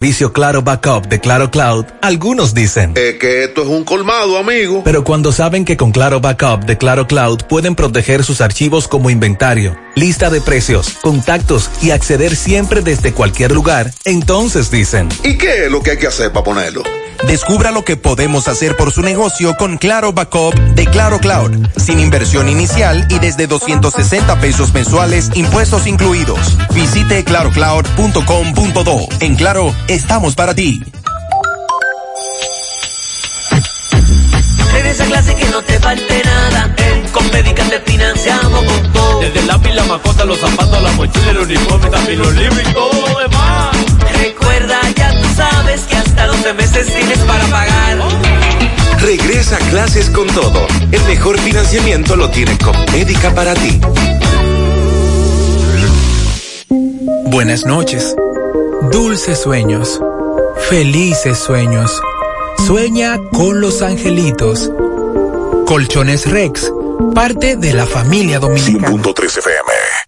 Vicio Claro Backup de Claro Cloud, algunos dicen que esto es un colmado, amigo. Pero cuando saben que con Claro Backup de Claro Cloud pueden proteger sus archivos como inventario, lista de precios, contactos y acceder siempre desde cualquier lugar, entonces dicen ¿Y qué es lo que hay que hacer para ponerlo? Descubra lo que podemos hacer por su negocio con Claro Backup de Claro Cloud, sin inversión inicial y desde 260 pesos mensuales, impuestos incluidos. Visite clarocloud.com.do. En Claro, estamos para ti. En esa clase que no te falte nada, en Compedica te financiamos con todo. Desde el lápiz, la macota, los zapatos, la mochila, el uniforme, también los libros y todo lo demás. Recuerda, ya hasta 12 meses tienes para pagar. Regresa a clases con todo. El mejor financiamiento lo tiene Compedica para ti. Buenas noches. Dulces sueños. Felices sueños. Sueña con los angelitos. Colchones Rex, parte de la familia dominicana. 100.3 FM.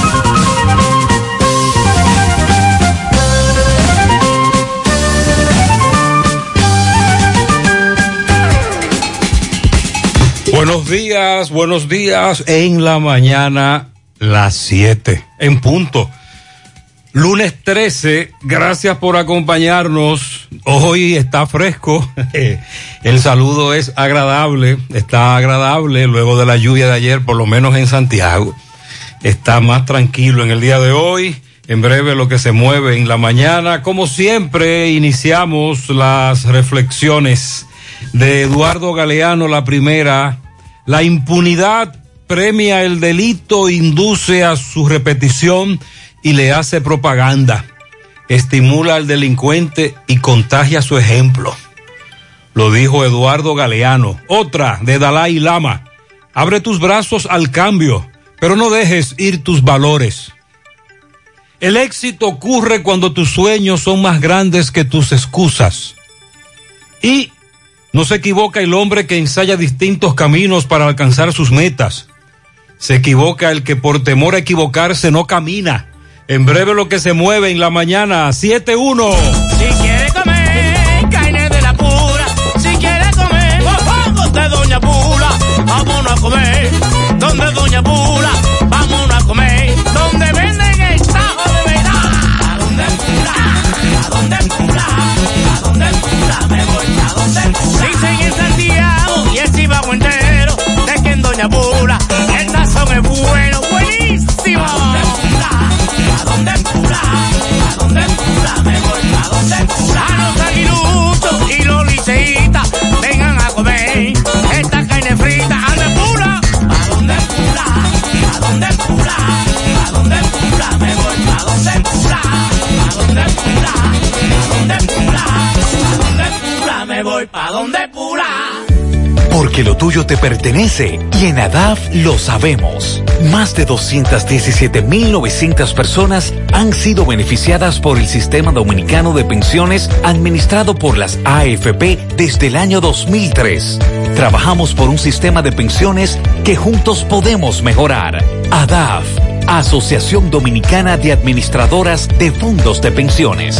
Días, buenos días. En la mañana, las 7, en punto. Lunes 13, gracias por acompañarnos. Hoy está fresco. El saludo es agradable, está agradable luego de la lluvia de ayer, por lo menos en Santiago. Está más tranquilo en el día de hoy. En breve lo que se mueve en la mañana. Como siempre, iniciamos las reflexiones de Eduardo Galeano, la primera. La impunidad premia el delito, induce a su repetición y le hace propaganda, estimula al delincuente y contagia su ejemplo. Lo dijo Eduardo Galeano. Otra de Dalai Lama. Abre tus brazos al cambio, pero no dejes ir tus valores. El éxito ocurre cuando tus sueños son más grandes que tus excusas. Y no se equivoca el hombre que ensaya distintos caminos para alcanzar sus metas. Se equivoca el que por temor a equivocarse no camina. En breve lo que se mueve en la mañana, 7-1. Si quiere comer carne de la pura, si quiere comer mofongos de Doña Pula, vámonos a comer. Donde Doña Pula, vámonos a comer. Donde venden el tajo de. ¿A dónde pula? ¿A dónde pula? ¿A dónde pula? Me voy a donde pula. Dicen en Santiago y el Chivago entero, de que en Doña Pula, el sazón es bueno, buenísimo. ¿A dónde pula? ¿A dónde pula? ¿A dónde pula? Me voy a donde pula. A los aguiluchos y los liceitas, vengan a comer esta carne frita. ¿A dónde pula? ¿A dónde pula? ¿A dónde pula? ¿A dónde pula? Me voy a donde pula. ¿A dónde pula? ¿A dónde pula? ¿A dónde pula? Me voy pa'. Porque lo tuyo te pertenece y en ADAF lo sabemos. Más de 217.900 personas han sido beneficiadas por el Sistema Dominicano de Pensiones administrado por las AFP desde el año 2003. Trabajamos por un sistema de pensiones que juntos podemos mejorar. ADAF, Asociación Dominicana de Administradoras de Fondos de Pensiones.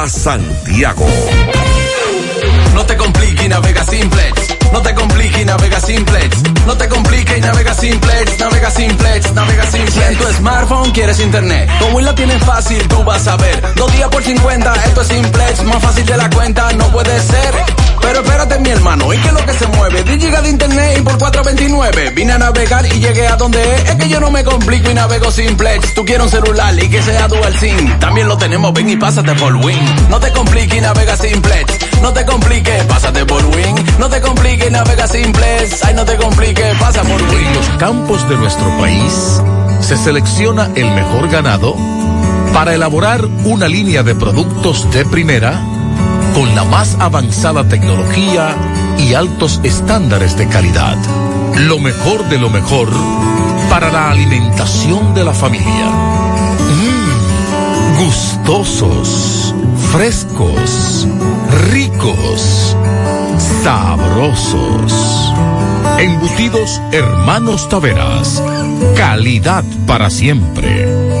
Santiago. No te compliques y navega simplex. No te compliques y navega simplex. No te compliques y navega simplex. Navega simplex, navega simplex. Si en tu smartphone quieres internet, como la tienes fácil, tú vas a ver. Dos días por 50, esto es simplex. Más fácil de la cuenta, no puede ser. Pero espérate, mi hermano, ¿y qué es lo que se mueve? 10 gigas de internet y por 4.29. Vine a navegar y llegué a donde es. Es que yo no me complico y navego simplex. Tú quieres un celular y que sea dual SIM. También lo tenemos, ven y pásate por Win. No te compliques y navega simplex. No te compliques, pásate por Win. No te compliques, navega simplex. Ay, no te compliques, pasa por Win. En los campos de nuestro país se selecciona el mejor ganado para elaborar una línea de productos de primera con la más avanzada tecnología y altos estándares de calidad. Lo mejor de lo mejor para la alimentación de la familia. Mmm, gustosos, frescos, ricos, sabrosos. Embutidos Hermanos Taveras. Calidad para siempre.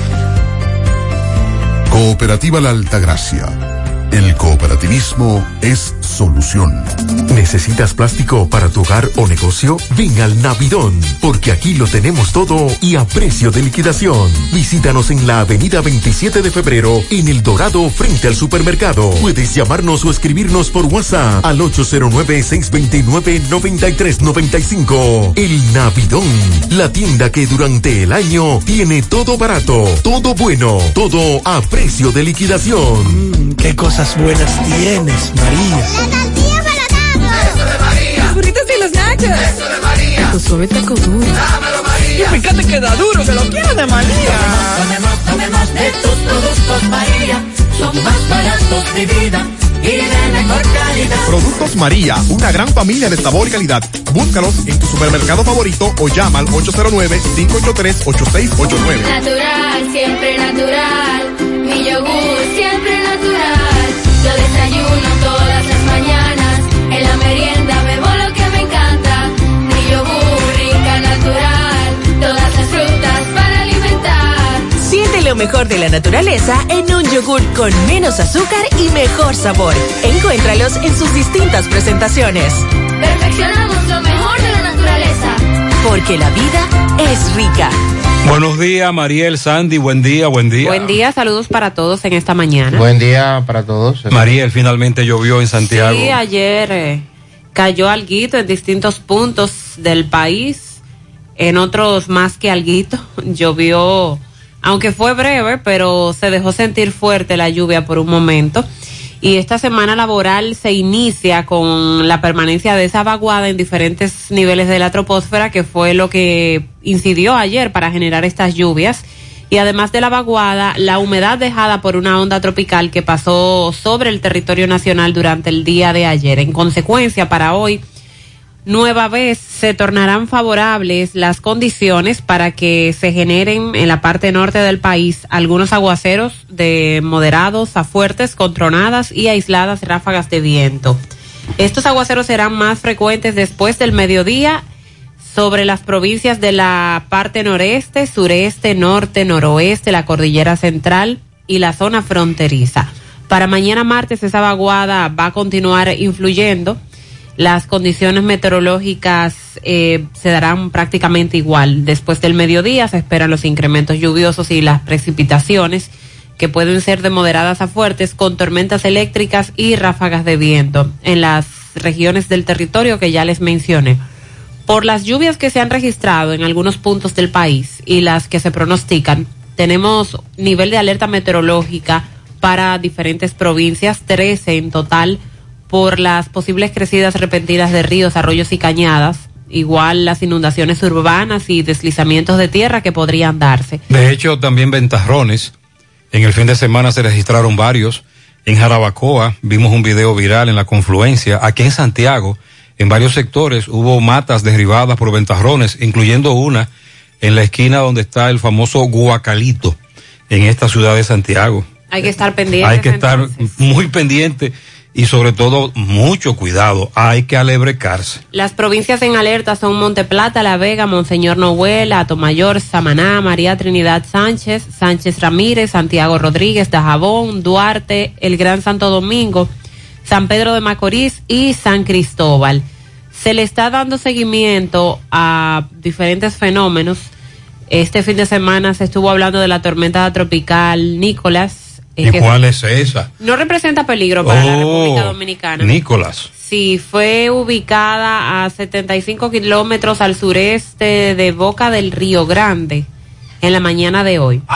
Cooperativa La Altagracia. El cooperativismo es solución. ¿Necesitas plástico para tu hogar o negocio? Ven al Navidón, porque aquí lo tenemos todo y a precio de liquidación. Visítanos en la avenida 27 de febrero, en El Dorado, frente al supermercado. Puedes llamarnos o escribirnos por WhatsApp al 809-629-9395. El Navidón, la tienda que durante el año tiene todo barato, todo bueno, todo a precio de liquidación. Qué cosas buenas tienes, María. La tortilla para. Eso de María. Los burritos y los nachos. Eso de María. Tu suave taco duro. Dámelo, María. Y fíjate que da duro, que lo quiero de María. Tomemos, tomemos de tus productos, María. Son más baratos de vida. Y de mejor calidad. Productos María, una gran familia de sabor y calidad. Búscalos en tu supermercado favorito o llama al 809-583-8689. Natural, siempre natural. Mi yogur, lo mejor de la naturaleza en un yogur con menos azúcar y mejor sabor. Encuéntralos en sus distintas presentaciones. Perfeccionamos lo mejor de la naturaleza. Porque la vida es rica. Buenos días, Mariel, Sandy, buen día, buen día. Buen día, saludos para todos en esta mañana. Buen día para todos. Mariel, finalmente llovió en Santiago. Sí, ayer eh, cayó alguito en distintos puntos del país, en otros más que alguito. Llovió, aunque fue breve, pero se dejó sentir fuerte la lluvia por un momento. Y esta semana laboral se inicia con la permanencia de esa vaguada en diferentes niveles de la troposfera, que fue lo que incidió ayer para generar estas lluvias. Y además de la vaguada, la humedad dejada por una onda tropical que pasó sobre el territorio nacional durante el día de ayer. En consecuencia, para hoy, nueva vez se tornarán favorables las condiciones para que se generen en la parte norte del país algunos aguaceros de moderados a fuertes con tronadas y aisladas ráfagas de viento. Estos aguaceros serán más frecuentes después del mediodía sobre las provincias de la parte noreste, sureste, norte, noroeste, la cordillera central y la zona fronteriza. Para mañana martes esa vaguada va a continuar influyendo. Las condiciones meteorológicas eh, se darán prácticamente igual. Después del mediodía se esperan los incrementos lluviosos y las precipitaciones que pueden ser de moderadas a fuertes con tormentas eléctricas y ráfagas de viento en las regiones del territorio que ya les mencioné. Por las lluvias que se han registrado en algunos puntos del país y las que se pronostican, tenemos nivel de alerta meteorológica para diferentes provincias, 13 en total, por las posibles crecidas repentinas de ríos, arroyos y cañadas, igual las inundaciones urbanas y deslizamientos de tierra que podrían darse. De hecho, también ventarrones. En el fin de semana se registraron varios. En Jarabacoa vimos un video viral en la confluencia. Aquí en Santiago, en varios sectores hubo matas derribadas por ventarrones, incluyendo una en la esquina donde está el famoso Guacalito, en esta ciudad de Santiago. Hay que estar pendiente. Hay que estar muy pendiente y sobre todo mucho cuidado. Hay que alebrecarse. Las provincias en alerta son Monte Plata, La Vega, Monseñor Noel, Atomayor, Samaná, María Trinidad Sánchez, Sánchez Ramírez, Santiago Rodríguez, Dajabón, Duarte, el Gran Santo Domingo, San Pedro de Macorís y San Cristóbal. Se le está dando seguimiento a diferentes fenómenos. Este fin de semana se estuvo hablando de la tormenta tropical Nicolás. ¿Y cuál es esa? No representa peligro para la Oh, República Dominicana. Nicolás. Sí, fue ubicada a 75 kilómetros al sureste de Boca del Río Grande en la mañana de hoy.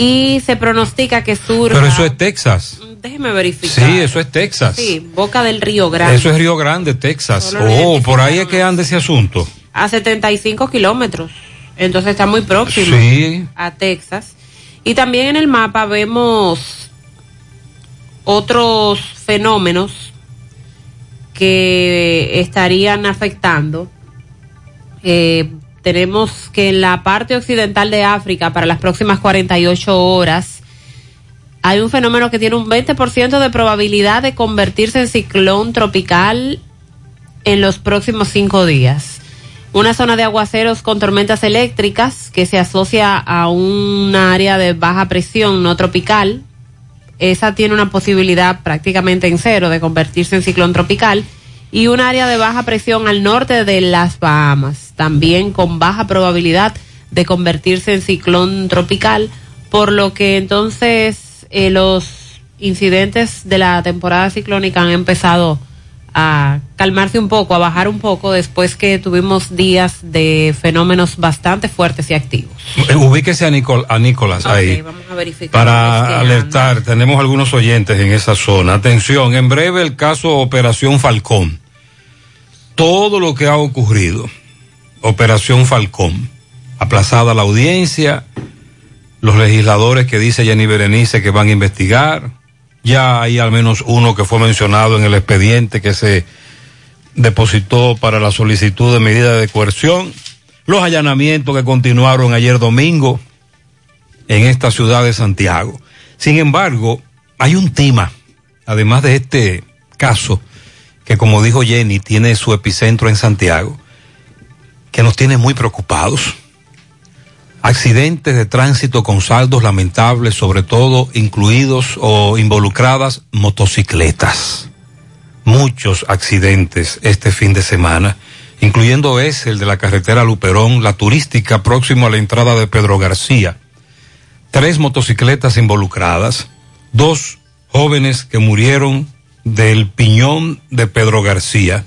Y se pronostica que surja. Pero eso es Texas. Déjeme verificar. Sí, eso es Texas. Sí, Boca del Río Grande. Eso es Río Grande, Texas. Oh, por ahí es que anda ese asunto. A 75 kilómetros. Entonces está muy próximo Sí. a Texas. Y también en el mapa vemos otros fenómenos que estarían afectando. Eh, tenemos que en la parte occidental de África, para las próximas 48 horas, hay un fenómeno que tiene un 20% de probabilidad de convertirse en ciclón tropical en los próximos cinco días. Una zona de aguaceros con tormentas eléctricas que se asocia a un área de baja presión no tropical. Esa tiene una posibilidad prácticamente en cero de convertirse en ciclón tropical. Y un área de baja presión al norte de las Bahamas, también con baja probabilidad de convertirse en ciclón tropical, por lo que entonces eh, los incidentes de la temporada ciclónica han empezado a calmarse un poco, a bajar un poco después que tuvimos días de fenómenos bastante fuertes y activos. Eh, Ubíquese a, Nicol- a Nicolás ahí. Vamos a verificar. Para alertar, tenemos algunos oyentes en esa zona. Atención, en breve el caso Operación Falcón. Todo lo que ha ocurrido, Operación Falcón, aplazada la audiencia, los legisladores que dice Jenny Berenice que van a investigar, ya hay al menos uno que fue mencionado en el expediente que se depositó para la solicitud de medida de coerción, los allanamientos que continuaron ayer domingo en esta ciudad de Santiago. Sin embargo, hay un tema, además de este caso, que como dijo Jenny, tiene su epicentro en Santiago, que nos tiene muy preocupados. Accidentes de tránsito con saldos lamentables, sobre todo incluidos o involucradas motocicletas. Muchos accidentes este fin de semana, incluyendo ese, el de la carretera Luperón, la turística próximo a la entrada de Pedro García. Tres motocicletas involucradas, dos jóvenes que murieron del piñón de Pedro García,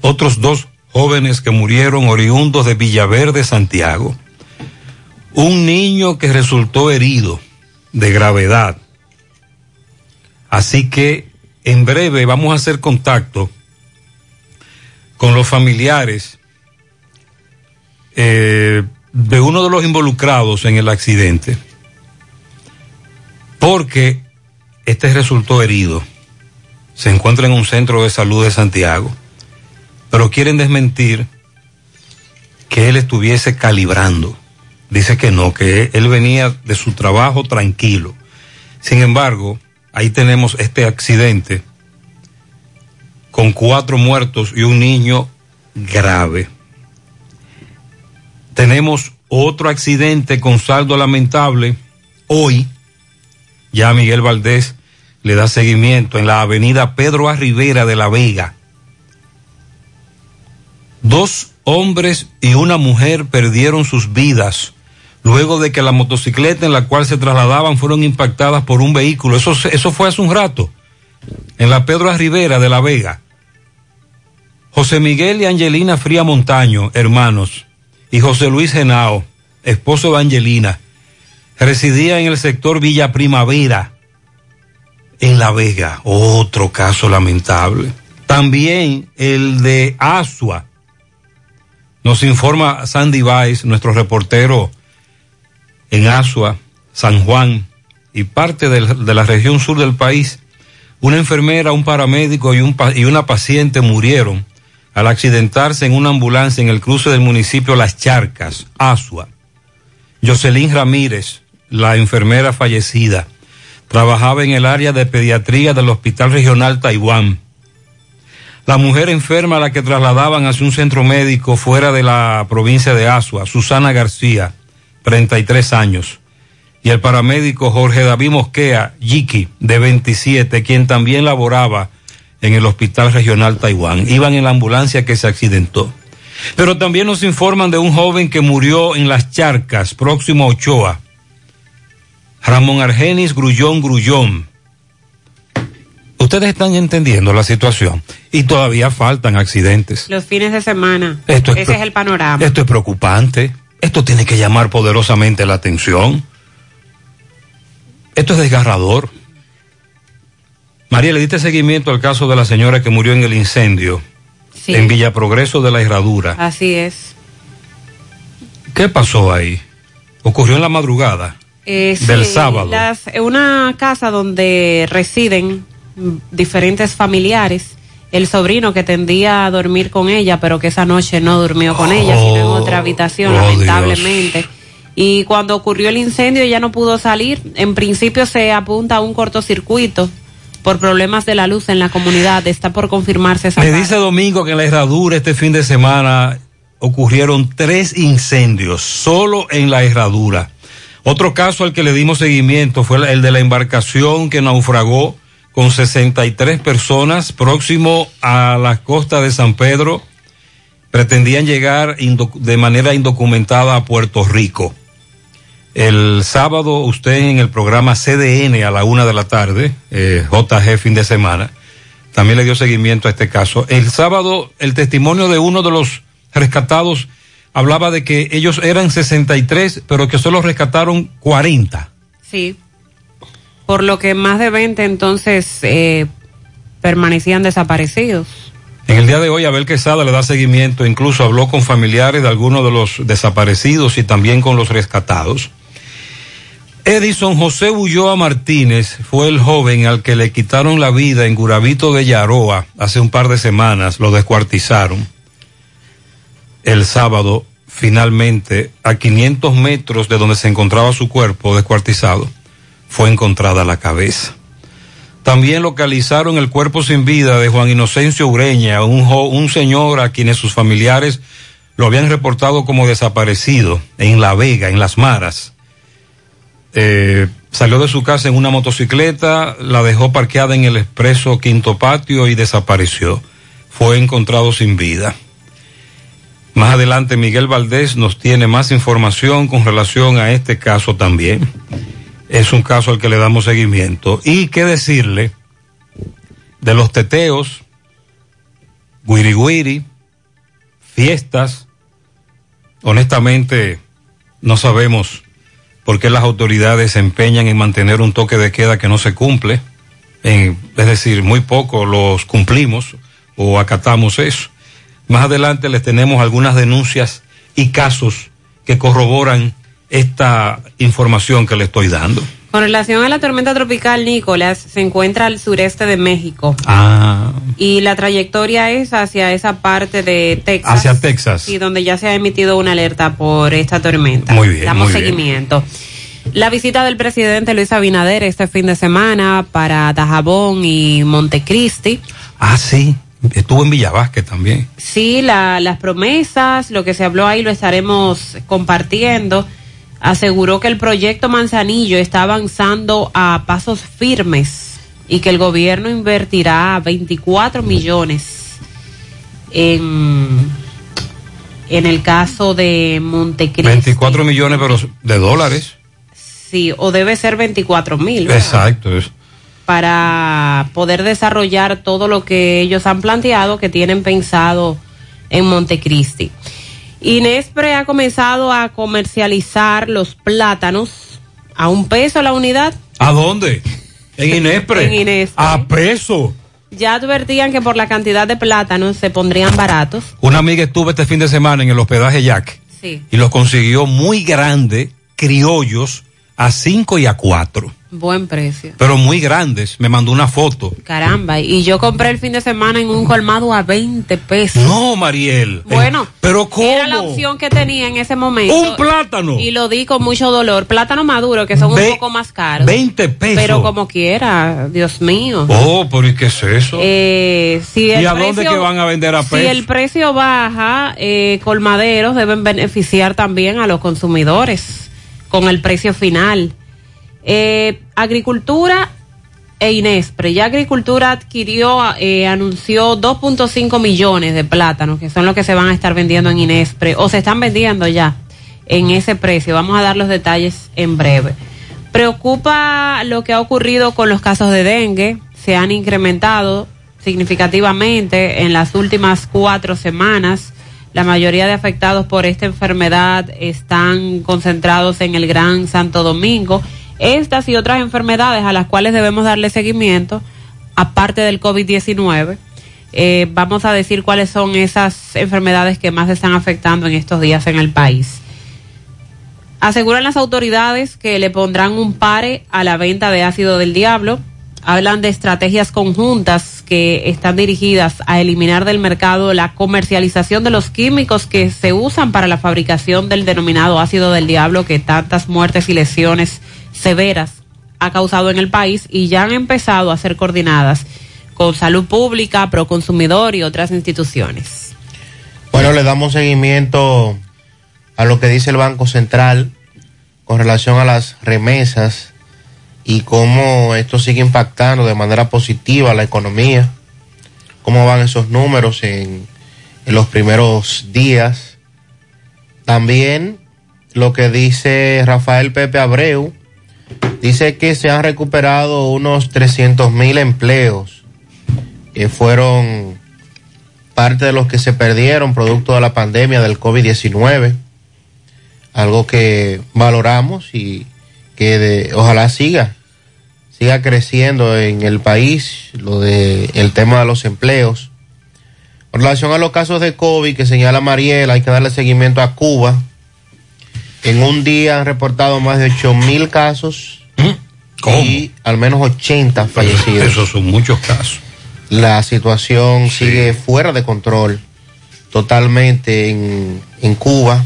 otros dos jóvenes que murieron oriundos de Villaverde, Santiago, un niño que resultó herido de gravedad. Así que en breve vamos a hacer contacto con los familiares eh, de uno de los involucrados en el accidente, porque este resultó herido. Se encuentra en un centro de salud de Santiago, pero quieren desmentir que él estuviese calibrando. Dice que no, que él venía de su trabajo tranquilo. Sin embargo, ahí tenemos este accidente con cuatro muertos y un niño grave. Tenemos otro accidente con saldo lamentable hoy. Ya Miguel Valdés le da seguimiento en la avenida Pedro A. De La Vega. Dos hombres y una mujer perdieron sus vidas luego de que la motocicleta en la cual se trasladaban fueron impactadas por un vehículo. Eso, eso fue hace un rato, en la Pedro. Rivera de La Vega. José Miguel y Angelina Fría Montaño, hermanos, y José Luis Genao, esposo de Angelina, residía en el sector Villa Primavera, en La Vega. Otro caso lamentable. También el de Asua. Nos informa Sandy Weiss, nuestro reportero en Asua, San Juan y parte de la región sur del país. Una enfermera, un paramédico y, y una paciente murieron al accidentarse en una ambulancia en el cruce del municipio Las Charcas, Asua. Jocelyn Ramírez, la enfermera fallecida, trabajaba en el área de pediatría del Hospital Regional Taiwán. La mujer enferma a la que trasladaban hacia un centro médico fuera de la provincia de Asua, Susana García, 33 años. Y el paramédico Jorge David Mosquea, Yiki, de 27, quien también laboraba en el Hospital Regional Taiwán. Iban en la ambulancia que se accidentó. Pero también nos informan de un joven que murió en las charcas, próximo a Ochoa. Ramón Argenis Grullón Grullón. Ustedes están entendiendo la situación y todavía faltan accidentes. Los fines de semana. Esto es Ese es el panorama. Esto es preocupante. Esto tiene que llamar poderosamente la atención. Esto es desgarrador. María, le diste seguimiento al caso de la señora que murió en el incendio Sí. en Villa Progreso de la Herradura. Así es. ¿Qué pasó ahí? Ocurrió en la madrugada. Eh, Del sí, sábado. las- eh, una casa donde residen diferentes familiares. El sobrino que tendía a dormir con ella, pero que esa noche no durmió con ella, sino en otra habitación, oh, lamentablemente. Y cuando ocurrió el incendio, ella no pudo salir. En principio se apunta a un cortocircuito por problemas de la luz en la comunidad. Está por confirmarse esa Me dice Domingo que en la Herradura este fin de semana ocurrieron tres incendios solo en la Herradura. Otro caso al que le dimos seguimiento fue el de la embarcación que naufragó con 63 personas próximo a las costas de San Pedro. Pretendían llegar de manera indocumentada a Puerto Rico. El sábado usted en el programa CDN a la una de la tarde, eh, JG fin de semana, también le dio seguimiento a este caso. El sábado el testimonio de uno de los rescatados hablaba de que ellos eran 63, pero que solo rescataron 40. Sí. Por lo que más de 20 entonces eh, permanecían desaparecidos. En el día de hoy Abel Quesada le da seguimiento, incluso habló con familiares de algunos de los desaparecidos y también con los rescatados. Edison José Ulloa Martínez fue el joven al que le quitaron la vida en Gurabito de Yaroa hace un par de semanas, lo descuartizaron. El sábado, finalmente, a 500 metros de donde se encontraba su cuerpo descuartizado, fue encontrada la cabeza. También localizaron el cuerpo sin vida de Juan Inocencio Ureña, un, señor a quienes sus familiares lo habían reportado como desaparecido en La Vega, en Las Maras. Eh, salió de su casa en una motocicleta, la dejó parqueada en el expreso Quinto Patio y desapareció. Fue encontrado sin vida. Más adelante Miguel Valdés nos tiene más información con relación a este caso también. Es un caso al que le damos seguimiento. Y qué decirle de los teteos, guiri guiri, fiestas. Honestamente, no sabemos por qué las autoridades se empeñan en mantener un toque de queda que no se cumple. En- es decir, muy poco los cumplimos o acatamos eso. Más adelante les tenemos algunas denuncias y casos que corroboran esta información que le estoy dando. Con relación a la tormenta tropical Nicolás, se encuentra al sureste de México Ah, y la trayectoria es hacia esa parte de Texas. hacia Texas. Y donde ya se ha emitido una alerta por esta tormenta. Muy bien, Damos muy bien. seguimiento. La visita del presidente Luis Abinader este fin de semana para Dajabón y Montecristi. Ah, sí. Estuvo en Villavasque también. Sí, la- las promesas, lo que se habló ahí lo estaremos compartiendo. Aseguró que el proyecto Manzanillo está avanzando a pasos firmes y que el gobierno invertirá 24 millones en, en el caso de Montecristi. 24 millones pero de dólares. Sí, o debe ser 24 mil. Exacto. para poder desarrollar todo lo que ellos han planteado que tienen pensado en Montecristi. Inespre ha comenzado a comercializar los plátanos a un peso la unidad. ¿A dónde? En Inespre. En Inespre. A peso. Ya advertían que por la cantidad de plátanos se pondrían baratos. Una amiga estuvo este fin de semana en el hospedaje Jack Sí. y los consiguió muy grandes, criollos, a 5 y a 4. Buen precio. Pero muy grandes. Me mandó una foto. Caramba. Y yo compré el fin de semana en un colmado a 20 pesos. No, Mariel. Bueno, pero ¿cómo? Era la opción que tenía en ese momento. Un plátano. Y lo di con mucho dolor. Plátano maduro, que son Ve- un poco más caros. 20 pesos. Pero como quiera, Dios mío. Oh, pero ¿y qué es eso? Eh, si el ¿Y a dónde que van a vender a Si peso? el precio baja, eh, colmaderos deben beneficiar también a los consumidores con el precio final. Eh, agricultura e Inespre. Ya Agricultura adquirió, eh, anunció 2.5 millones de plátanos, que son los que se van a estar vendiendo en Inespre, o se están vendiendo ya en ese precio. Vamos a dar los detalles en breve. Preocupa lo que ha ocurrido con los casos de dengue. Se han incrementado significativamente en las últimas cuatro semanas. La mayoría de afectados por esta enfermedad están concentrados en el Gran Santo Domingo. Estas y otras enfermedades a las cuales debemos darle seguimiento, aparte del COVID-19. Eh, vamos a decir cuáles son esas enfermedades que más están afectando en estos días en el país. Aseguran las autoridades que le pondrán un pare a la venta de ácido del diablo. Hablan de estrategias conjuntas que están dirigidas a eliminar del mercado la comercialización de los químicos que se usan para la fabricación del denominado ácido del diablo que tantas muertes y lesiones severas ha causado en el país y ya han empezado a ser coordinadas con salud pública, Proconsumidor y otras instituciones. Bueno, le damos seguimiento a lo que dice el Banco Central con relación a las remesas y cómo esto sigue impactando de manera positiva la economía, cómo van esos números en, en los primeros días. También lo que dice Rafael Pepe Abreu, dice que se han recuperado unos 300 mil empleos que fueron parte de los que se perdieron producto de la pandemia del COVID-19, algo que valoramos y que de- ojalá siga, siga creciendo en el país, lo de el tema de los empleos. Con relación a los casos de COVID que señala Mariela, hay que darle seguimiento a Cuba. En un día han reportado más de 8 mil casos y al menos 80 fallecidos. Esos son muchos casos. La situación sigue fuera de control totalmente en, en Cuba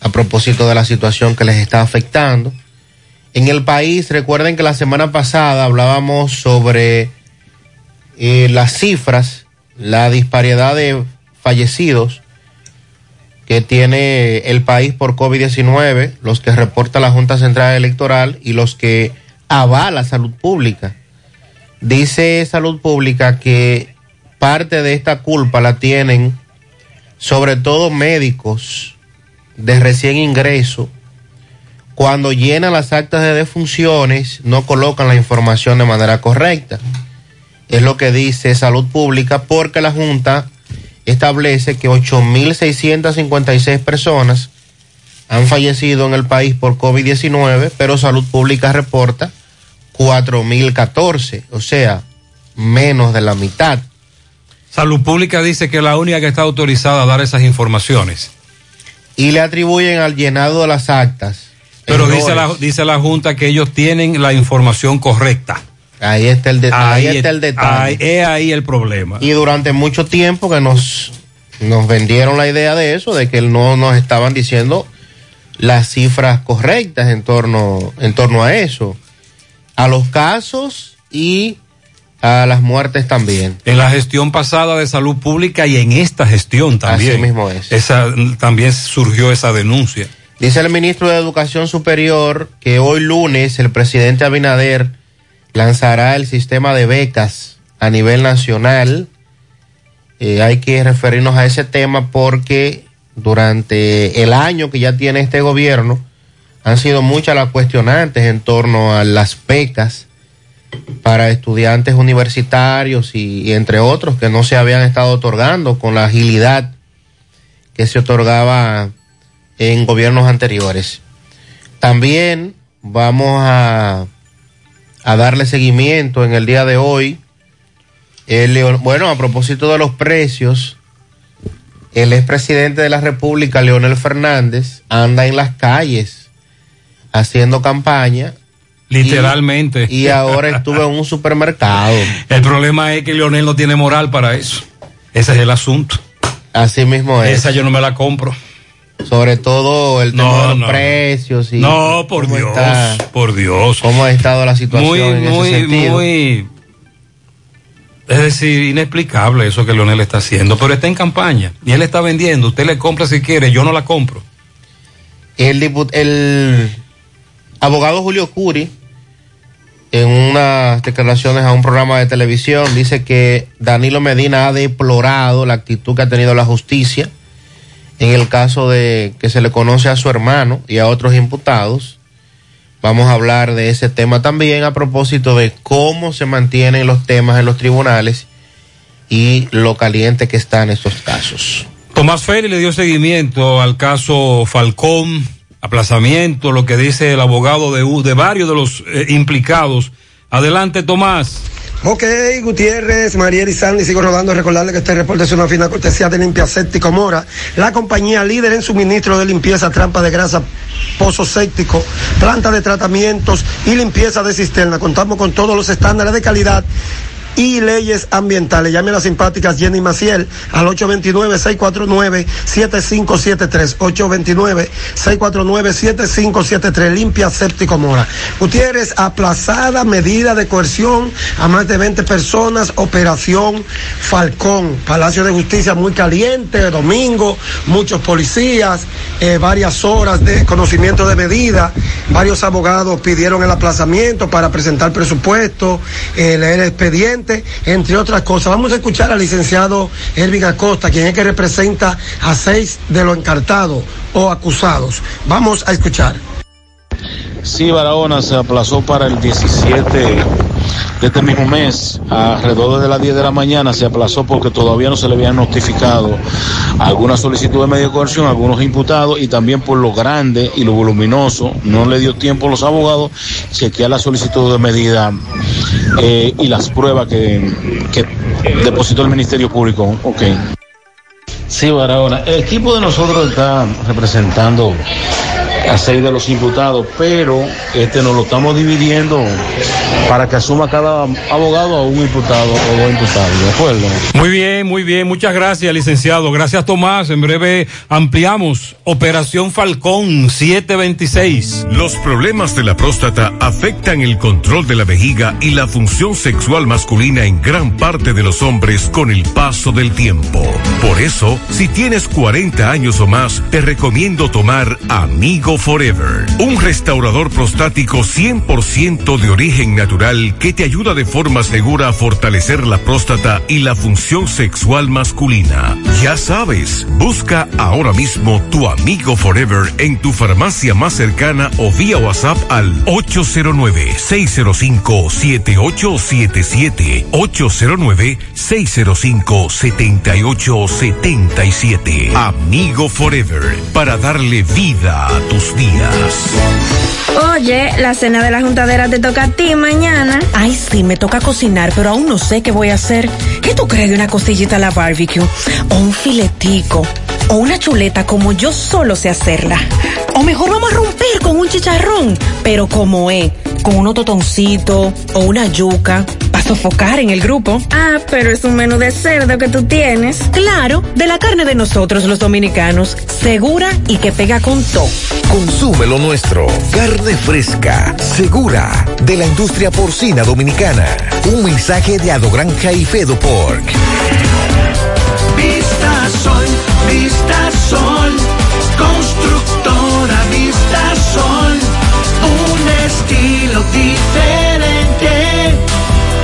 a propósito de la situación que les está afectando. En el país, recuerden que la semana pasada hablábamos sobre eh, las cifras, la disparidad de fallecidos que tiene el país por COVID-19, los que reporta la Junta Central Electoral y los que avala salud pública. Dice Salud Pública que parte de esta culpa la tienen sobre todo médicos de recién ingreso. Cuando llenan las actas de defunciones no colocan la información de manera correcta. Es lo que dice Salud Pública porque la Junta establece que 8.656 personas han fallecido en el país por COVID-19, pero Salud Pública reporta 4.014, o sea, menos de la mitad. Salud Pública dice que es la única que está autorizada a dar esas informaciones. Y le atribuyen al llenado de las actas. Pero errores. dice la, dice la Junta que ellos tienen la información correcta. Ahí está el, de- ahí está el detalle. ahí- es ahí el problema. Y durante mucho tiempo que nos, nos vendieron la idea de eso, de que no nos estaban diciendo las cifras correctas en torno, en torno a eso. A los casos y a las muertes también. En la gestión pasada de salud pública y en esta gestión también. Así mismo es. Esa, también surgió esa denuncia. Dice el ministro de Educación Superior que hoy lunes el presidente Abinader lanzará el sistema de becas a nivel nacional. Eh, hay que referirnos a ese tema porque durante el año que ya tiene este gobierno han sido muchas las cuestionantes en torno a las becas para estudiantes universitarios y, y entre otros que no se habían estado otorgando con la agilidad que se otorgaba en gobiernos anteriores. También vamos a, a darle seguimiento en el día de hoy. El bueno, a propósito de los precios, el expresidente de la República, Leonel Fernández, anda en las calles haciendo campaña. Literalmente. Y, y ahora estuve en un supermercado. El problema es que Leonel no tiene moral para eso. Ese es el asunto. Así mismo es. Esa yo no me la compro. Sobre todo el tema No, de los no. precios y No, por Dios, está- por Dios. cómo ha estado la situación Muy, en ese muy, sentido. muy. Es decir, inexplicable eso que Leonel está haciendo, pero está en campaña y él está vendiendo. Usted le compra si quiere, yo no la compro. El, el abogado Julio Curi, en unas declaraciones a un programa de televisión, dice que Danilo Medina ha deplorado la actitud que ha tenido la justicia en el caso de que se le conoce a su hermano y a otros imputados. Vamos a hablar de ese tema también a propósito de cómo se mantienen los temas en los tribunales y lo caliente que están estos casos. Tomás Félix le dio seguimiento al caso Falcón, aplazamiento, lo que dice el abogado de, u- de varios de los eh, implicados. Adelante, Tomás. Ok, Gutiérrez, Mariel y Sandy, sigo rodando. Recordarle que este reporte es una fina cortesía de Limpia Séptico Mora, la compañía líder en suministro de limpieza, trampa de grasa, pozo séptico, planta de tratamientos y limpieza de cisterna. Contamos con todos los estándares de calidad y leyes ambientales. Llame a las simpáticas Jenny Maciel al 829-649-7573. 829-649-7573. Limpia Séptico Mora. Gutiérrez, aplazada medida de coerción a más de 20 personas. Operación Falcón. Palacio de Justicia muy caliente. Domingo. Muchos policías. eh, varias horas de conocimiento de medida. Varios abogados pidieron el aplazamiento para presentar presupuesto, eh, leer el entre otras cosas. Vamos a escuchar al licenciado Elvin Acosta, quien es que representa a seis de los encartados o acusados. Vamos a escuchar. Sí, Barahona se aplazó para el 17 de este mismo mes, alrededor de las 10 de la mañana, se aplazó porque todavía no se le habían notificado alguna solicitud de medio de coerción a algunos imputados y también por lo grande y lo voluminoso, no le dio tiempo a los abogados chequear la solicitud de medida eh, y las pruebas que, depositó el Ministerio Público. Ok. Sí, Barahona, el equipo de nosotros está representando a seis de los imputados, pero este nos lo estamos dividiendo para que asuma cada abogado a un imputado o dos imputados, ¿de acuerdo? Muy bien, muy bien. Muchas gracias, licenciado. Gracias, Tomás. En breve ampliamos. Operación Falcón 726. Los problemas de la próstata afectan el control de la vejiga y la función sexual masculina en gran parte de los hombres con el paso del tiempo. Por eso, si tienes 40 años o más, te recomiendo tomar Amigo Forever, un restaurador prostático 100% de origen natural que te ayuda de forma segura a fortalecer la próstata y la función sexual masculina. Ya sabes, busca ahora mismo tu Amigo Forever en tu farmacia más cercana o vía WhatsApp al 809-605-7877. 809-605-7877. Amigo Forever, para darle vida a tus días. Oye, la cena de la juntadera te toca a ti mañana. Ay, sí, me toca cocinar, pero aún no sé qué voy a hacer. ¿Qué tú crees de una costillita a la barbecue? O un filetico. O una chuleta como yo solo sé hacerla. O mejor vamos a romper con un chicharrón. Pero como es, con unos totoncitos o una yuca. Sofocar en el grupo. Ah, pero es un menú de cerdo que tú tienes. Claro, de la carne de nosotros los dominicanos, segura y que pega con todo. Consume lo nuestro. Carne fresca, segura, de la industria porcina dominicana. Un mensaje de Adogranja y Fedo Pork. Vista Sol, Vista Sol, constructora Vista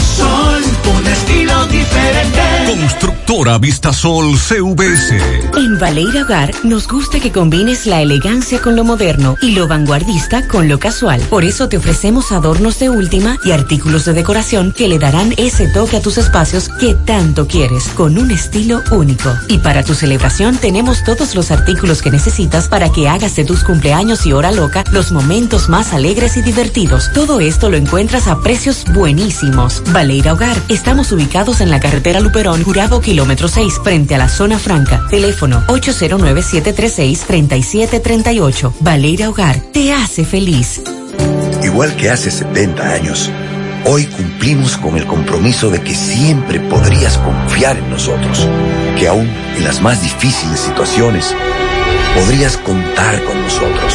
Sol, un estilo diferente. Constructora Vistasol CVS. En Valeira Hogar nos gusta que combines la elegancia con lo moderno y lo vanguardista con lo casual. Por eso te ofrecemos adornos de última y artículos de decoración que le darán ese toque a tus espacios que tanto quieres, con un estilo único. Y para tu celebración tenemos todos los artículos que necesitas para que hagas de tus cumpleaños y hora loca los momentos más alegres y divertidos. Todo esto lo encuentras a precios buenísimos. Valeira Hogar, estamos ubicados en la carretera Luperón, Jurado Kilómetro 6, frente a la zona franca. Teléfono 809-736-3738. Valeira Hogar, te hace feliz. Igual que hace 70 años, hoy cumplimos con el compromiso de que siempre podrías confiar en nosotros, que aún en las más difíciles situaciones podrías contar con nosotros,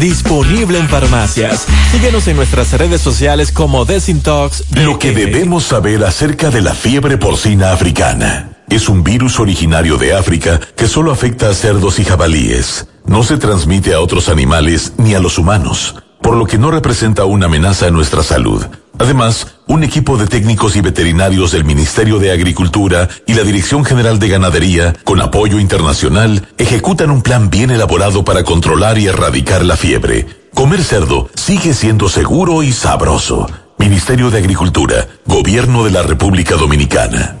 disponible en farmacias. Síguenos en nuestras redes sociales como Desintox. Lo que debemos saber acerca de la fiebre porcina africana. Es un virus originario de África que solo afecta a cerdos y jabalíes. No se transmite a otros animales ni a los humanos, por lo que no representa una amenaza a nuestra salud. Además, un equipo de técnicos y veterinarios del Ministerio de Agricultura y la Dirección General de Ganadería, con apoyo internacional, ejecutan un plan bien elaborado para controlar y erradicar la fiebre. Comer cerdo sigue siendo seguro y sabroso. Ministerio de Agricultura, Gobierno de la República Dominicana.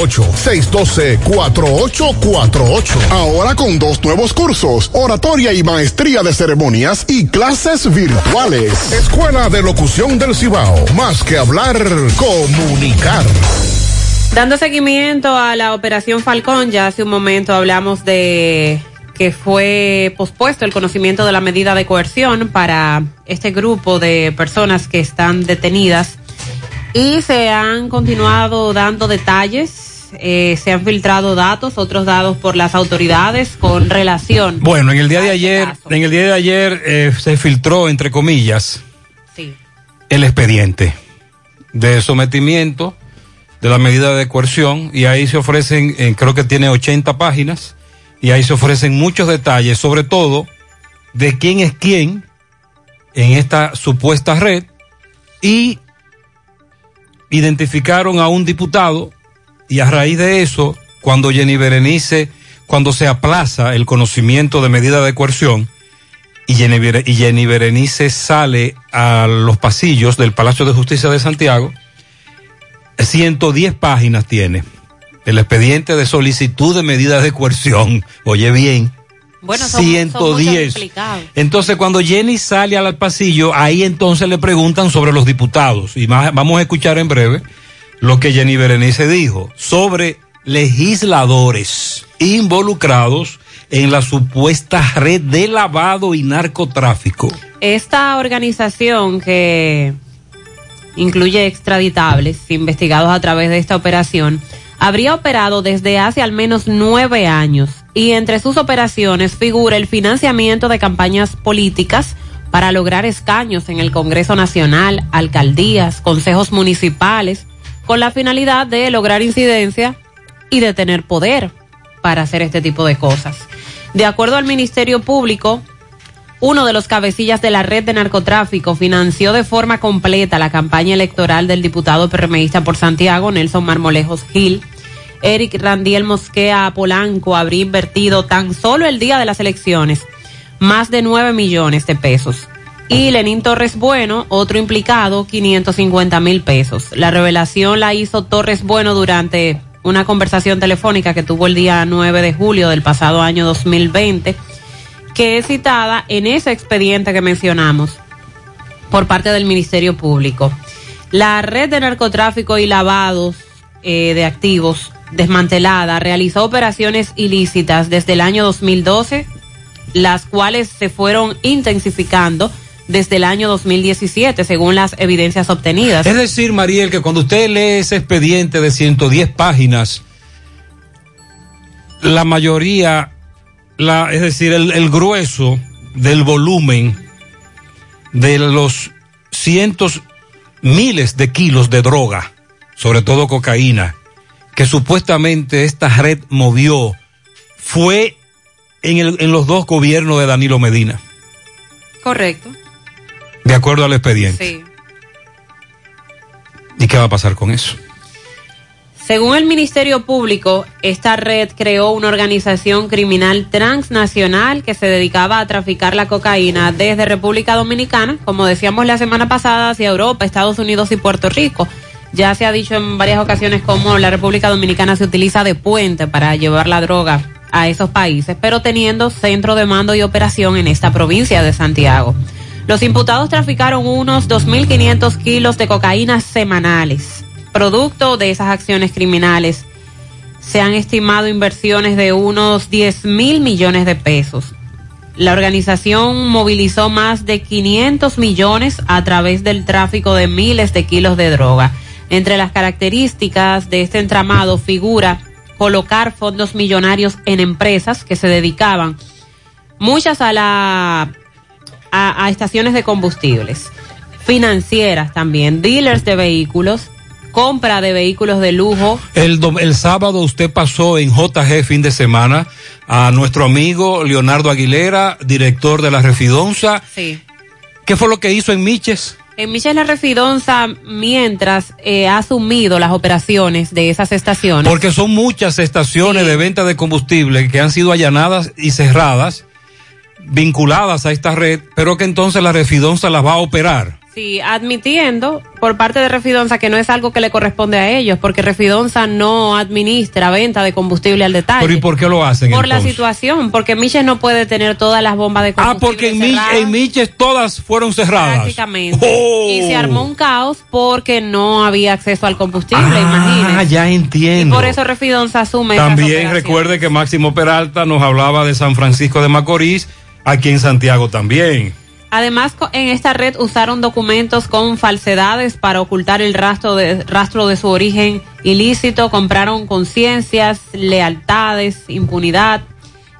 612-4848. Ahora con dos nuevos cursos, oratoria y maestría de ceremonias y clases virtuales. Escuela de Locución del Cibao. Más que hablar, comunicar. Dando seguimiento a la operación Falcón, ya hace un momento hablamos de que fue pospuesto el conocimiento de la medida de coerción para este grupo de personas que están detenidas y se han continuado dando detalles, eh, se han filtrado datos, otros dados por las autoridades con relación. Bueno, en el día de ayer, en el día de ayer eh, se filtró, entre comillas, Sí. el expediente de sometimiento de la medida de coerción y ahí se ofrecen, eh, creo que tiene 80 páginas y ahí se ofrecen muchos detalles, sobre todo de quién es quién en esta supuesta red y identificaron a un diputado y a raíz de eso, cuando Jenny Berenice, cuando se aplaza el conocimiento de medida de coerción y Jenny, y Jenny Berenice sale a los pasillos del Palacio de Justicia de Santiago, 110 páginas tiene el expediente de solicitud de medida de coerción. Oye bien. Bueno, son, son muchos 110. implicados. Entonces, cuando Jenny sale al pasillo, ahí entonces le preguntan sobre los diputados. Y más- vamos a escuchar en breve lo que Jenny Berenice dijo sobre legisladores involucrados en la supuesta red de lavado y narcotráfico. Esta organización que incluye extraditables investigados a través de esta operación habría operado desde hace al menos nueve años y entre sus operaciones figura el financiamiento de campañas políticas para lograr escaños en el Congreso Nacional, alcaldías, consejos municipales, con la finalidad de lograr incidencia y de tener poder para hacer este tipo de cosas. De acuerdo al Ministerio Público, uno de los cabecillas de la red de narcotráfico financió de forma completa la campaña electoral del diputado PRMista por Santiago, Nelson Marmolejos Gil. Eric Randiel Mosquea Polanco habría invertido tan solo el día de las elecciones más de 9 millones de pesos. Y Lenín Torres Bueno, otro implicado, 550 mil pesos. La revelación la hizo Torres Bueno durante una conversación telefónica que tuvo el día 9 de julio del pasado año 2020 que es citada en ese expediente que mencionamos por parte del Ministerio Público. La red de narcotráfico y lavados eh, de activos desmantelada realizó operaciones ilícitas desde el año 2012, las cuales se fueron intensificando desde el año 2017, según las evidencias obtenidas. Es decir, Mariel, que cuando usted lee ese expediente de 110 páginas, la mayoría, la, es decir, el, el grueso del volumen de los cientos, miles de kilos de droga, sobre todo cocaína, que supuestamente esta red movió, fue en, el- en los dos gobiernos de Danilo Medina, Correcto. De acuerdo al expediente. Sí. ¿Y qué va a pasar con eso? Según el Ministerio Público, esta red creó una organización criminal transnacional que se dedicaba a traficar la cocaína desde República Dominicana, como decíamos la semana pasada, hacia Europa, Estados Unidos y Puerto Rico. Ya se ha dicho en varias ocasiones cómo la República Dominicana se utiliza de puente para llevar la droga a esos países, pero teniendo centro de mando y operación en esta provincia de Santiago. Los imputados traficaron unos 2.500 kilos de cocaína semanales. Producto de esas acciones criminales, se han estimado inversiones de unos 10 mil millones de pesos. La organización movilizó más de 500 millones a través del tráfico de miles de kilos de droga. Entre las características de este entramado figura colocar fondos millonarios en empresas que se dedicaban muchas a la a, a estaciones de combustibles, financieras también, dealers de vehículos, compra de vehículos de lujo. El, el sábado usted pasó en JG fin de semana a nuestro amigo Leonardo Aguilera, director de la Refidonza. Sí. ¿Qué fue lo que hizo en Miches? En Michelle La Refidonza, mientras eh, ha asumido las operaciones de esas estaciones. Porque son muchas estaciones de venta de combustible que han sido allanadas y cerradas, vinculadas a esta red, pero que entonces la Refidonza las va a operar. Sí, admitiendo por parte de Refidonza que no es algo que le corresponde a ellos, porque Refidonza no administra venta de combustible al detalle. Pero ¿y por qué lo hacen Por la situación, porque Miches no puede tener todas las bombas de Ah, combustible. porque en, cerradas en Miches todas fueron cerradas. prácticamente. Oh. Y se armó un caos porque no había acceso al combustible, Ah, ya Y entiendo. por eso Refidonza asume También recuerde que Máximo Peralta nos hablaba de San Francisco de Macorís, aquí en Santiago también. Además, en esta red usaron documentos con falsedades para ocultar el rastro de, rastro de su origen ilícito, compraron conciencias, lealtades, impunidad,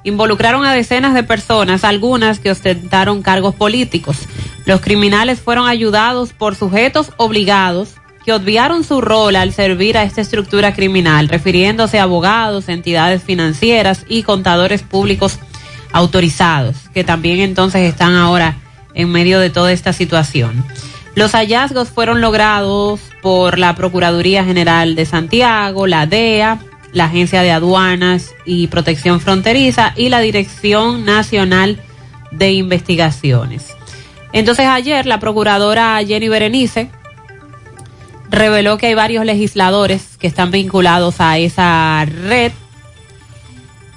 involucraron a decenas de personas, algunas que ostentaron cargos políticos. Los criminales fueron ayudados por sujetos obligados que obviaron su rol al servir a esta estructura criminal, refiriéndose a abogados, entidades financieras y contadores públicos autorizados, que también entonces están ahora en medio de toda esta situación. Los hallazgos fueron logrados por la Procuraduría General de Santiago, la DEA, la Agencia de Aduanas y Protección Fronteriza y la Dirección Nacional de Investigaciones. Entonces ayer la procuradora Jenny Berenice reveló que hay varios legisladores que están vinculados a esa red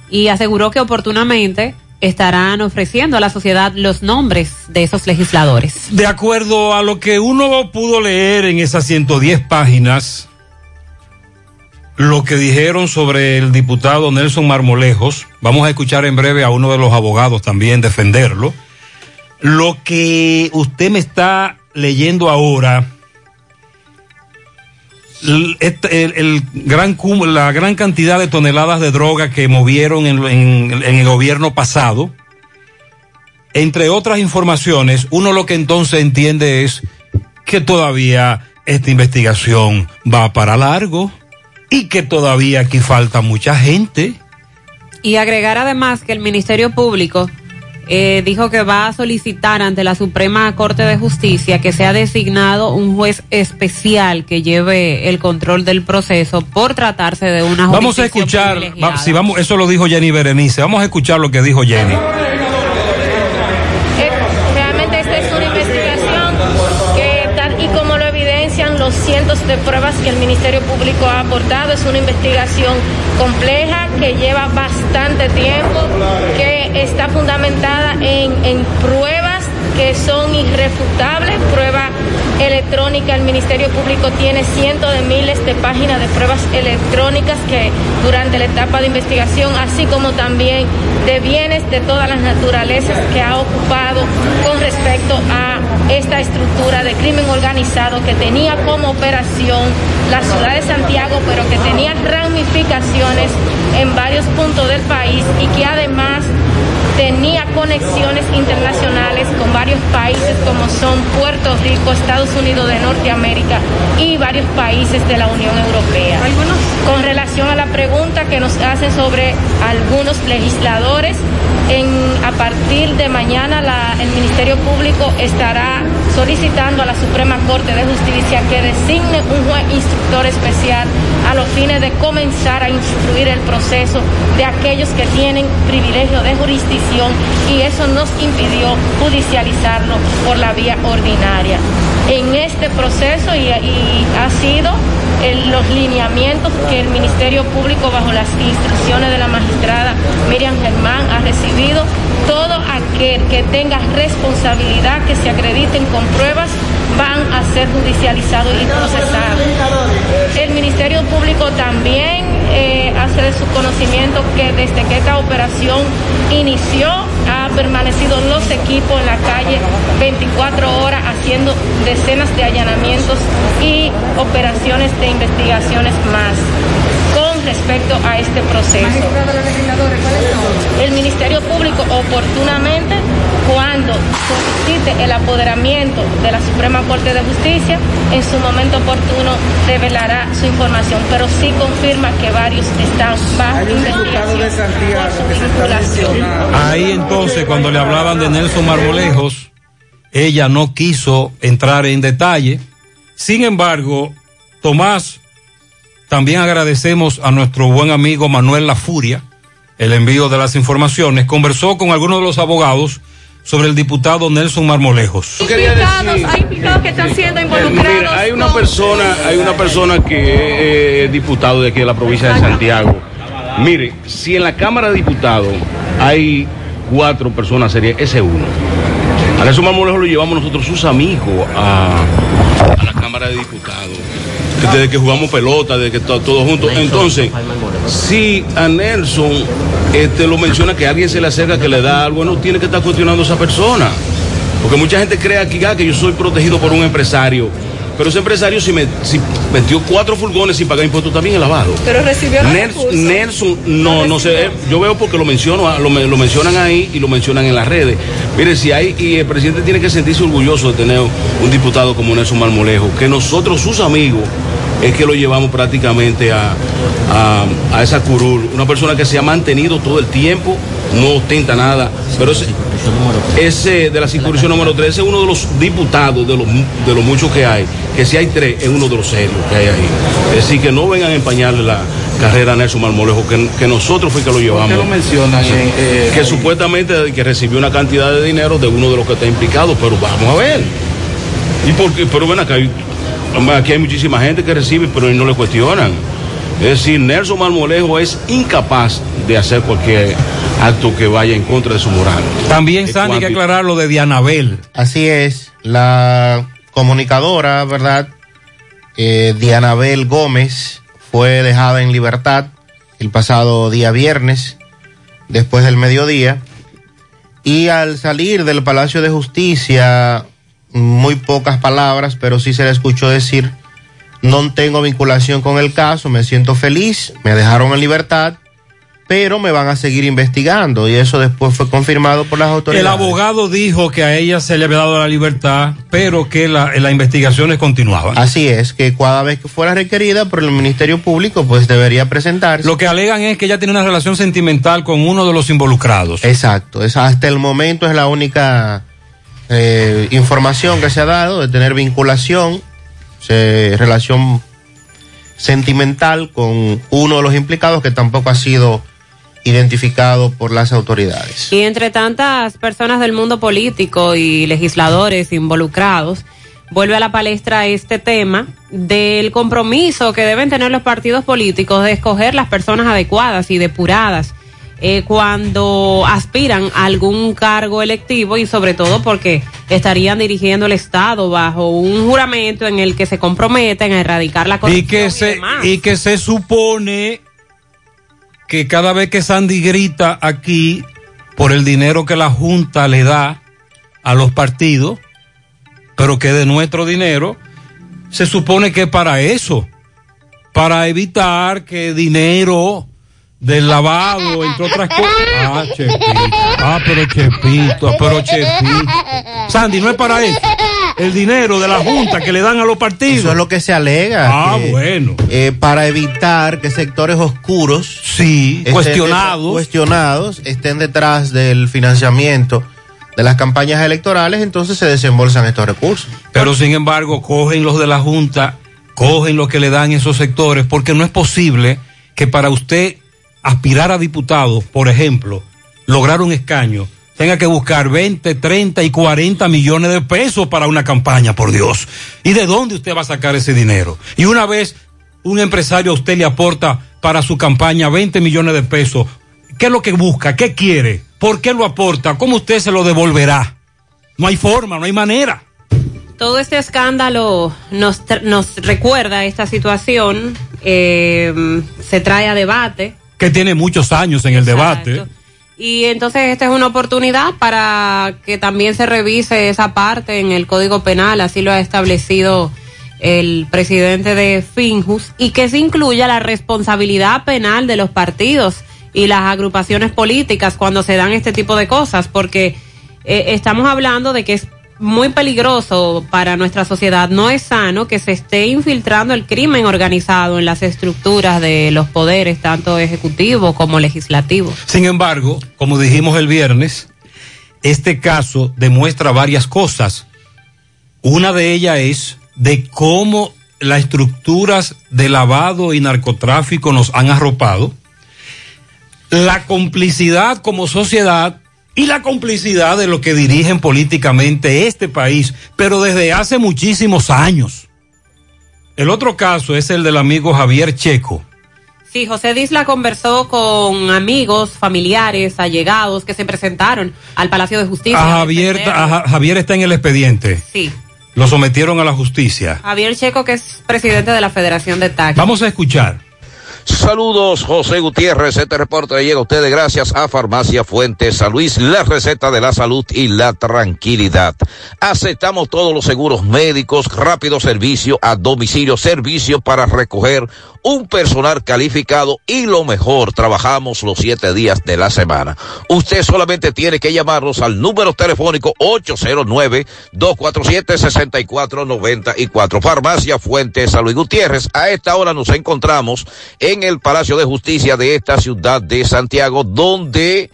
y aseguró que oportunamente estarán ofreciendo a la sociedad los nombres de esos legisladores. De acuerdo a lo que uno pudo leer en esas 110 páginas, lo que dijeron sobre el diputado Nelson Marmolejos, vamos a escuchar en breve a uno de los abogados también defenderlo. Lo que usted me está leyendo ahora, este- gran la gran cantidad de toneladas de droga que movieron en el gobierno pasado, entre otras informaciones, uno lo que entonces entiende es que todavía esta investigación va para largo y que todavía aquí falta mucha gente. Y agregar además que el Ministerio Público eh, dijo que va a solicitar ante la Suprema Corte de Justicia que sea designado un juez especial que lleve el control del proceso por tratarse de una Vamos a jurisdicción escuchar, va- si vamos, eso lo dijo Jenny Berenice, vamos a escuchar lo que dijo Jenny. Cientos de pruebas que el Ministerio Público ha aportado, es una investigación compleja que lleva bastante tiempo, que está fundamentada en, en pruebas que son irrefutables, prueba electrónica. El Ministerio Público tiene cientos de miles de páginas de pruebas electrónicas que durante la etapa de investigación, así como también de bienes de todas las naturalezas que ha ocupado con respecto a esta estructura de crimen organizado que tenía como operación la ciudad de Santiago, pero que tenía ramificaciones en varios puntos del país y que además tenía conexiones internacionales con varios países como son Puerto Rico, Estados Unidos de Norteamérica y varios países de la Unión Europea. Con relación a la pregunta que nos hacen sobre algunos legisladores, en, a partir de mañana la- el Ministerio Público estará solicitando a la Suprema Corte de Justicia que designe un juez instructor especial a los fines de comenzar a instruir el proceso de aquellos que tienen privilegio de jurisdicción y eso nos impidió judicializarlo por la vía ordinaria. En este proceso y, y ha sido los lineamientos que el Ministerio Público bajo las instrucciones de la magistrada Miriam Germán ha recibido, todo aquel que tenga responsabilidad, que se acrediten con pruebas, van a ser judicializados y procesados. El Ministerio Público también eh, hace de su conocimiento que desde que esta operación inició ha permanecido los equipos en la calle 24 horas haciendo decenas de allanamientos y operaciones de investigaciones más. Con respecto a este proceso. El Ministerio Público oportunamente, cuando solicite el apoderamiento de la Suprema Corte de Justicia, en su momento oportuno develará su información, pero sí confirma que varios están bajo investigación por su vinculación. Ahí entonces, cuando le hablaban de Nelson Marmolejos, ella no quiso entrar en detalle. Sin embargo, Tomás, también agradecemos a nuestro buen amigo Manuel La Furia el envío de las informaciones. Conversó con algunos de los abogados sobre el diputado Nelson Marmolejos. Implicados, hay implicados que están siendo involucrados. Mira, hay una persona, hay una persona que es diputado de aquí de la provincia de Santiago. Mire, si en la Cámara de Diputados hay cuatro personas serias, ese es uno. A Nelson Marmolejo lo llevamos nosotros, sus amigos, a, a la Cámara de Diputados. Desde que jugamos pelota, desde que to- todos juntos. Entonces, si a Nelson este, lo menciona que alguien se le acerca, que le da algo, no tiene que estar cuestionando a esa persona. Porque mucha gente cree aquí ah, que yo soy protegido por un empresario. Pero ese empresario si, me, si metió cuatro furgones sin pagar impuestos también es lavado. Pero recibió Nelson. Nelson, no, no sé, eh, yo veo porque lo menciono, ah, lo, lo mencionan ahí y lo mencionan en las redes. Mire, si hay, y el presidente tiene que sentirse orgulloso de tener un diputado como Nelson Marmolejo, que nosotros, sus amigos, es que lo llevamos prácticamente a, a, a esa curul. Una persona que se ha mantenido todo el tiempo, no ostenta nada, pero ese, ese de la circunscripción número 3 ese es uno de los diputados de los, de los muchos que hay, que si hay tres, es uno de los serios que hay ahí. Es decir, que no vengan a empañarle la carrera a Nelson Marmolejo, que, que nosotros fue que lo llevamos. lo mencionan Sí. eh, que supuestamente que recibió una cantidad de dinero de uno de los que está implicado, pero vamos a ver. ¿Y por qué? Pero ven acá, hay- aquí hay muchísima gente que recibe, pero no le cuestionan. Es decir, Nelson Marmolejo es incapaz de hacer cualquier acto que vaya en contra de su moral. También, Sandy, hay que aclarar lo de Dianabel. Así es, la comunicadora, ¿verdad? Eh, Dianabel Gómez fue dejada en libertad el pasado día viernes, después del mediodía, y al salir del Palacio de Justicia, muy pocas palabras, pero sí se le escuchó decir, no tengo vinculación con el caso, me siento feliz, me dejaron en libertad, pero me van a seguir investigando, y eso después fue confirmado por las El autoridades. abogado dijo que a ella se le había dado la libertad, pero que la, las investigaciones continuaban. Así es, que cada vez que fuera requerida por el Ministerio Público, pues debería presentarse. Lo que alegan es que ella tiene una relación sentimental con uno de los involucrados. Exacto, es, hasta el momento es la única eh, información que se ha dado de tener vinculación, se- relación sentimental con uno de los implicados que tampoco ha sido identificado por las autoridades. Y entre tantas personas del mundo político y legisladores involucrados, vuelve a la palestra este tema del compromiso que deben tener los partidos políticos de escoger las personas adecuadas y depuradas eh, cuando aspiran a algún cargo electivo y sobre todo porque estarían dirigiendo el Estado bajo un juramento en el que se comprometen a erradicar la Y corrupción. que, se, demás. y que se supone que cada vez que Sandy grita aquí por el dinero que la Junta le da a los partidos, pero que de nuestro dinero, se supone que es para eso, para evitar que dinero del lavado, entre otras cosas. Ah, Chepito. Ah, pero Chepito, pero Chepito. Sandy, no es para eso. El dinero de la Junta que le dan a los partidos. Eso es lo que se alega. Ah, que, bueno. eh, para evitar que sectores oscuros, sí, estén cuestionados. cuestionados, estén detrás del financiamiento de las campañas electorales, entonces se desembolsan estos recursos. Pero sin embargo, cogen los de la Junta, cogen lo que le dan esos sectores, porque no es posible que para usted aspirar a diputado, por ejemplo, lograr un escaño, tenga que buscar 20, 30 y 40 millones de pesos para una campaña, por Dios. ¿Y de dónde usted va a sacar ese dinero? Y una vez un empresario a usted le aporta para su campaña 20 millones de pesos, ¿qué es lo que busca? ¿Qué quiere? ¿Por qué lo aporta? ¿Cómo usted se lo devolverá? No hay forma, no hay manera. Todo este escándalo nos, recuerda esta situación, eh, se trae a debate que tiene muchos años en el debate. Y entonces esta es una oportunidad para que también se revise esa parte en el Código Penal, así lo ha establecido el presidente de Finjus y que se incluya la responsabilidad penal de los partidos y las agrupaciones políticas cuando se dan este tipo de cosas, porque eh, estamos hablando de que es muy peligroso para nuestra sociedad, no es sano que se esté infiltrando el crimen organizado en las estructuras de los poderes, tanto ejecutivo como legislativo. Sin embargo, como dijimos el viernes, este caso demuestra varias cosas. Una de ellas es de cómo las estructuras de lavado y narcotráfico nos han arropado, la complicidad como sociedad y la complicidad de los que dirigen políticamente este país, pero desde hace muchísimos años. El otro caso es el del amigo Javier Checo. Sí, José Disla conversó con amigos, familiares, allegados que se presentaron al Palacio de Justicia. A Javier, a Javier está en el expediente. Sí. Lo sometieron a la justicia. Javier Checo, que es presidente de la Federación de Taxi. Vamos a escuchar. Saludos, José Gutiérrez. Este reporte llega a ustedes gracias a Farmacia Fuentes San Luis, la receta de la salud y la tranquilidad. Aceptamos todos los seguros médicos, rápido servicio a domicilio, servicio para recoger un personal calificado y lo mejor, trabajamos los siete días de la semana. Usted solamente tiene que llamarnos al número telefónico 809-247-6494. Farmacia Fuentes San Luis Gutiérrez. A esta hora nos encontramos en el Palacio de Justicia de esta ciudad de Santiago, donde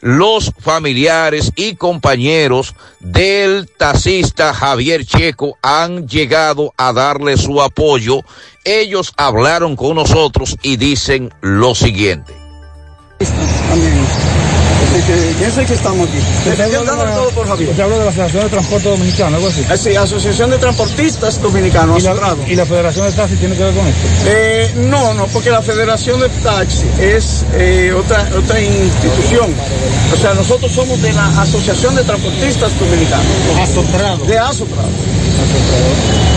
los familiares y compañeros del taxista Javier Checo han llegado a darle su apoyo. Ellos hablaron con nosotros y dicen lo siguiente. ¿Quién es el que estamos aquí? todo por Javier. Usted de la Asociación de Transporte Dominicano, algo así. Eh, sí, Asociación de Transportistas Dominicanos. ¿Y la, ¿Y la Federación de Taxi tiene que ver con esto? Eh, no, no, porque la Federación de Taxi es eh, otra, otra institución. O sea, nosotros somos de la Asociación de Transportistas Dominicanos. Asoprado. De Asoprado.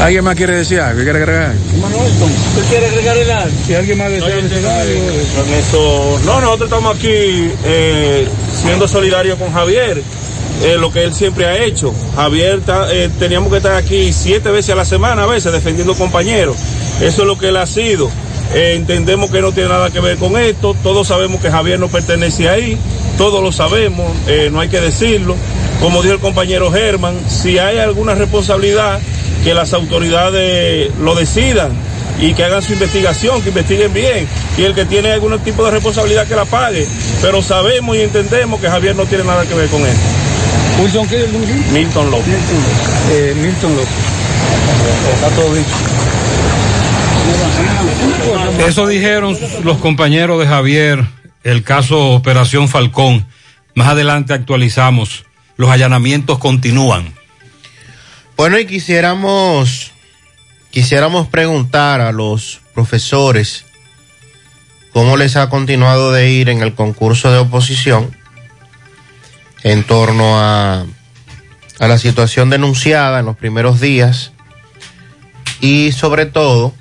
¿Alguien más quiere decir algo? ¿Quiere agregar? Manuel, ¿usted quiere agregar algo? Si alguien más desea decir algo. Con eso, no, nosotros estamos aquí eh, siendo solidarios con Javier, eh, lo que él siempre ha hecho. Javier, eh, teníamos que estar aquí siete veces a la semana, a veces, defendiendo compañeros. Eso es lo que él ha sido. Eh, entendemos que no tiene nada que ver con esto, todos sabemos que Javier no pertenece ahí, todos lo sabemos, eh, no hay que decirlo. Como dijo el compañero Germán, si hay alguna responsabilidad, que las autoridades lo decidan y que hagan su investigación, que investiguen bien. Y el que tiene algún tipo de responsabilidad que la pague. Pero sabemos y entendemos que Javier no tiene nada que ver con esto. ¿Wilson qué? Milton López. Eh, Milton López. Está todo dicho. Eso dijeron los compañeros de Javier, el caso Operación Falcón. Más adelante actualizamos. Los allanamientos continúan. Bueno, y quisiéramos, quisiéramos preguntar a los profesores cómo les ha continuado de ir en el concurso de oposición en torno a, a la situación denunciada en los primeros días y sobre todo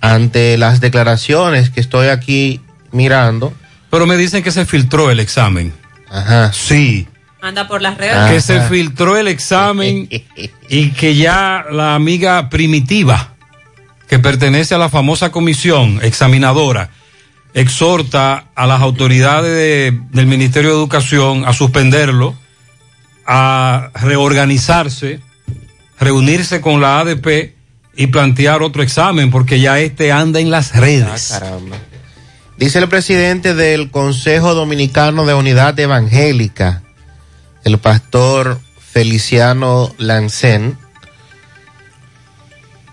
ante las declaraciones que estoy aquí mirando. Pero me dicen que se filtró el examen. Ajá. Sí. Anda por las redes. Que se filtró el examen y que ya la amiga primitiva, que pertenece a la famosa comisión examinadora, exhorta a las autoridades de- del Ministerio de Educación a suspenderlo, a reorganizarse, reunirse con la ADP y plantear otro examen, porque ya este anda en las redes. Ah, caramba. Dice el presidente del Consejo Dominicano de Unidad Evangélica, el pastor Feliciano Lancén,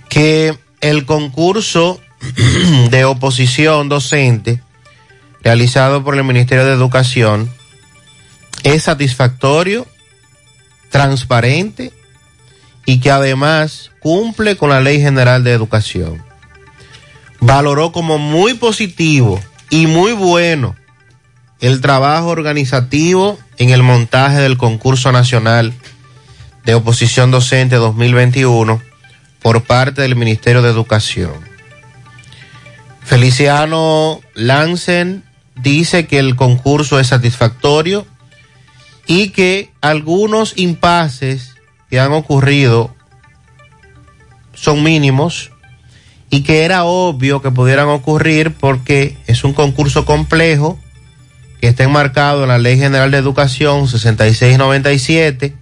que el concurso de oposición docente realizado por el Ministerio de Educación es satisfactorio, transparente y que además cumple con la Ley General de Educación. Valoró como muy positivo y muy bueno el trabajo organizativo en el montaje del concurso nacional de oposición docente 2021 por parte del Ministerio de Educación. Feliciano Lancen dice que el concurso es satisfactorio y que algunos impases que han ocurrido son mínimos y que era obvio que pudieran ocurrir porque es un concurso complejo está enmarcado en la Ley General de Educación 6697,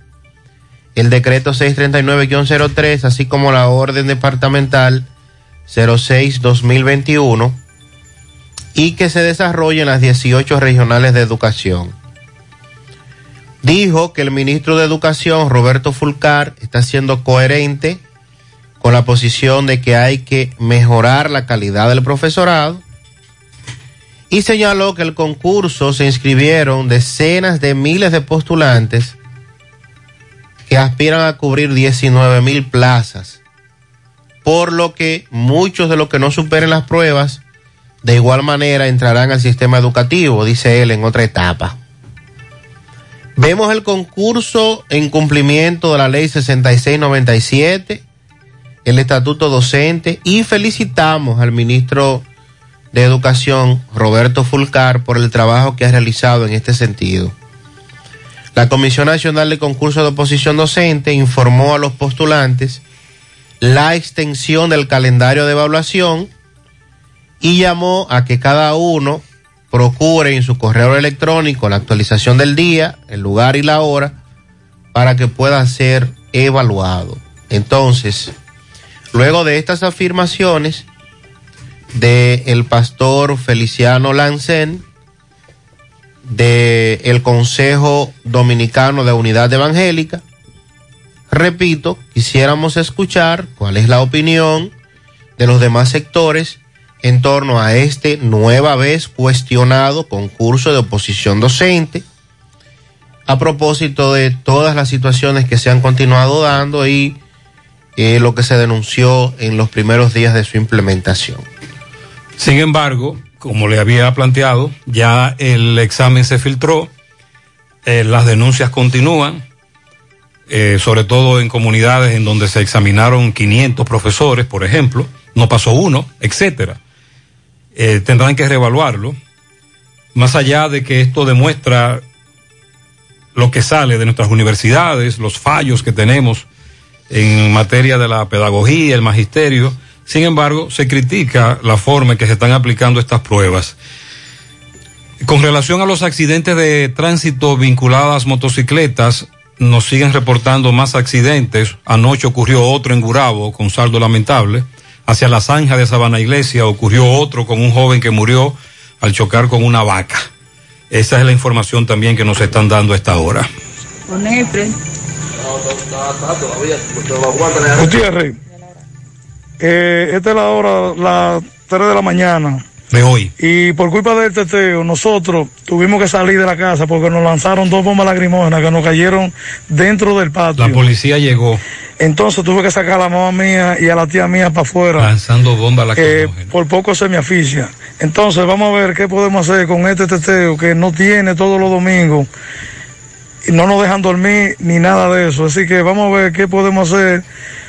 el decreto 639-03, así como la orden departamental 06-2021 y que se desarrolla en las 18 regionales de educación. Dijo que el ministro de Educación, Roberto Fulcar, está siendo coherente con la posición de que hay que mejorar la calidad del profesorado y señaló que el concurso se inscribieron decenas de miles de postulantes que aspiran a cubrir 19 mil plazas, por lo que muchos de los que no superen las pruebas de igual manera entrarán al sistema educativo, dice él en otra etapa. Vemos el concurso en cumplimiento de la ley 6697, el estatuto docente y felicitamos al ministro de Educación, Roberto Fulcar, por el trabajo que ha realizado en este sentido. La Comisión Nacional de Concurso de Oposición Docente informó a los postulantes la extensión del calendario de evaluación y llamó a que cada uno procure en su correo electrónico la actualización del día, el lugar y la hora para que pueda ser evaluado. Entonces, luego de estas afirmaciones del el pastor Feliciano Lancén, del el Consejo Dominicano de Unidad Evangélica, repito, quisiéramos escuchar cuál es la opinión de los demás sectores en torno a este nueva vez cuestionado concurso de oposición docente, a propósito de todas las situaciones que se han continuado dando y eh, lo que se denunció en los primeros días de su implementación. Sin embargo, como le había planteado, ya el examen se filtró, eh, las denuncias continúan, eh, sobre todo en comunidades en donde se examinaron 500 profesores, por ejemplo, no pasó uno, etcétera. Eh, tendrán que reevaluarlo. Más allá de que esto demuestra lo que sale de nuestras universidades, los fallos que tenemos en materia de la pedagogía, el magisterio, sin embargo, se critica la forma en que se están aplicando estas pruebas. Con relación a los accidentes de tránsito vinculadas motocicletas, nos siguen reportando más accidentes. Anoche ocurrió otro en Gurabo con saldo lamentable. Hacia la zanja de Sabana Iglesia ocurrió otro con un joven que murió al chocar con una vaca. Esa es la información también que nos están dando a esta hora. Gutiérrez, eh, esta es la hora, las 3 de la mañana. De hoy. Y por culpa del teteo, nosotros tuvimos que salir de la casa porque nos lanzaron dos bombas lacrimógenas que nos cayeron dentro del patio. La policía llegó. Entonces tuve que sacar a la mamá mía y a la tía mía para afuera. Lanzando bombas que lacrimógenas. por poco se me aficia. Entonces vamos a ver qué podemos hacer con este teteo que no tiene todos los domingos y no nos dejan dormir ni nada de eso. Así que vamos a ver qué podemos hacer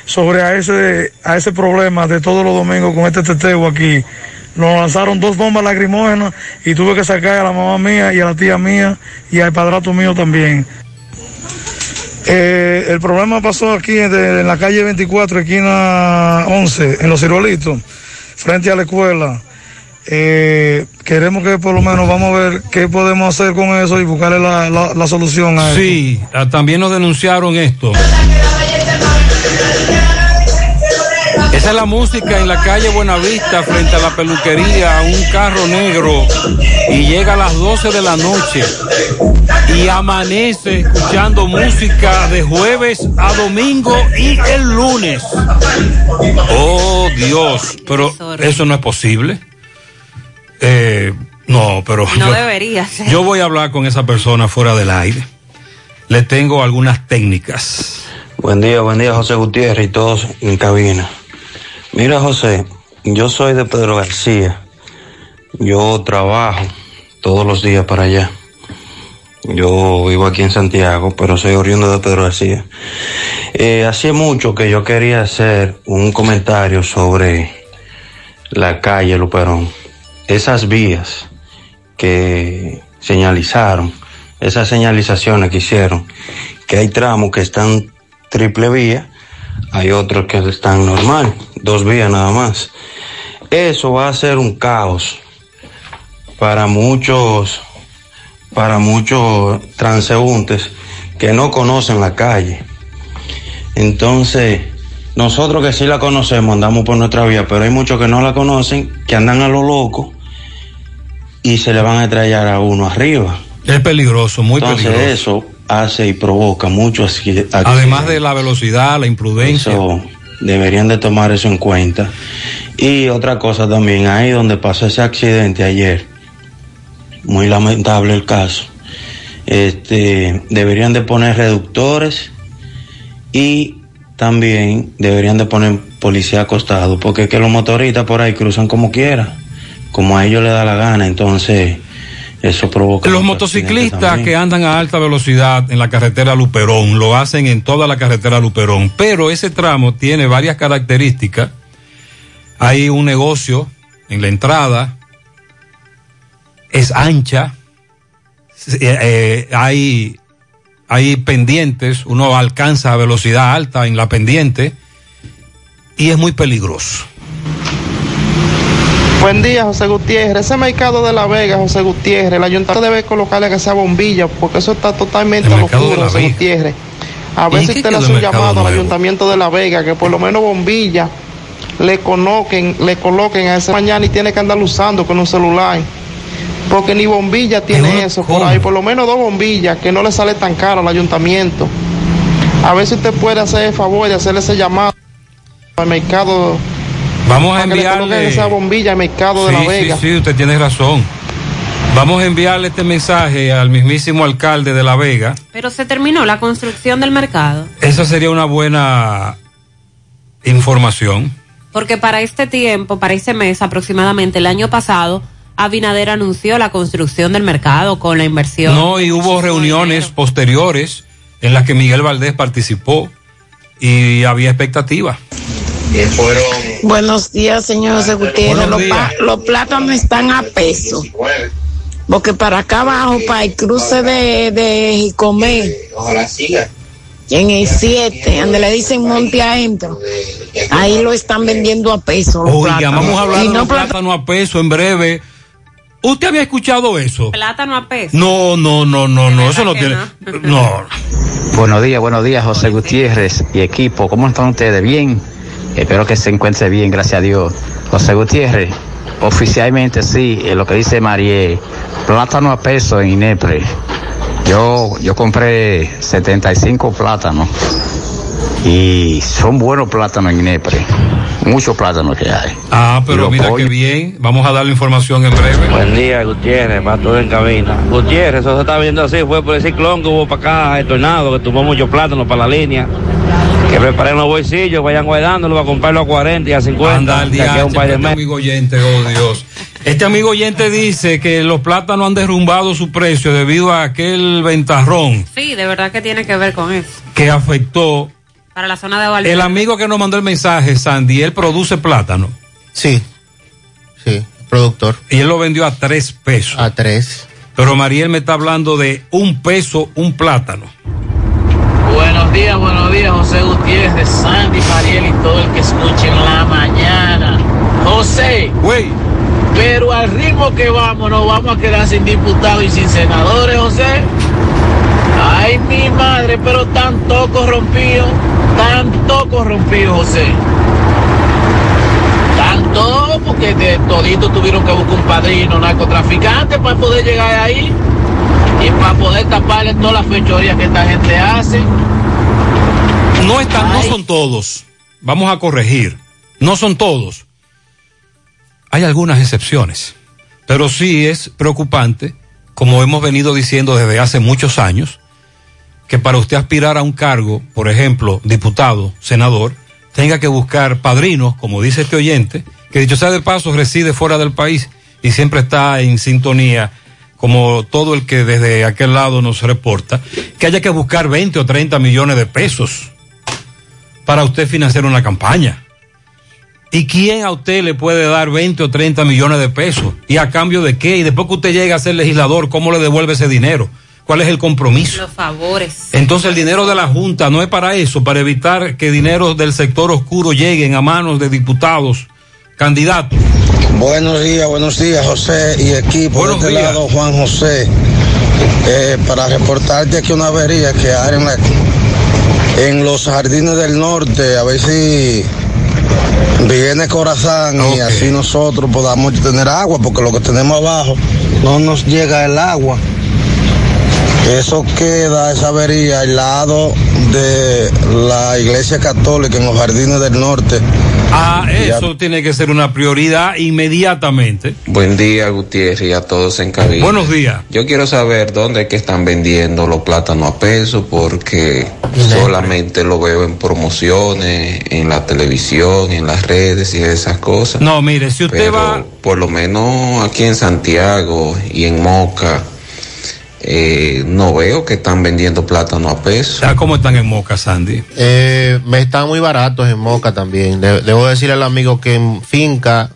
sobre a ese, a ese problema de todos los domingos con este teteo aquí. Nos lanzaron dos bombas lacrimógenas y tuve que sacar a la mamá mía y a la tía mía y al padrato mío también. Eh, el problema pasó aquí de- en la calle 24, esquina 11, en Los Ciruelitos, frente a la escuela. Eh, queremos que por lo menos vamos a ver qué podemos hacer con eso y buscarle la, la- solución a. Sí, ah, también nos denunciaron esto. Esa es la música en la calle Buenavista frente a la peluquería, un carro negro y llega a las 12 de la noche y amanece escuchando música de jueves a domingo y el lunes. Oh Dios, pero eso no es posible. Eh, no, pero No yo- debería ser. yo voy a hablar con esa persona fuera del aire. Le tengo algunas técnicas. Buen día, buen día José Gutiérrez y todos en cabina. Mira José, yo soy de Pedro García. Yo trabajo todos los días para allá. Yo vivo aquí en Santiago, pero soy oriundo de Pedro García. Eh, hacía mucho que yo quería hacer un comentario sobre la calle Luperón. Esas vías que señalizaron, esas señalizaciones que hicieron, que hay tramos que están triple vía, hay otros que están normal, dos vías nada más. Eso va a ser un caos para muchos, para muchos transeúntes que no conocen la calle. Entonces, nosotros que sí la conocemos andamos por nuestra vía, pero hay muchos que no la conocen, que andan a lo loco y se le van a estrellar a uno arriba. Es peligroso, muy Entonces peligroso. eso hace y provoca muchos acci- Además de la velocidad, la imprudencia. Eso, deberían de tomar eso en cuenta. Y otra cosa también, ahí donde pasó ese accidente ayer, muy lamentable el caso, este, deberían de poner reductores y también deberían de poner policía acostado, porque es que los motoristas por ahí cruzan como quiera, como a ellos les da la gana, entonces eso provoca... Los motociclistas que andan a alta velocidad en la carretera Luperón lo hacen en toda la carretera Luperón, pero ese tramo tiene varias características. Hay un negocio en la entrada, es ancha, eh, eh, hay, hay pendientes, uno alcanza a velocidad alta en la pendiente y es muy peligroso. Buen día, José Gutiérrez. Ese mercado de La Vega, José Gutiérrez, el ayuntamiento debe colocarle que sea bombilla, porque eso está totalmente locura, José Vega. Gutiérrez. A ¿Y ver en si qué usted le hace un llamado al ayuntamiento de La Vega, que por lo menos bombilla le coloquen, le coloquen a esa mañana y tiene que andar usando con un celular. Porque ni bombilla tiene eso por ahí, por lo menos dos bombillas, que no le sale tan caro al ayuntamiento. A ver si usted puede hacer el favor de hacerle ese llamado al mercado. Vamos a coloquen enviarle... esa bombilla al mercado de La Vega. Sí, sí, usted tiene razón. Vamos a enviarle este mensaje al mismísimo alcalde de La Vega. Pero se terminó la construcción del mercado. Esa sería una buena información. Porque para este tiempo, para ese mes aproximadamente, el año pasado, Abinader anunció la construcción del mercado con la inversión. No, y hubo reuniones posteriores en las que Miguel Valdés participó y había Buenos días, señor José Gutiérrez. Los, los plátanos están a peso. Porque para acá abajo, para el cruce de, de Jicomé, Ojalá siga. en el 7, donde le dicen monte adentro, ahí lo están vendiendo a peso. los Oiga, plátanos. vamos a hablar de no los plátanos a peso en breve. ¿Usted había escuchado eso? Plátano a peso. No, no, no, no, no, eso no tiene. No. Buenos días, buenos días, José Gutiérrez y equipo. ¿Cómo están ustedes? Bien. Espero que se encuentre bien, gracias a Dios. José Gutiérrez, oficialmente sí, es lo que dice Marie, plátano a peso en Inepre. Yo, yo compré 75 plátanos y son buenos plátanos en Inepre. Muchos plátanos que hay. Ah, pero mira qué bien. Vamos a darle información en breve. Buen día, Gutiérrez, para todo en cabina. Gutiérrez, eso se está viendo así, fue por el ciclón que hubo para acá, el tornado, que tumbó muchos plátanos para la línea. Que preparen los bolsillos, vayan guardándolo para comprarlo a 40 y a 50. Anda al de aquí a un DH, par de este amigo oyente, oh Dios. Este amigo oyente dice que los plátanos han derrumbado su precio debido a aquel ventarrón Sí, de verdad que tiene que ver con eso. que afectó. Para la zona de Valverde. El amigo que nos mandó el mensaje, Sandy, él produce plátano. Sí, sí, productor. Y él lo vendió a tres pesos. A tres. Pero Mariel me está hablando de un peso, un plátano. Buenos días, buenos días, José Gutiérrez, Sandy, Mariel y todo el que escuche en la mañana. José, güey, pero al ritmo que vamos, nos vamos a quedar sin diputados y sin senadores, José. Ay, mi madre, pero tanto corrompido, tanto corrompido, José. Tanto, porque de todito tuvieron que buscar un padrino narcotraficante para poder llegar ahí y para poder taparle todas las fechorías que esta gente hace. No están, no son todos. Vamos a corregir. No son todos. Hay algunas excepciones. Pero sí es preocupante, como hemos venido diciendo desde hace muchos años, que para usted aspirar a un cargo, por ejemplo, diputado, senador, tenga que buscar padrinos, como dice este oyente, que dicho sea de paso reside fuera del país y siempre está en sintonía, como todo el que desde aquel lado nos reporta, que haya que buscar 20 o 30 millones de pesos para usted financiar una campaña. ¿Y quién a usted le puede dar 20 o 30 millones de pesos? ¿Y a cambio de qué? Y después que usted llegue a ser legislador, ¿cómo le devuelve ese dinero? ¿Cuál es el compromiso? Los favores. Entonces el dinero de la Junta no es para eso, para evitar que dinero del sector oscuro lleguen a manos de diputados, candidatos. Buenos días, buenos días, José y equipo. Buenos de este días. lado, Juan José. Eh, para reportarte aquí una avería que hay en, la- en los jardines del norte, a ver si viene Corazán y así nosotros podamos tener agua, porque lo que tenemos abajo no nos llega el agua. Eso queda, esa avería, al lado de la iglesia católica en los jardines del norte. Ah, eso tiene que ser una prioridad inmediatamente. Buen día, Gutiérrez, y a todos en cabina. Buenos días. Yo quiero saber dónde es que están vendiendo los plátanos a peso, porque solamente lo veo en promociones, en la televisión, en las redes y esas cosas. No, mire, si usted Pero va, por lo menos aquí en Santiago y en Moca, eh, no veo que están vendiendo plátano a peso. ¿sabes cómo están en Moca, Sandy? Eh, me están muy baratos en Moca también. De- debo decirle al amigo que en finca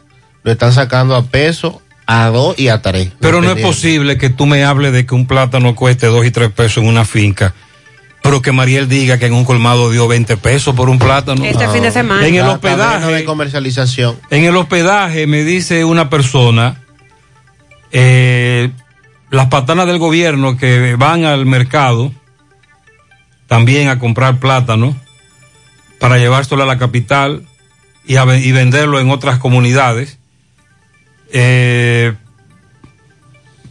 lo están sacando a peso, a dos y a tres. Pero no es posible que tú me hables de que un plátano cueste dos y tres pesos en una finca, pero que Mariel diga que en un colmado dio 20 pesos por un plátano. Este fin de semana. En el Ah, hospedaje. de comercialización. En el hospedaje me dice una persona, eh, las patanas del gobierno que van al mercado también a comprar plátano para llevárselo a la capital y, a y venderlo en otras comunidades. Eh,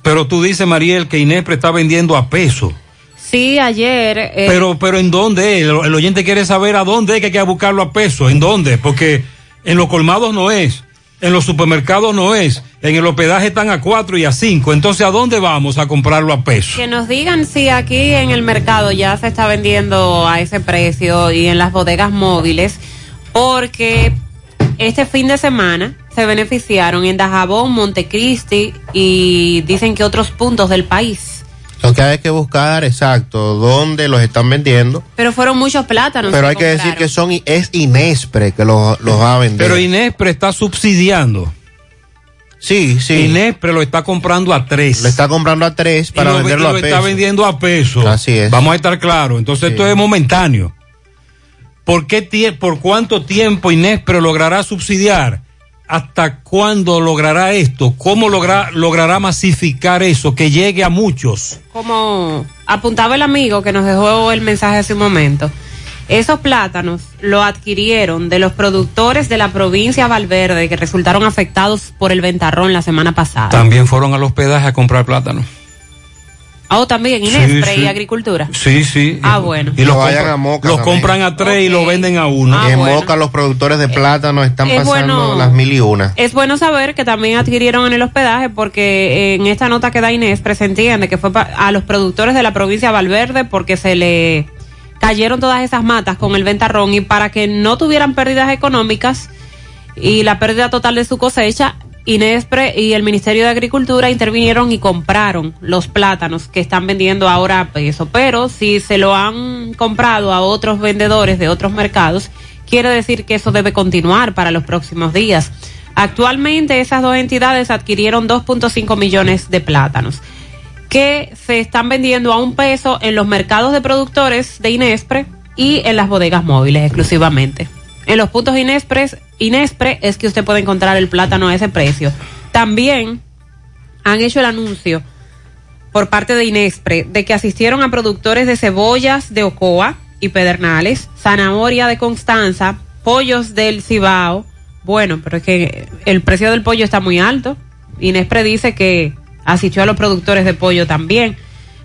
pero tú dices, Mariel, que Inespre está vendiendo a peso. Sí, ayer. eh, Pero, pero ¿en dónde? El, el oyente quiere saber a dónde es que hay que buscarlo a peso. ¿En dónde? Porque en los colmados no es, en los supermercados no es, en el hospedaje están a cuatro y a cinco. Entonces, ¿a dónde vamos a comprarlo a peso? Que nos digan si aquí en el mercado ya se está vendiendo a ese precio y en las bodegas móviles, porque este fin de semana se beneficiaron en Dajabón, Montecristi y dicen que otros puntos del país. Lo que hay que buscar, exacto, dónde los están vendiendo. Pero fueron muchos plátanos. Pero hay que decir que son es Inespre que los, los va a vender. Pero Inespre está subsidiando. Sí, sí. Inespre lo está comprando a tres. Lo está comprando a tres para y lo, venderlo y lo a está peso. vendiendo a peso. Así es. Vamos a estar claros. Entonces esto es momentáneo. ¿Por, qué ¿Por cuánto tiempo Inespre logrará subsidiar? ¿Hasta cuándo logrará esto? ¿Cómo logra- logrará masificar eso? Que llegue a muchos. como apuntaba el amigo que nos dejó el mensaje hace un momento, esos plátanos lo adquirieron de los productores de la provincia Valverde que resultaron afectados por el ventarrón la semana pasada. También fueron al hospedaje a comprar plátano. Ah, oh, también Sí, Inespre sí. y Agricultura. Sí, sí. Ah, bueno. Y los, vayan a Moca los también. compran a tres y lo venden a uno. Ah, en bueno. Moca los productores de plátano están es pasando bueno- las mil y una. Es bueno saber que también adquirieron en el hospedaje porque en esta nota que da Inespre se entiende que fue pa- a los productores de la provincia de Valverde porque se le cayeron todas esas matas con el ventarrón y para que no tuvieran pérdidas económicas y la pérdida total de su cosecha, Inespre y el Ministerio de Agricultura intervinieron y compraron los plátanos que están vendiendo ahora a peso. Pero si se lo han comprado a otros vendedores de otros mercados, quiere decir que eso debe continuar para los próximos días. Actualmente esas dos entidades adquirieron 2.5 millones de plátanos que se están vendiendo a un peso en los mercados de productores de Inespre y en las bodegas móviles exclusivamente. En los puntos Inespre, Inespre es que usted puede encontrar el plátano a ese precio. También han hecho el anuncio por parte de Inespre de que asistieron a productores de cebollas de Ocoa y Pedernales, zanahoria de Constanza, pollos del Cibao. Bueno, pero es que el precio del pollo está muy alto. Inespre dice que asistió a los productores de pollo también.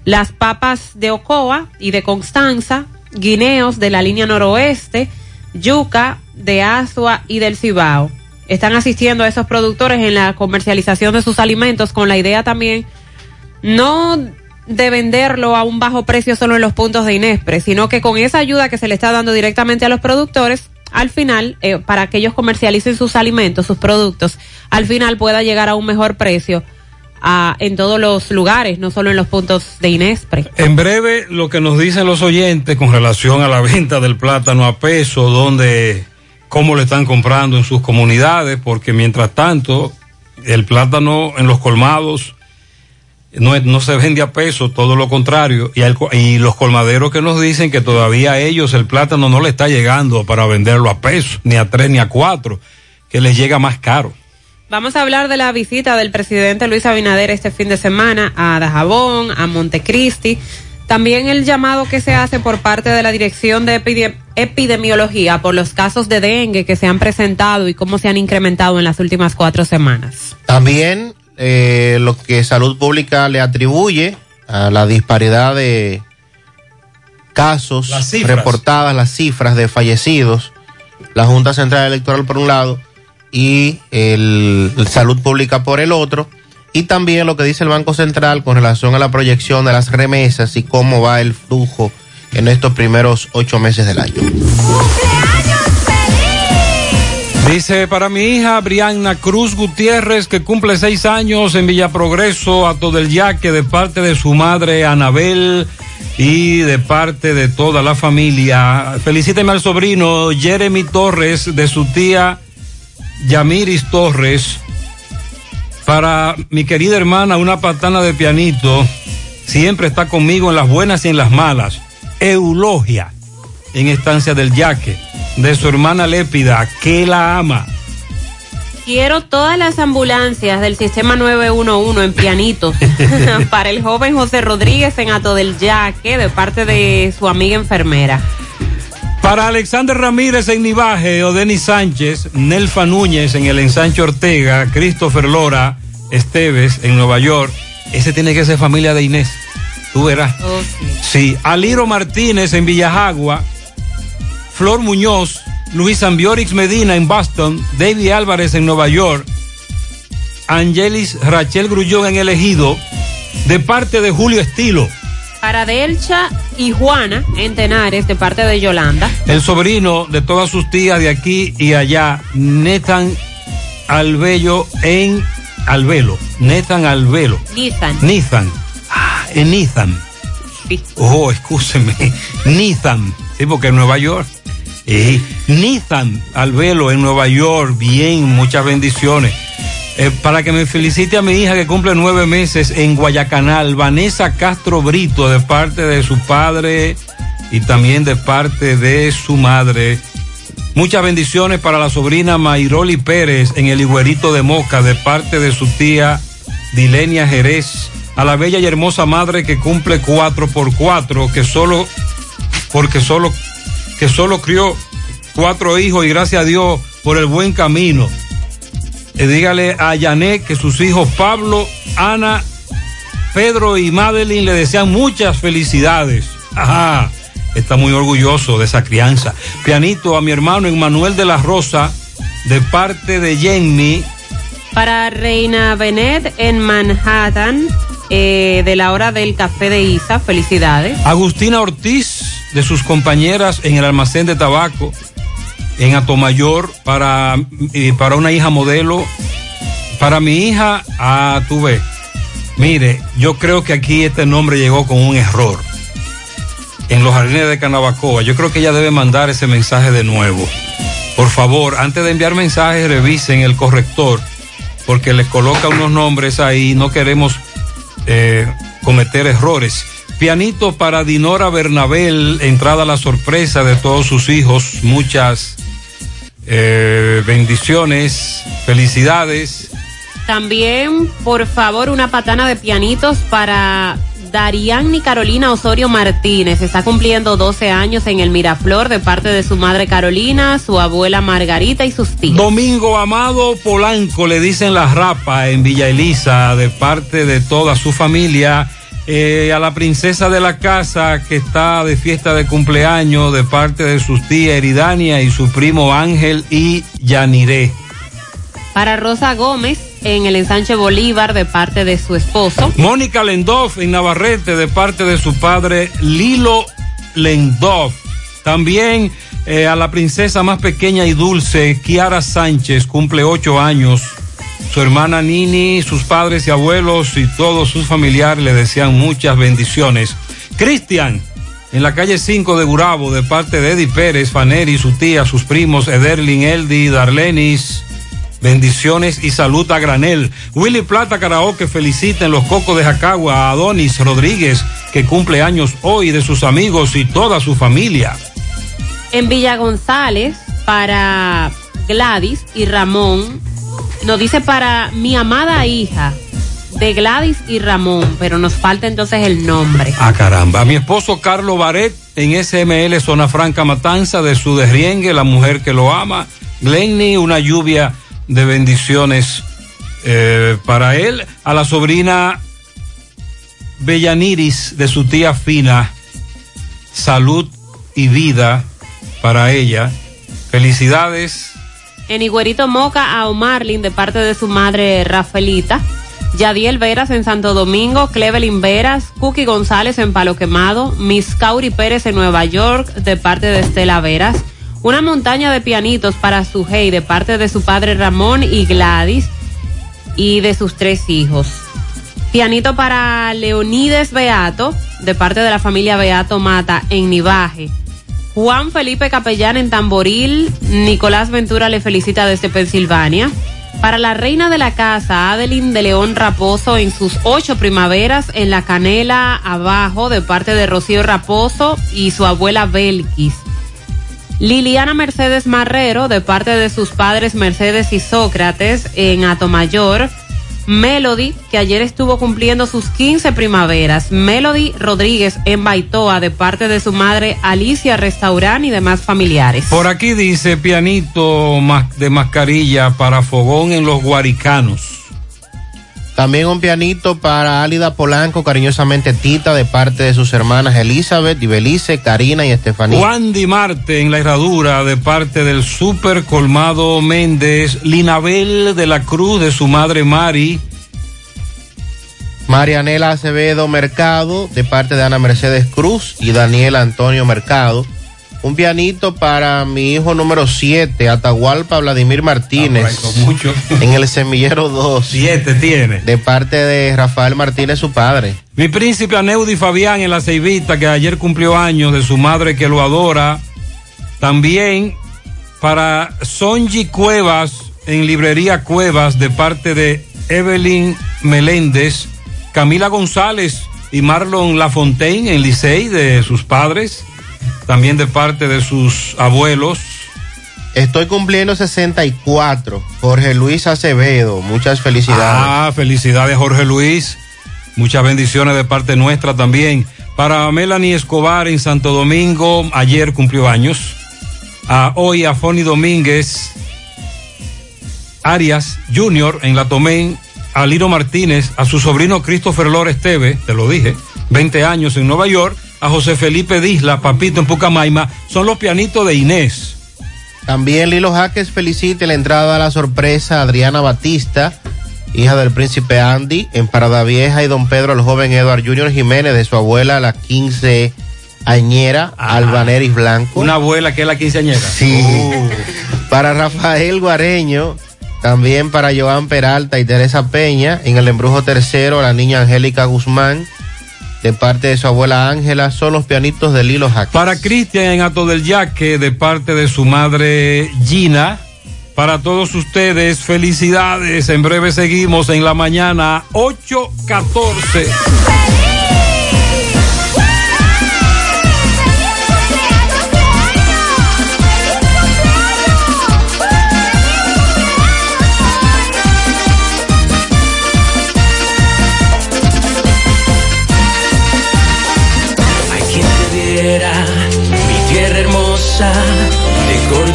Las papas de Ocoa y de Constanza, guineos de la línea noroeste, yuca de Asua y del Cibao. Están asistiendo a esos productores en la comercialización de sus alimentos con la idea también no de venderlo a un bajo precio solo en los puntos de Inespre, sino que con esa ayuda que se le está dando directamente a los productores, al final, eh, para que ellos comercialicen sus alimentos, sus productos, al final pueda llegar a un mejor precio en todos los lugares, no solo en los puntos de Inespre. En breve, lo que nos dicen los oyentes con relación a la venta del plátano a peso, dónde, cómo le están comprando en sus comunidades, porque mientras tanto, el plátano en los colmados no, no se vende a peso, todo lo contrario. Y, y los colmaderos que nos dicen que todavía a ellos el plátano no le está llegando para venderlo a peso, ni a tres ni a cuatro, que les llega más caro. Vamos a hablar de la visita del presidente Luis Abinader este fin de semana a Dajabón, a Montecristi. También el llamado que se hace por parte de la Dirección de Epide- Epidemiología por los casos de dengue que se han presentado y cómo se han incrementado en las últimas cuatro semanas. También eh, lo que Salud Pública le atribuye a la disparidad de casos Las reportadas, las cifras de fallecidos, la Junta Central Electoral por un lado y el, el Salud Pública por el otro, y también lo que dice el Banco Central con relación a la proyección de las remesas y cómo va el flujo en estos primeros ocho meses del año. Dice para mi hija Brianna Cruz Gutiérrez, que cumple seis años en Villa Progreso, a todo el yaque, de parte de su madre Anabel y de parte de toda la familia. Felicíteme al sobrino Jeremy Torres, de su tía Yamiris Torres. Para mi querida hermana, una patana de pianito, siempre está conmigo en las buenas y en las malas. Eulogia, en estancia del yaque, de su hermana Lépida, que la ama. Quiero todas las ambulancias del sistema 911 en pianitos para el joven José Rodríguez en Ato del Yaque de parte de su amiga enfermera. Para Alexander Ramírez en Nivaje, Odeni Sánchez, Nelfa Núñez en el ensanche Ortega, Christopher Lora, Esteves en Nueva York. Ese tiene que ser familia de Inés. Tú verás. Sí, Aliro Martínez en Villajagua, Flor Muñoz, Luis Ambiorix Medina en Boston, David Álvarez en Nueva York, Angelis Rachel Grullón en El Ejido, de parte de Julio Estilo. Para Delcha y Juana en Tenares de parte de Yolanda. El sobrino de todas sus tías de aquí y allá, Netan Albello en Albelo. Netan Albelo. Nissan. Nizan. Ah, en Nizan. Oh, escúcheme. Nizan. Sí, porque en Nueva York. Eh, Nizan Albelo en Nueva York. Bien, muchas bendiciones. Eh, para que me felicite a mi hija que cumple nueve meses en Guayacanal, Vanessa Castro Brito, de parte de su padre y también de parte de su madre. Muchas bendiciones para la sobrina Mayroli Pérez en el Higuerito de Moca, de parte de su tía Dilenia Jerez. A la bella y hermosa madre que cumple cuatro por cuatro, que solo, porque solo, que solo crió cuatro hijos y gracias a Dios por el buen camino. Eh, dígale a Yanet que sus hijos Pablo, Ana, Pedro y Madeline le desean muchas felicidades. Ajá, está muy orgulloso de esa crianza. Pianito a mi hermano Emmanuel de la Rosa, de parte de Jenny. Para Reina Benet en Manhattan eh, de la hora del café de Isa. Felicidades. Agustina Ortiz, de sus compañeras en el almacén de tabaco, en Atomayor, para, eh, para una hija modelo. Para mi hija, a tu ves. Mire, yo creo que aquí este nombre llegó con un error. En los jardines de Canabacoa. Yo creo que ella debe mandar ese mensaje de nuevo. Por favor, antes de enviar mensajes, revisen el corrector, porque les coloca unos nombres ahí. No queremos eh, cometer errores. Pianito para Dinora Bernabel, entrada a la sorpresa de todos sus hijos. Muchas eh, bendiciones, felicidades. También, por favor, una patana de pianitos para Darián y Carolina Osorio Martínez. Está cumpliendo 12 años en el Miraflor de parte de su madre Carolina, su abuela Margarita y sus tíos. Domingo Amado Polanco, le dicen la rapa en Villa Elisa, de parte de toda su familia. Eh, a la princesa de la casa que está de fiesta de cumpleaños, de parte de sus tías Eridania y su primo Ángel y Yaniré. Para Rosa Gómez en el ensanche Bolívar de parte de su esposo. Mónica Lendoff en Navarrete de parte de su padre Lilo Lendoff. También eh, a la princesa más pequeña y dulce, Kiara Sánchez, cumple ocho años. Su hermana Nini, sus padres y abuelos y todos sus familiares le desean muchas bendiciones. Cristian, en la calle 5 de Gurabo, de parte de Eddie Pérez, Faneri, su tía, sus primos, Ederlin, Eldi, Darlenis, Bendiciones y salud a granel. Willy Plata Karaoke felicita en los Cocos de Jacagua a Adonis Rodríguez, que cumple años hoy de sus amigos y toda su familia. En Villa González, para Gladys y Ramón, nos dice para mi amada hija de Gladys y Ramón, pero nos falta entonces el nombre. Ah, caramba. A mi esposo Carlos Baret en SML Zona Franca Matanza de su derriengue, la mujer que lo ama. Glenny, una lluvia de bendiciones eh, para él. A la sobrina Bellaniris de su tía Fina, salud y vida para ella. Felicidades. En Higuerito Moca a Omarlin de parte de su madre Rafaelita. Yadiel Veras en Santo Domingo, Clevelin Veras, Cookie González en Palo Quemado, Miss Cauri Pérez en Nueva York de parte de Estela Veras, una montaña de pianitos para su hey de parte de su padre Ramón y Gladys y de sus tres hijos. Pianito para Leonides Beato de parte de la familia Beato Mata en Nivaje. Juan Felipe Capellán en Tamboril, Nicolás Ventura le felicita desde Pensilvania. Para la reina de la casa, Adeline de León Raposo, en sus ocho primaveras, en la canela abajo, de parte de Rocío Raposo y su abuela Belkis. Liliana Mercedes Marrero, de parte de sus padres Mercedes y Sócrates, en Atomayor. Melody, que ayer estuvo cumpliendo sus 15 primaveras. Melody Rodríguez en Baitoa, de parte de su madre Alicia Restaurán y demás familiares. Por aquí dice pianito de mascarilla para fogón en los guaricanos. También un pianito para Álida Polanco, cariñosamente Tita, de parte de sus hermanas Elizabeth y Belice, Karina y Estefanía. Juan Di Marte en la herradura, de parte del super colmado Méndez. Linabel de la Cruz, de su madre Mari. Marianela Acevedo Mercado, de parte de Ana Mercedes Cruz y Daniel Antonio Mercado. Un pianito para mi hijo número 7, Atahualpa Vladimir Martínez. mucho. En el semillero 2. 7 tiene. De parte de Rafael Martínez, su padre. Mi príncipe Aneudi Fabián en la Ceibita, que ayer cumplió años de su madre que lo adora. También para Sonji Cuevas en Librería Cuevas, de parte de Evelyn Meléndez. Camila González y Marlon Lafontaine en Licey, de sus padres también de parte de sus abuelos. Estoy cumpliendo 64. Jorge Luis Acevedo, muchas felicidades. Ah, felicidades Jorge Luis. Muchas bendiciones de parte nuestra también. Para Melanie Escobar en Santo Domingo, ayer cumplió años. A hoy a Fonny Domínguez, Arias Junior en La Tomén, a Lino Martínez, a su sobrino Christopher Lores Teve, te lo dije, 20 años en Nueva York, a José Felipe Disla, Papito en Pucamaima, son los pianitos de Inés. También Lilo Jaques felicita la entrada a la sorpresa a Adriana Batista, hija del príncipe Andy, en Parada Vieja, y don Pedro, el joven Eduard Junior Jiménez, de su abuela, la 15 añera, Albaneris Blanco. Una abuela que es la quinceañera. Sí. Uh. Para Rafael Guareño, también para Joan Peralta y Teresa Peña, en el embrujo tercero, la niña Angélica Guzmán, de parte de su abuela Ángela, son los pianitos de Lilo Jaques. Para Cristian en Ato del Yaque, de parte de su madre Gina. Para todos ustedes, felicidades. En breve seguimos en la mañana 8.14.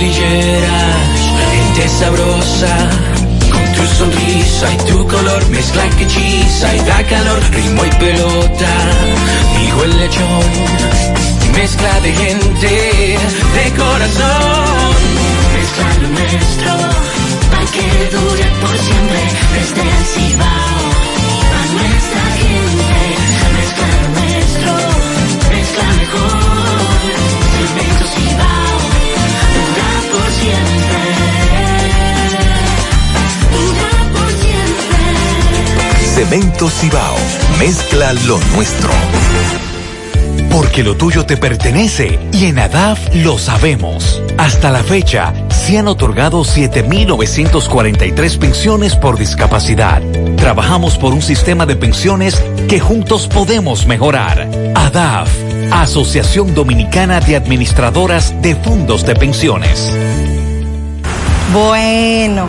cordilleras, gente sabrosa. Con tu sonrisa y tu color mezcla que hechiza y da calor, ritmo y pelota. Digo el lechón, mezcla de gente, de corazón. Mezcla lo nuestro, para que dure por siempre, desde el Cibao, a nuestra gente. Cemento Cibao, mezcla lo nuestro. Porque lo tuyo te pertenece y en ADAF lo sabemos. Hasta la fecha, se han otorgado 7.943 pensiones por discapacidad. Trabajamos por un sistema de pensiones que juntos podemos mejorar. ADAF, Asociación Dominicana de Administradoras de Fondos de Pensiones. Bueno,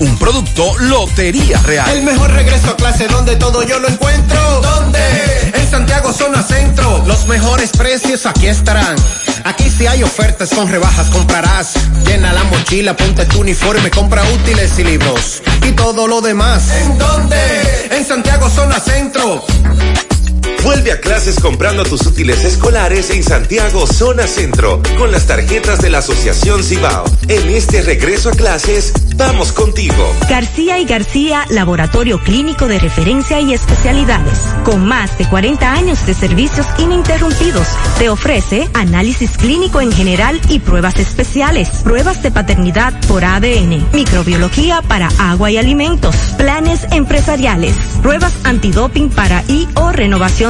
Un producto Lotería Real. El mejor regreso a clase donde todo yo lo encuentro. ¿Dónde? En Santiago Zona Centro. Los mejores precios aquí estarán. Aquí si hay ofertas con rebajas comprarás. Llena la mochila, ponte tu uniforme, compra útiles y libros. Y todo lo demás. ¿En dónde? En Santiago Zona Centro. Vuelve a clases comprando tus útiles escolares en Santiago Zona Centro con las tarjetas de la Asociación Cibao. En este regreso a clases, vamos contigo. García y García, laboratorio clínico de referencia y especialidades. Con más de 40 años de servicios ininterrumpidos, te ofrece análisis clínico en general y pruebas especiales, pruebas de paternidad por ADN, microbiología para agua y alimentos, planes empresariales, pruebas antidoping para y o renovación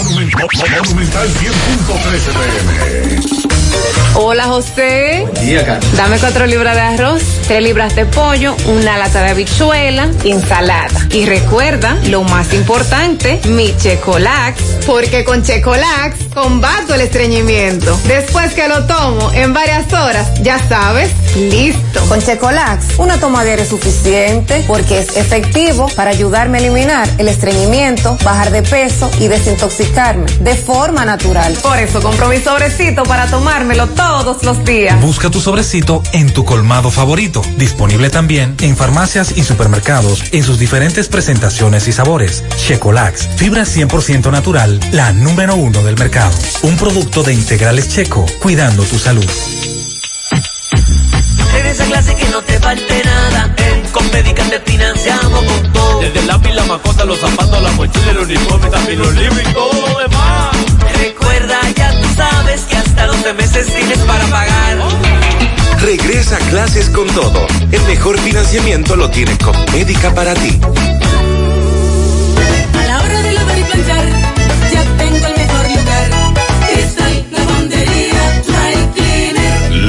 Monumental 100.13 pm. Hola José. Dame cuatro libras de arroz, tres libras de pollo, una lata de habichuela, ensalada. Y recuerda, lo más importante, mi Checolax, porque con Checolax combato el estreñimiento. Después que lo tomo en varias horas, ya sabes, listo. Con Checolax, una toma diaria es suficiente porque es efectivo para ayudarme a eliminar el estreñimiento, bajar de peso y desintoxicarme de forma natural. Por eso compro mi sobrecito para tomármelo todos los días. Busca tu sobrecito en tu colmado favorito. Disponible también en farmacias y supermercados en sus diferentes presentaciones y sabores. Checolax, fibra 100% natural, la número uno del mercado. Un producto de integrales checo, cuidando tu salud. Regresa a clase que no te falte nada. Compedica te financiamos con todo. Desde el lápiz, la mascota, los zapatos, la mochila, el uniforme, también los libros y todo lo demás. Recuerda, ya tú sabes que hasta 12 meses tienes para pagar. Regresa a clases con todo. El mejor financiamiento lo tiene Compmédica para ti. A la hora de lavar y planchar,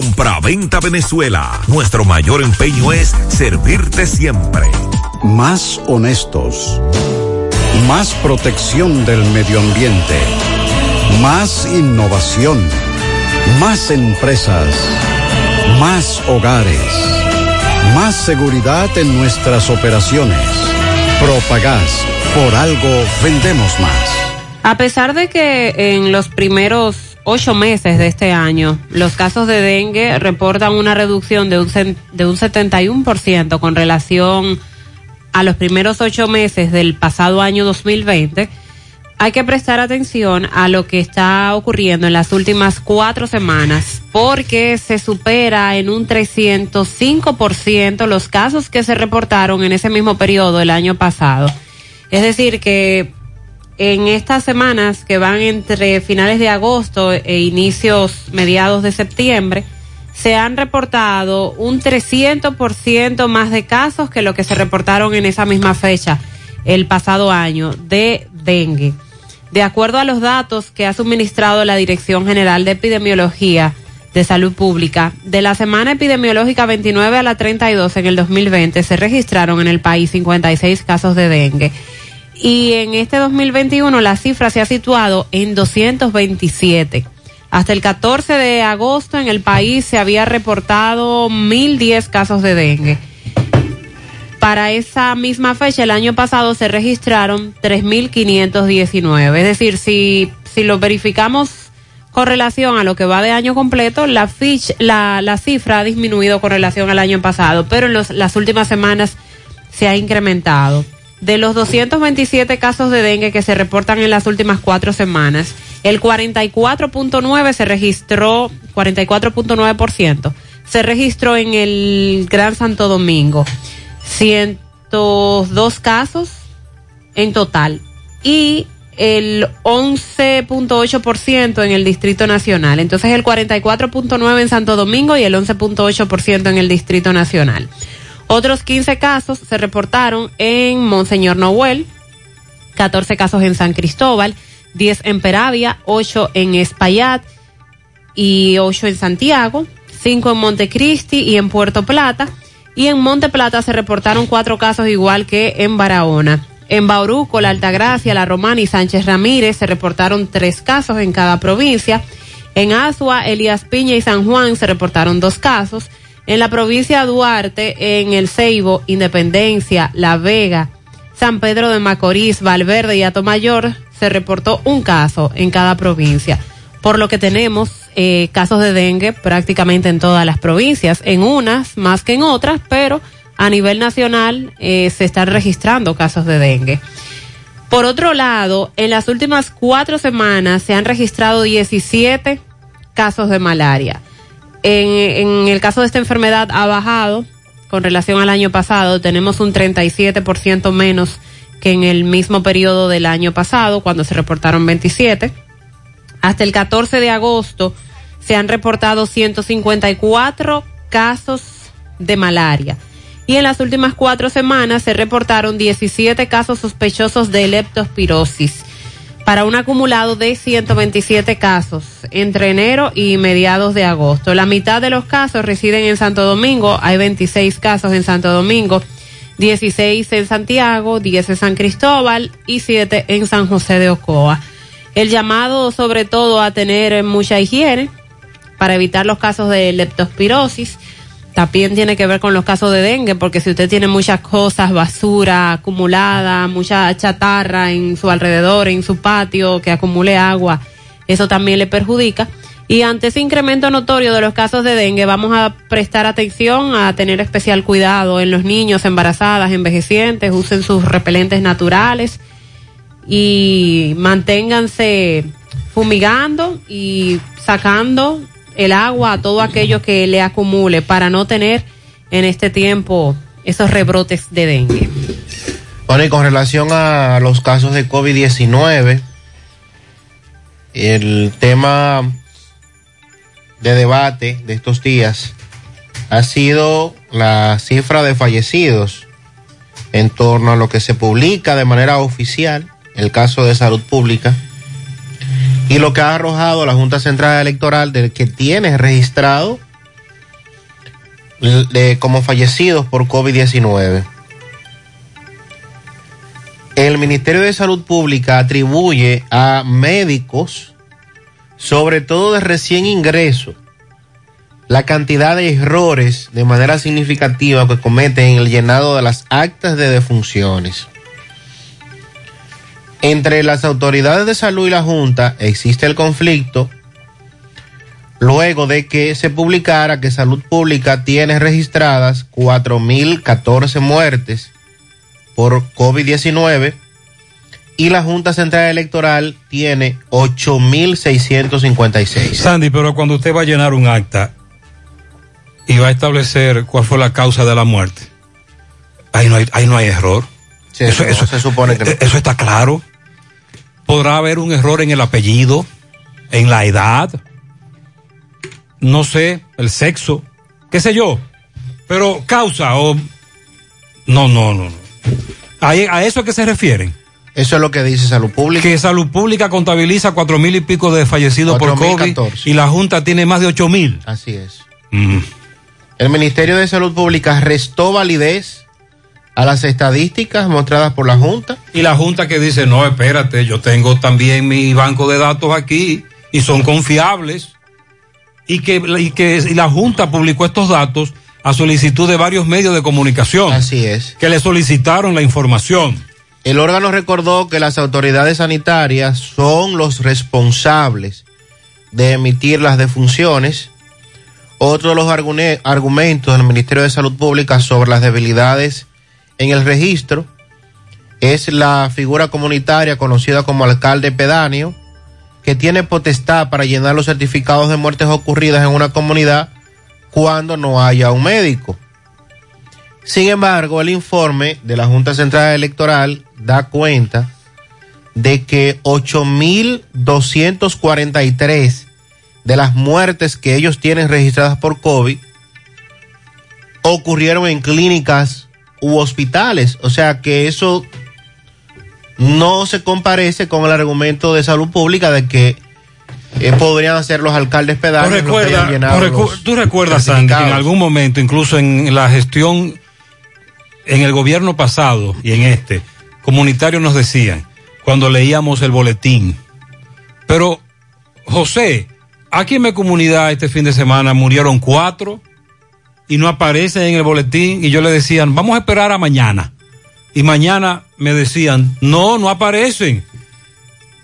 Compra-venta Venezuela. Nuestro mayor empeño es servirte siempre. Más honestos. Más protección del medio ambiente. Más innovación. Más empresas. Más hogares. Más seguridad en nuestras operaciones. Propagás. Por algo vendemos más. A pesar de que en los primeros ocho meses de este año los casos de dengue reportan una reducción de un, de un 71% con relación a los primeros ocho meses del pasado año 2020, hay que prestar atención a lo que está ocurriendo en las últimas cuatro semanas, porque se supera en un 305% los casos que se reportaron en ese mismo periodo el año pasado. Es decir, que en estas semanas que van entre finales de agosto e inicios mediados de septiembre, se han reportado un 300% más de casos que lo que se reportaron en esa misma fecha el pasado año de dengue. De acuerdo a los datos que ha suministrado la Dirección General de Epidemiología de Salud Pública, de la semana epidemiológica 29 a la 32 en el 2020 se registraron en el país 56 casos de dengue. Y en este 2021 la cifra se ha situado en 227. Hasta el 14 de agosto en el país se había reportado 1.010 casos de dengue. Para esa misma fecha, el año pasado se registraron 3.519. Es decir, si, si lo verificamos con relación a lo que va de año completo, la, fich- la, la cifra ha disminuido con relación al año pasado, pero en los- las últimas semanas se ha incrementado. De los 227 casos de dengue que se reportan en las últimas cuatro semanas, el 44.9 se registró, 44.9% se registró en el Gran Santo Domingo. 102 casos en total y el 11.8% en el Distrito Nacional. Entonces el 44.9 en Santo Domingo y el 11.8% en el Distrito Nacional. Otros 15 casos se reportaron en Monseñor Noel, 14 casos en San Cristóbal, 10 en Peravia, 8 en Espaillat y 8 en Santiago, 5 en Montecristi y en Puerto Plata. Y en Monte Plata se reportaron cuatro casos igual que en Barahona. En Bauruco, La Altagracia, La Romana y Sánchez Ramírez se reportaron tres casos en cada provincia. En Asua, Elías Piña y San Juan se reportaron dos casos. En la provincia de Duarte, en El Ceibo, Independencia, La Vega, San Pedro de Macorís, Valverde y Atomayor se reportó un caso en cada provincia. Por lo que tenemos eh, casos de dengue prácticamente en todas las provincias, en unas más que en otras, pero a nivel nacional eh, se están registrando casos de dengue. Por otro lado, en las últimas cuatro semanas se han registrado 17 casos de malaria. En, el caso de esta enfermedad ha bajado con relación al año pasado. Tenemos un 37% menos que en el mismo periodo del año pasado, cuando se reportaron 27. Hasta el 14 de agosto se han reportado 154 casos de malaria. Y en las últimas cuatro semanas se reportaron 17 casos sospechosos de leptospirosis, para un acumulado de 127 casos entre enero y mediados de agosto. La mitad de los casos residen en Santo Domingo, hay 26 casos en Santo Domingo, 16 en Santiago, 10 en San Cristóbal y 7 en San José de Ocoa. El llamado sobre todo a tener mucha higiene para evitar los casos de leptospirosis. También tiene que ver con los casos de dengue, porque si usted tiene muchas cosas, basura acumulada, mucha chatarra en su alrededor, en su patio, que acumule agua, eso también le perjudica. Y ante ese incremento notorio de los casos de dengue, vamos a prestar atención a tener especial cuidado en los niños, embarazadas, envejecientes, usen sus repelentes naturales y manténganse fumigando y sacando el agua a todo aquello que le acumule para no tener en este tiempo esos rebrotes de dengue. Bueno, y con relación a los casos de COVID-19, el tema de debate de estos días ha sido la cifra de fallecidos en torno a lo que se publica de manera oficial, el caso de salud pública, y lo que ha arrojado la Junta Central Electoral de que tiene registrado de- como fallecidos por COVID-19. El Ministerio de Salud Pública atribuye a médicos, sobre todo de recién ingreso, la cantidad de errores de manera significativa que cometen en el llenado de las actas de defunciones. Entre las autoridades de salud y la Junta existe el conflicto luego de que se publicara que Salud Pública tiene registradas 4.014 muertes por COVID-19 y la Junta Central Electoral tiene 8.656. Sandy, pero cuando usted va a llenar un acta y va a establecer cuál fue la causa de la muerte, ahí no hay, ahí no hay error. Sí, eso, se supone que no. Eso está claro. Podrá haber un error en el apellido, en la edad, no sé, el sexo, qué sé yo. Pero causa o... No, no, no. no. ¿A, a eso es que se refieren? Eso es lo que dice Salud Pública. Que Salud Pública contabiliza cuatro mil y pico de fallecidos por COVID 4.014. y la Junta tiene más de ocho mil. Así es. Mm. El Ministerio de Salud Pública restó validez a las estadísticas mostradas por la Junta. Y la Junta que dice, no, espérate, yo tengo también mi banco de datos aquí y son confiables. Y que, y que y la Junta publicó estos datos a solicitud de varios medios de comunicación. Así es. Que le solicitaron la información. El órgano recordó que las autoridades sanitarias son los responsables de emitir las defunciones. Otro de los argumentos del Ministerio de Salud Pública sobre las debilidades en el registro es la figura comunitaria conocida como alcalde pedáneo, que tiene potestad para llenar los certificados de muertes ocurridas en una comunidad cuando no haya un médico. Sin embargo, el informe de la Junta Central Electoral da cuenta de que 8.243 de las muertes que ellos tienen registradas por COVID ocurrieron en clínicas u hospitales. O sea que eso no se comparece con el argumento de salud pública de que eh, podrían ser los alcaldes ¿Tú pedáneo los que hayan recuerdas, llenado tú recu- los tú recuerdas, Sandy, que en algún momento, incluso en la gestión, en el gobierno pasado y en este, comunitarios nos decían, cuando leíamos el boletín, pero José, aquí en mi comunidad este fin de semana murieron cuatro y no aparecen en el boletín y yo le decían, vamos a esperar a mañana. Y mañana me decían, no, no aparecen.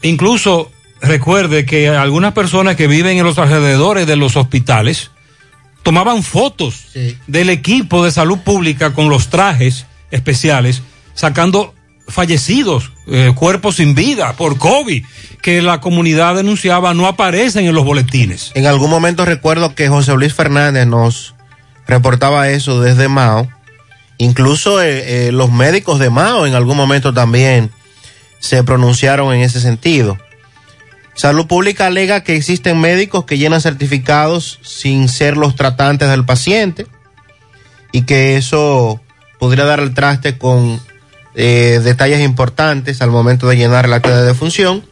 Incluso recuerde que algunas personas que viven en los alrededores de los hospitales tomaban fotos del equipo de salud pública con los trajes especiales, sacando fallecidos, eh, cuerpos sin vida por COVID, que la comunidad denunciaba no aparecen en los boletines. En algún momento recuerdo que José Luis Fernández nos reportaba eso desde Mao. Incluso eh, eh, los médicos de Mao en algún momento también se pronunciaron en ese sentido. Salud Pública alega que existen médicos que llenan certificados sin ser los tratantes del paciente y que eso podría dar el traste con eh, detalles importantes al momento de llenar el acta de defunción.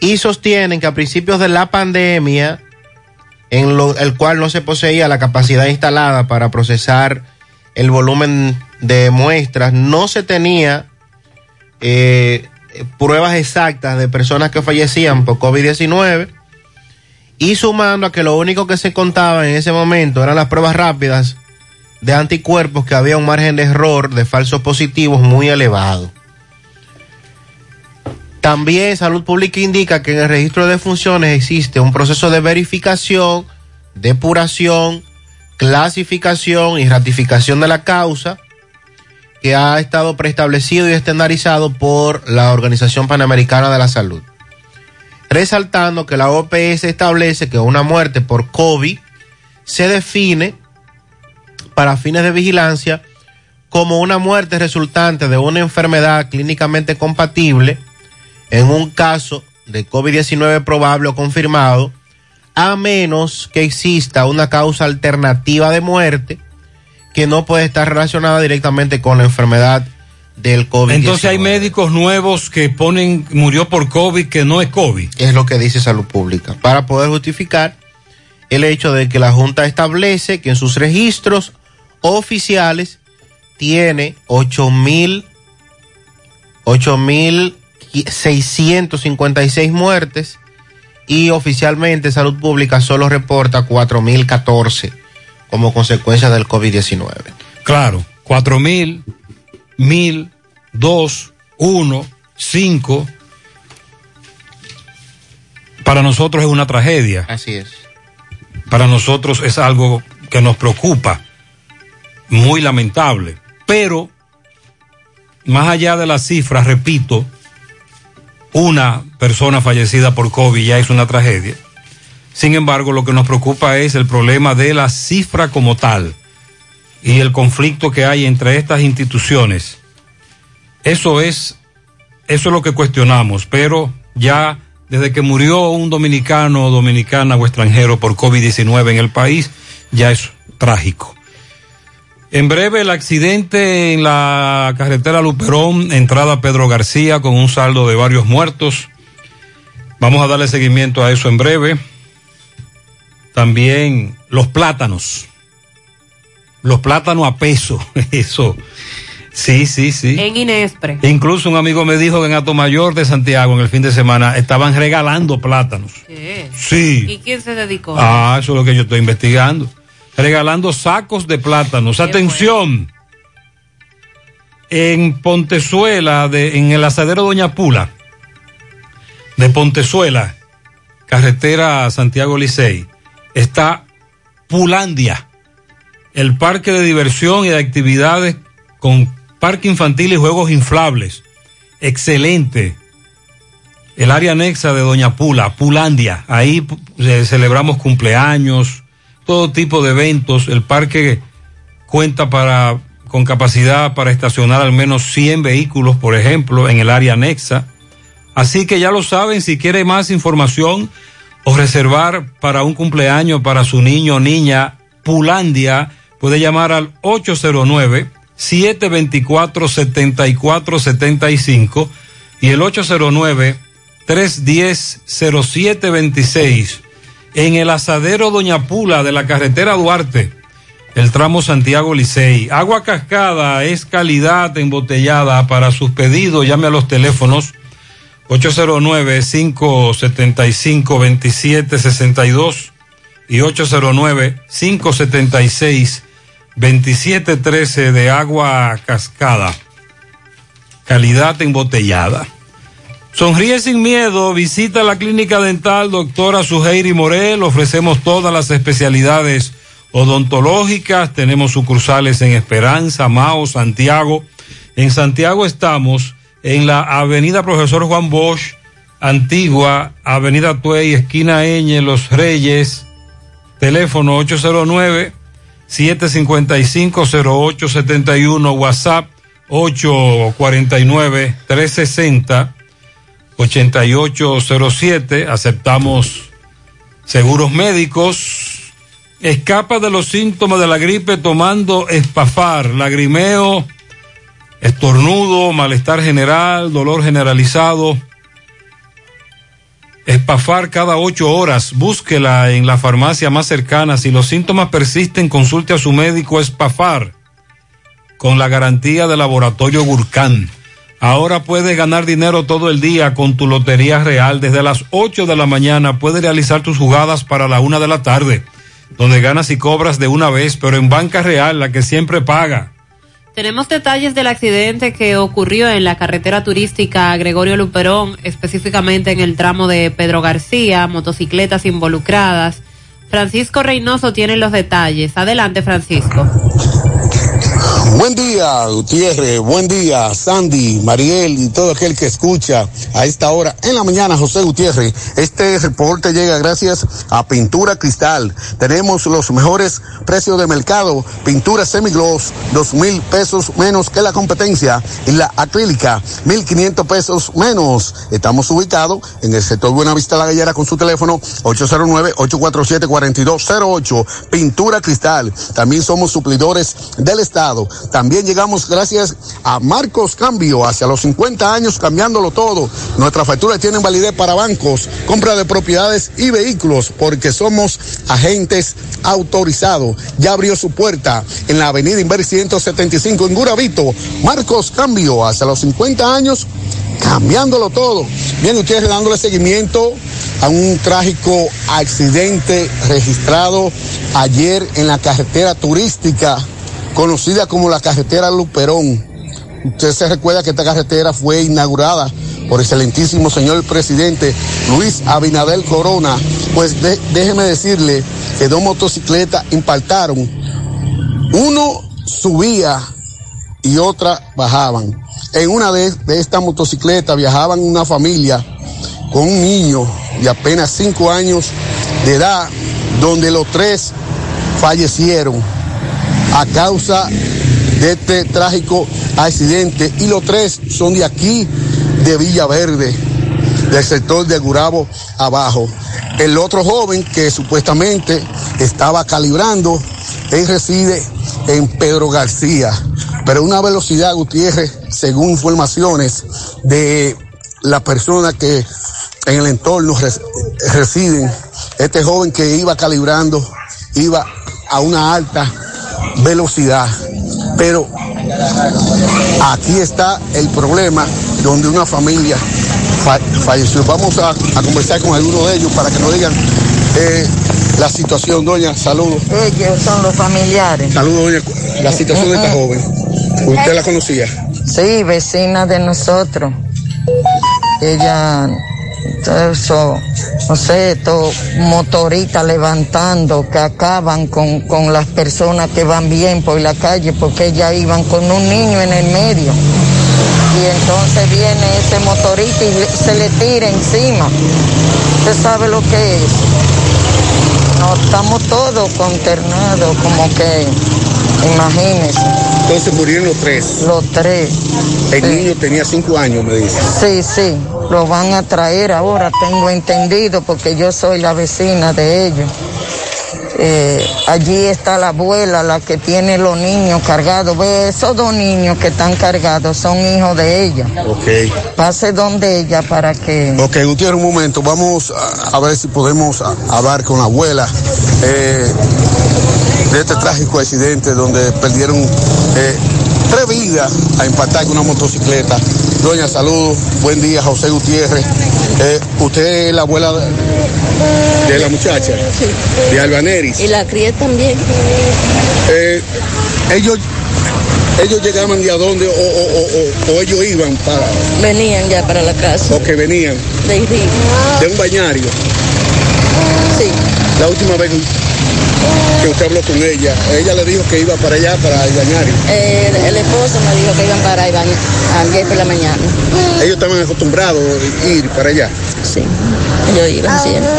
Y sostienen que a principios de la pandemia, en lo, el cual no se poseía la capacidad instalada para procesar el volumen de muestras, no se tenía eh, pruebas exactas de personas que fallecían por COVID-19 y sumando a que lo único que se contaba en ese momento eran las pruebas rápidas de anticuerpos que había un margen de error de falsos positivos muy elevado. También Salud Pública indica que en el registro de funciones existe un proceso de verificación, depuración, clasificación y ratificación de la causa que ha estado preestablecido y estandarizado por la Organización Panamericana de la Salud. Resaltando que la OPS establece que una muerte por COVID se define para fines de vigilancia como una muerte resultante de una enfermedad clínicamente compatible en un caso de COVID-19 probable o confirmado, a menos que exista una causa alternativa de muerte que no puede estar relacionada directamente con la enfermedad del COVID-19. Entonces hay médicos nuevos que ponen, murió por COVID, que no es COVID. Es lo que dice Salud Pública, para poder justificar el hecho de que la Junta establece que en sus registros oficiales tiene 8 mil 8.656 muertes y oficialmente Salud Pública solo reporta 4.014 como consecuencia del COVID-19. Claro, cuatro mil, mil, dos, uno, cinco, para nosotros es una tragedia. Así es. Para nosotros es algo que nos preocupa, muy lamentable. Pero, más allá de las cifras, repito, una persona fallecida por COVID ya es una tragedia. Sin embargo, lo que nos preocupa es el problema de la cifra como tal y el conflicto que hay entre estas instituciones. Eso es, eso es lo que cuestionamos, pero ya desde que murió un dominicano o dominicana o extranjero por COVID-19 en el país, ya es trágico. En breve, el accidente en la carretera Luperón, entrada Pedro García, con un saldo de varios muertos. Vamos a darle seguimiento a eso en breve. También los plátanos. Los plátanos a peso. Eso. Sí, sí, sí. En Inespre. Incluso un amigo me dijo que en Ato Mayor de Santiago, en el fin de semana, estaban regalando plátanos. ¿Qué? Sí. ¿Y quién se dedicó? Ah, eso es lo que yo estoy investigando. Regalando sacos de plátanos. Atención. En Pontezuela, de, en el asadero Doña Pula, de Pontezuela, carretera Santiago Licey, está Pulandia, el parque de diversión y de actividades con parque infantil y juegos inflables. Excelente. El área anexa de Doña Pula, Pulandia. Ahí eh, celebramos cumpleaños, todo tipo de eventos. El parque cuenta para, con capacidad para estacionar al menos 100 vehículos, por ejemplo, en el área anexa. Así que ya lo saben, si quiere más información o reservar para un cumpleaños para su niño o niña, Pulandia, puede llamar al 809 724-7475 y el 809-310-0726 en el asadero Doña Pula de la carretera Duarte, el tramo Santiago Licey. Agua cascada es calidad embotellada. Para sus pedidos, llame a los teléfonos 809-575-2762 y 809-576 2713 de agua cascada. Calidad embotellada. Sonríe sin miedo, visita la clínica dental doctora Suheiri Morel, ofrecemos todas las especialidades odontológicas, tenemos sucursales en Esperanza, Mao, Santiago. En Santiago estamos en la avenida Profesor Juan Bosch, Antigua, avenida Tuey, esquina Eñe, Los Reyes, teléfono 809-755-0871, WhatsApp 849-360. 8807. Aceptamos seguros médicos. Escapa de los síntomas de la gripe tomando espafar, lagrimeo, estornudo, malestar general, dolor generalizado. Espafar cada ocho horas. Búsquela en la farmacia más cercana. Si los síntomas persisten, consulte a su médico Espafar con la garantía de laboratorio Gurkán. Ahora puedes ganar dinero todo el día con tu Lotería Real. Desde las 8 de la mañana puedes realizar tus jugadas para la una de la tarde, donde ganas y cobras de una vez, pero en Banca Real, la que siempre paga. Tenemos detalles del accidente que ocurrió en la carretera turística Gregorio Luperón, específicamente en el tramo de Pedro García, motocicletas involucradas. Francisco Reynoso tiene los detalles. Adelante, Francisco. Buen día, Gutiérrez. Buen día, Sandy, Mariel y todo aquel que escucha a esta hora en la mañana, José Gutiérrez. Este reporte llega gracias a Pintura Cristal. Tenemos los mejores precios de mercado. Pintura semigloss, dos mil pesos menos que la competencia. Y la acrílica, mil quinientos pesos menos. Estamos ubicados en el sector Buenavista La Gallera con su teléfono 809-847-4208. Pintura Cristal. También somos suplidores del Estado. También llegamos gracias a Marcos Cambio, hacia los 50 años cambiándolo todo. Nuestras facturas tienen validez para bancos, compra de propiedades y vehículos, porque somos agentes autorizados. Ya abrió su puerta en la avenida Inver 175 en Guravito. Marcos Cambio, hacia los 50 años cambiándolo todo. Bien, ustedes dándole seguimiento a un trágico accidente registrado ayer en la carretera turística conocida como la carretera Luperón. Usted se recuerda que esta carretera fue inaugurada por excelentísimo señor presidente Luis Abinadel Corona, pues déjeme decirle que dos motocicletas impactaron. Uno subía y otra bajaban. En una de, de estas motocicletas viajaban una familia con un niño de apenas cinco años de edad, donde los tres fallecieron a causa de este trágico accidente y los tres son de aquí, de Villaverde, del sector de Gurabo abajo. El otro joven que supuestamente estaba calibrando, él reside en Pedro García, pero una velocidad, Gutiérrez, según informaciones de la persona que en el entorno res- residen, este joven que iba calibrando, iba a una alta velocidad. Pero aquí está el problema donde una familia fa- falleció. Vamos a, a conversar con alguno de ellos para que nos digan eh, la situación, doña. Saludos. Ellos son los familiares. Saludos, doña. La situación de esta joven. ¿Usted la conocía? Sí, vecina de nosotros. Ella, eso, no sé, todo motorita levantando que acaban con, con las personas que van bien por la calle porque ellas iban con un niño en el medio. Y entonces viene ese motorista y se le tira encima. ¿Usted sabe lo que es? No, estamos todos consternados, como que, imagínese. Entonces murieron los tres. Los tres. El niño tenía cinco años, me dice. Sí, sí, lo van a traer ahora, tengo entendido, porque yo soy la vecina de ellos. Eh, allí está la abuela, la que tiene los niños cargados. Ve, esos dos niños que están cargados son hijos de ella. Ok. Pase donde ella para que... Ok, Gutiérrez, un momento. Vamos a, a ver si podemos a- hablar con la abuela eh, de este trágico accidente donde perdieron eh, tres vidas a impactar con una motocicleta. Doña, saludos. Buen día, José Gutiérrez. Eh, ¿Usted es la abuela de, la muchacha? De Albaneris. Y la crié también. Eh, ellos, ellos llegaban de a dónde o, o- o- o- o ellos iban para... Venían ya para la casa. O que venían De de un bañario. Sí. La última vez que usted habló con ella, ella le dijo que iba para allá, para el bañario. Eh, el esposo me dijo que iban para ayer por la mañana. Ellos estaban acostumbrados a ir para allá. Sí, ellos iban siempre.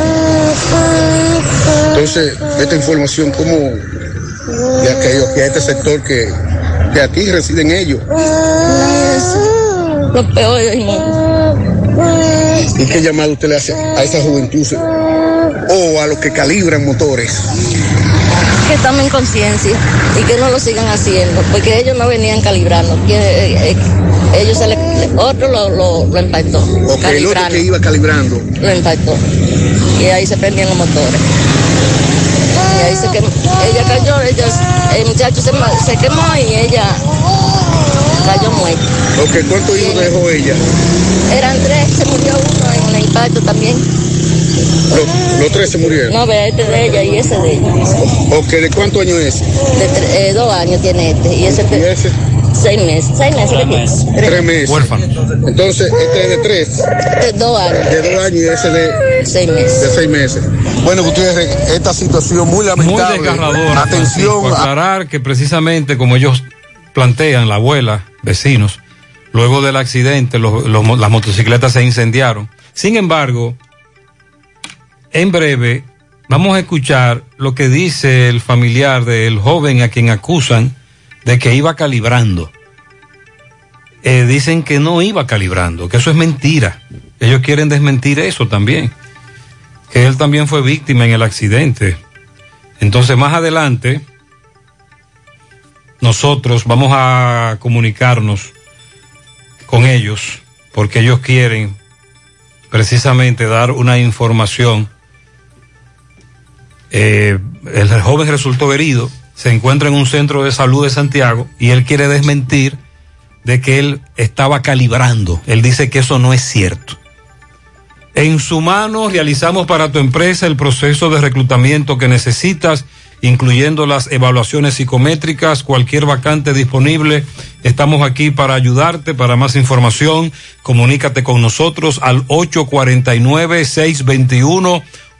Entonces, esta información, ¿cómo de aquellos, que a este sector que, que aquí residen ellos? Lo peor del mundo. ¿Y qué llamado usted le hace a esa juventud o a los que calibran motores? Que tomen conciencia y que no lo sigan haciendo, porque ellos no venían calibrando. que, eh, eh, ellos se le, otro lo, lo, lo impactó. O que el otro que iba calibrando. Lo impactó. Y ahí se prendían los motores. Y ahí se quemó. Ella cayó, ella, el muchacho se, se quemó y ella cayó muerta. Ok, ¿cuántos hijos dejó ella? Eran tres, se murió uno en el impacto también. Los, los tres se murieron. No, vea, este de ella y ese de ella. Ok, ¿de cuántos años es? De tre- eh, dos años tiene este. ¿Y ese? Seis meses. Seis meses. Tres meses. Entonces, este es de tres. De dos años. De dos años y ese de seis meses. De seis meses. Bueno, Gutiérrez, esta situación muy Muy lamentable. desgarradora. Atención. Francisco, aclarar que precisamente como ellos plantean, la abuela, vecinos, luego del accidente los- los mo- las motocicletas se incendiaron. Sin embargo, en breve vamos a escuchar lo que dice el familiar del joven a quien acusan de que iba calibrando. Eh, dicen que no iba calibrando, que eso es mentira. Ellos quieren desmentir eso también, que él también fue víctima en el accidente. Entonces, más adelante, nosotros vamos a comunicarnos con ellos porque ellos quieren precisamente dar una información. Eh, el joven resultó herido, se encuentra en un centro de salud de Santiago y él quiere desmentir de que él estaba calibrando. Él dice que eso no es cierto. En su mano realizamos para tu empresa el proceso de reclutamiento que necesitas incluyendo las evaluaciones psicométricas, cualquier vacante disponible. Estamos aquí para ayudarte. Para más información, comunícate con nosotros al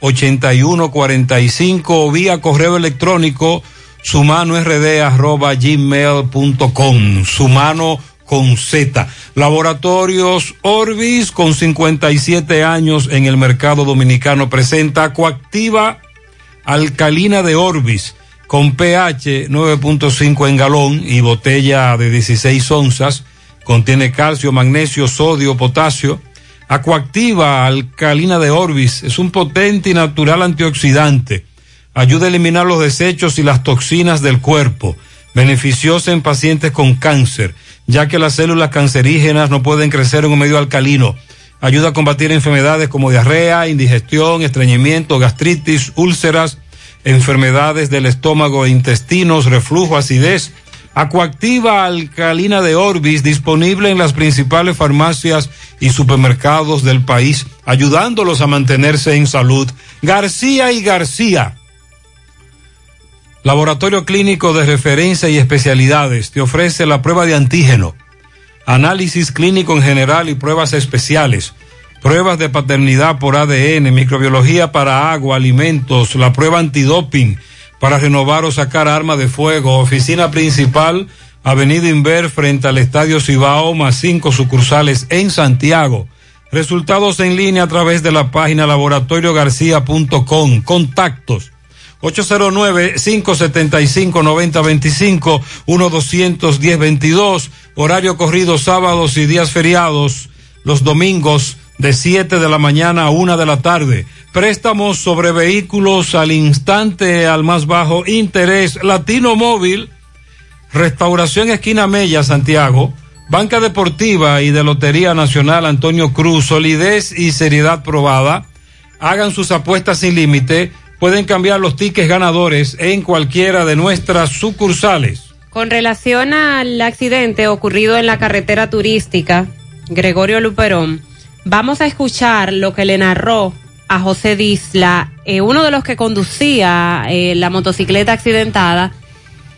849-621-8145 o vía correo electrónico sumanord.gmail.com. Sumano con Z. Laboratorios Orbis con 57 años en el mercado dominicano presenta coactiva alcalina de Orbis con pH 9.5 en galón y botella de 16 onzas. Contiene calcio, magnesio, sodio, potasio. Acuactiva alcalina de Orbis es un potente y natural antioxidante. Ayuda a eliminar los desechos y las toxinas del cuerpo. Beneficiosa en pacientes con cáncer ya que las células cancerígenas no pueden crecer en un medio alcalino. Ayuda a combatir enfermedades como diarrea, indigestión, estreñimiento, gastritis, úlceras, enfermedades del estómago e intestinos, reflujo, acidez. Acuactiva alcalina de Orbis disponible en las principales farmacias y supermercados del país, ayudándolos a mantenerse en salud. García y García. Laboratorio Clínico de Referencia y Especialidades te ofrece la prueba de antígeno, análisis clínico en general y pruebas especiales, pruebas de paternidad por ADN, microbiología para agua, alimentos, la prueba antidoping para renovar o sacar arma de fuego, oficina principal, Avenida Inver frente al Estadio Cibao, más cinco sucursales en Santiago. Resultados en línea a través de la página laboratoriogarcia.com. Contactos 809-575-9025, 1-210-22, horario corrido sábados y días feriados, los domingos de 7 de la mañana a 1 de la tarde. Préstamos sobre vehículos al instante, al más bajo interés, Latino Móvil, Restauración Esquina Mella, Santiago, Banca Deportiva y de Lotería Nacional Antonio Cruz, solidez y seriedad probada. Hagan sus apuestas sin límite pueden cambiar los tickets ganadores en cualquiera de nuestras sucursales. Con relación al accidente ocurrido en la carretera turística Gregorio Luperón, vamos a escuchar lo que le narró a José Disla, eh, uno de los que conducía eh, la motocicleta accidentada,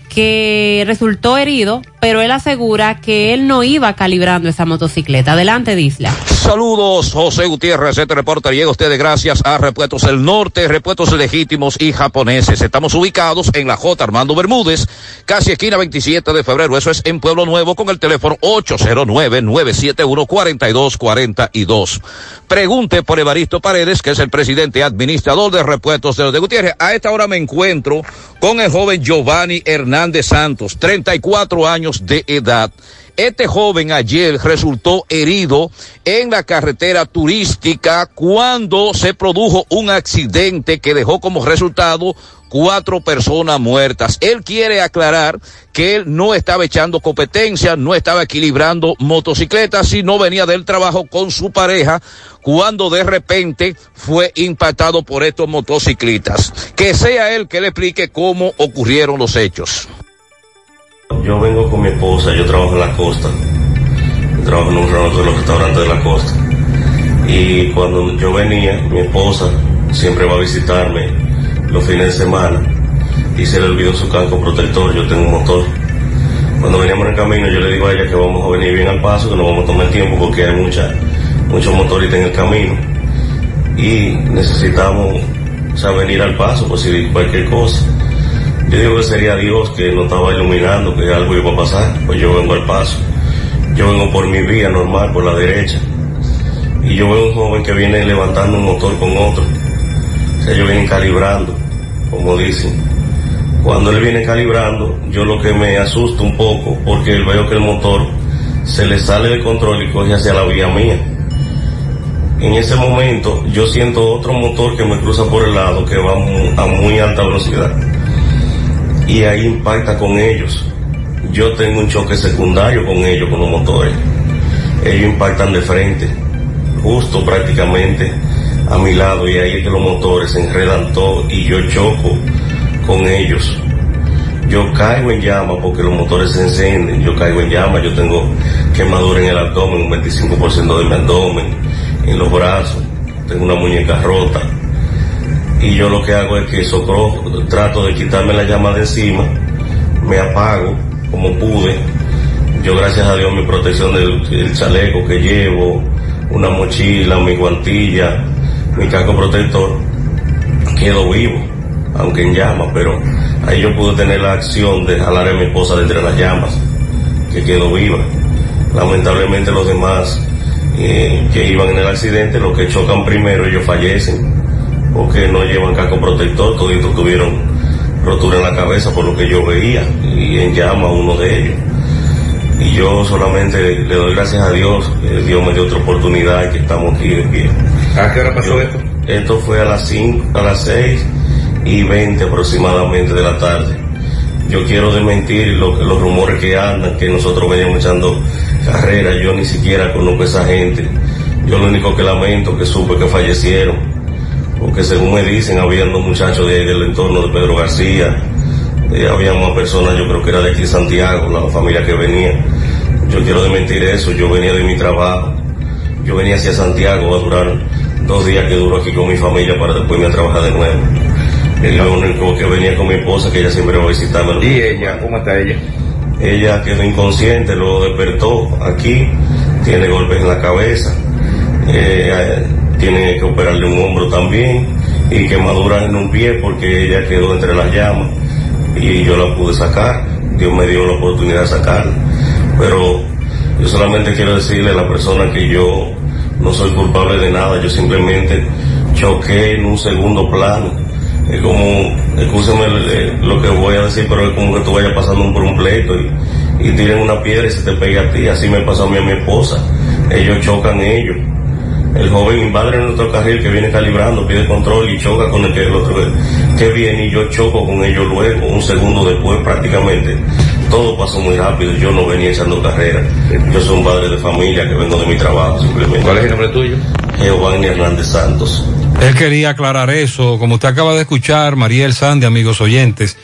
que resultó herido, pero él asegura que él no iba calibrando esa motocicleta. Adelante, Disla. Saludos, José Gutiérrez, este reporter llega a ustedes gracias a Repuestos del Norte, Repuestos Legítimos y Japoneses. Estamos ubicados en la J. Armando Bermúdez, casi esquina 27 de febrero. Eso es en Pueblo Nuevo con el teléfono 809-971-4242. Pregunte por Evaristo Paredes, que es el presidente administrador de Repuestos de los de Gutiérrez. A esta hora me encuentro con el joven Giovanni Hernández Santos, 34 años de edad. Este joven ayer resultó herido en la carretera turística cuando se produjo un accidente que dejó como resultado cuatro personas muertas. Él quiere aclarar que él no estaba echando competencia, no estaba equilibrando motocicletas, sino venía del trabajo con su pareja cuando de repente fue impactado por estos motociclistas. Que sea él que le explique cómo ocurrieron los hechos. Yo vengo con mi esposa, yo trabajo en la costa, trabajo en un de los restaurantes de la costa. Y cuando yo venía, mi esposa siempre va a visitarme los fines de semana y se le olvidó su casco protector, yo tengo un motor. Cuando veníamos en el camino yo le digo a ella que vamos a venir bien al paso, que no vamos a tomar tiempo porque hay mucha, muchos motoristas en el camino y necesitamos o sea, venir al paso por si cualquier cosa. Yo digo que sería Dios que nos estaba iluminando, que algo iba a pasar, pues yo vengo al paso. Yo vengo por mi vía normal, por la derecha. Y yo veo un joven que viene levantando un motor con otro. O sea, ellos vienen calibrando, como dicen. Cuando él viene calibrando, yo lo que me asusto un poco, porque veo que el motor se le sale de control y coge hacia la vía mía. En ese momento yo siento otro motor que me cruza por el lado, que va a muy alta velocidad y ahí impacta con ellos. Yo tengo un choque secundario con ellos, con los motores. Ellos impactan de frente, justo prácticamente a mi lado y ahí es que los motores se enredan todo y yo choco con ellos. Yo caigo en llama porque los motores se encienden, yo caigo en llama, yo tengo quemadura en el abdomen, un 25% de mi abdomen, en los brazos, tengo una muñeca rota. Y yo lo que hago es que socro, trato de quitarme la llama de encima, me apago como pude. Yo gracias a Dios mi protección del, del chaleco que llevo, una mochila, mi guantilla, mi casco protector, quedo vivo, aunque en llamas, pero ahí yo pude tener la acción de jalar a mi esposa de entre las llamas, que quedó viva. Lamentablemente los demás eh, que iban en el accidente, los que chocan primero, ellos fallecen, porque no llevan casco protector, todos tuvieron rotura en la cabeza por lo que yo veía, y en llama uno de ellos. Y yo solamente le doy gracias a Dios, que Dios me dio otra oportunidad y que estamos aquí de pie. ¿A qué hora pasó esto? Esto fue a las 5, a las 6 y 20 aproximadamente de la tarde. Yo quiero desmentir lo los rumores que andan, que nosotros veníamos echando carrera, yo ni siquiera conozco a esa gente. Yo lo único que lamento que supe que fallecieron, porque según me dicen, había dos muchachos de ahí del entorno de Pedro García, eh, había más personas, yo creo que era de aquí de Santiago, la familia que venía. Yo quiero desmentir eso, yo venía de mi trabajo, yo venía hacia Santiago a durar dos días que duro aquí con mi familia para después irme a trabajar de nuevo. Es lo único que venía con mi esposa, que ella siempre va a visitarme. ¿Y ella? ¿Cómo está ella? Ella quedó inconsciente, lo despertó aquí, tiene golpes en la cabeza, eh, tiene que operarle un hombro también y quemaduras en un pie porque ella quedó entre las llamas y yo la pude sacar, Dios me dio la oportunidad de sacarla. Pero yo solamente quiero decirle a la persona que yo no soy culpable de nada, yo simplemente choqué en un segundo plano. Es como, escúchame eh, lo que voy a decir, pero es como que tú vayas pasando por un pleito y, y tiren una piedra y se te pega a ti. Así me pasó a mí a mi esposa. Ellos chocan ellos. El joven invade en nuestro carril que viene calibrando, pide control y choca con el que el otro que- que viene y yo choco con ellos luego, un segundo después prácticamente. Todo pasó muy rápido, yo no venía echando carrera. Yo soy un padre de familia que vengo de mi trabajo simplemente. ¿Cuál es el nombre tuyo? Giovanni Hernández Santos. Él quería aclarar eso. Como usted acaba de escuchar, Mariel Sandy, amigos oyentes,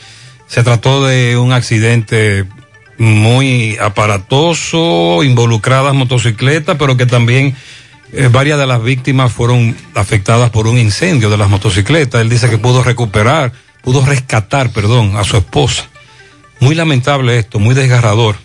se trató de un accidente muy aparatoso, involucradas motocicletas, pero que también eh, varias de las víctimas fueron afectadas por un incendio de las motocicletas. Él dice que pudo recuperar, pudo rescatar, perdón, a su esposa. Muy lamentable esto, muy desgarrador.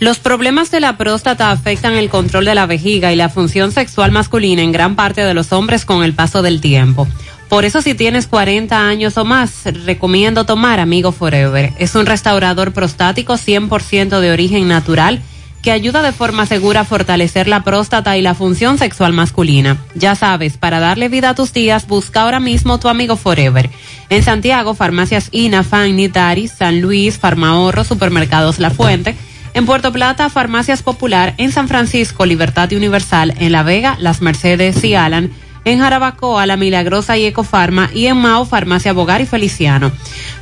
Los problemas de la próstata afectan el control de la vejiga y la función sexual masculina en gran parte de los hombres con el paso del tiempo. Por eso si tienes 40 años o más, recomiendo tomar Amigo Forever. Es un restaurador prostático 100% de origen natural que ayuda de forma segura a fortalecer la próstata y la función sexual masculina. Ya sabes, para darle vida a tus días, busca ahora mismo tu Amigo Forever. En Santiago, farmacias INA, FAN, Nitaris, San Luis, Farmahorro, Supermercados La Fuente. En Puerto Plata, Farmacias Popular. En San Francisco, Libertad Universal. En La Vega, Las Mercedes y Alan. En Jarabacoa, La Milagrosa y Ecofarma. Y en Mao, Farmacia Bogar y Feliciano.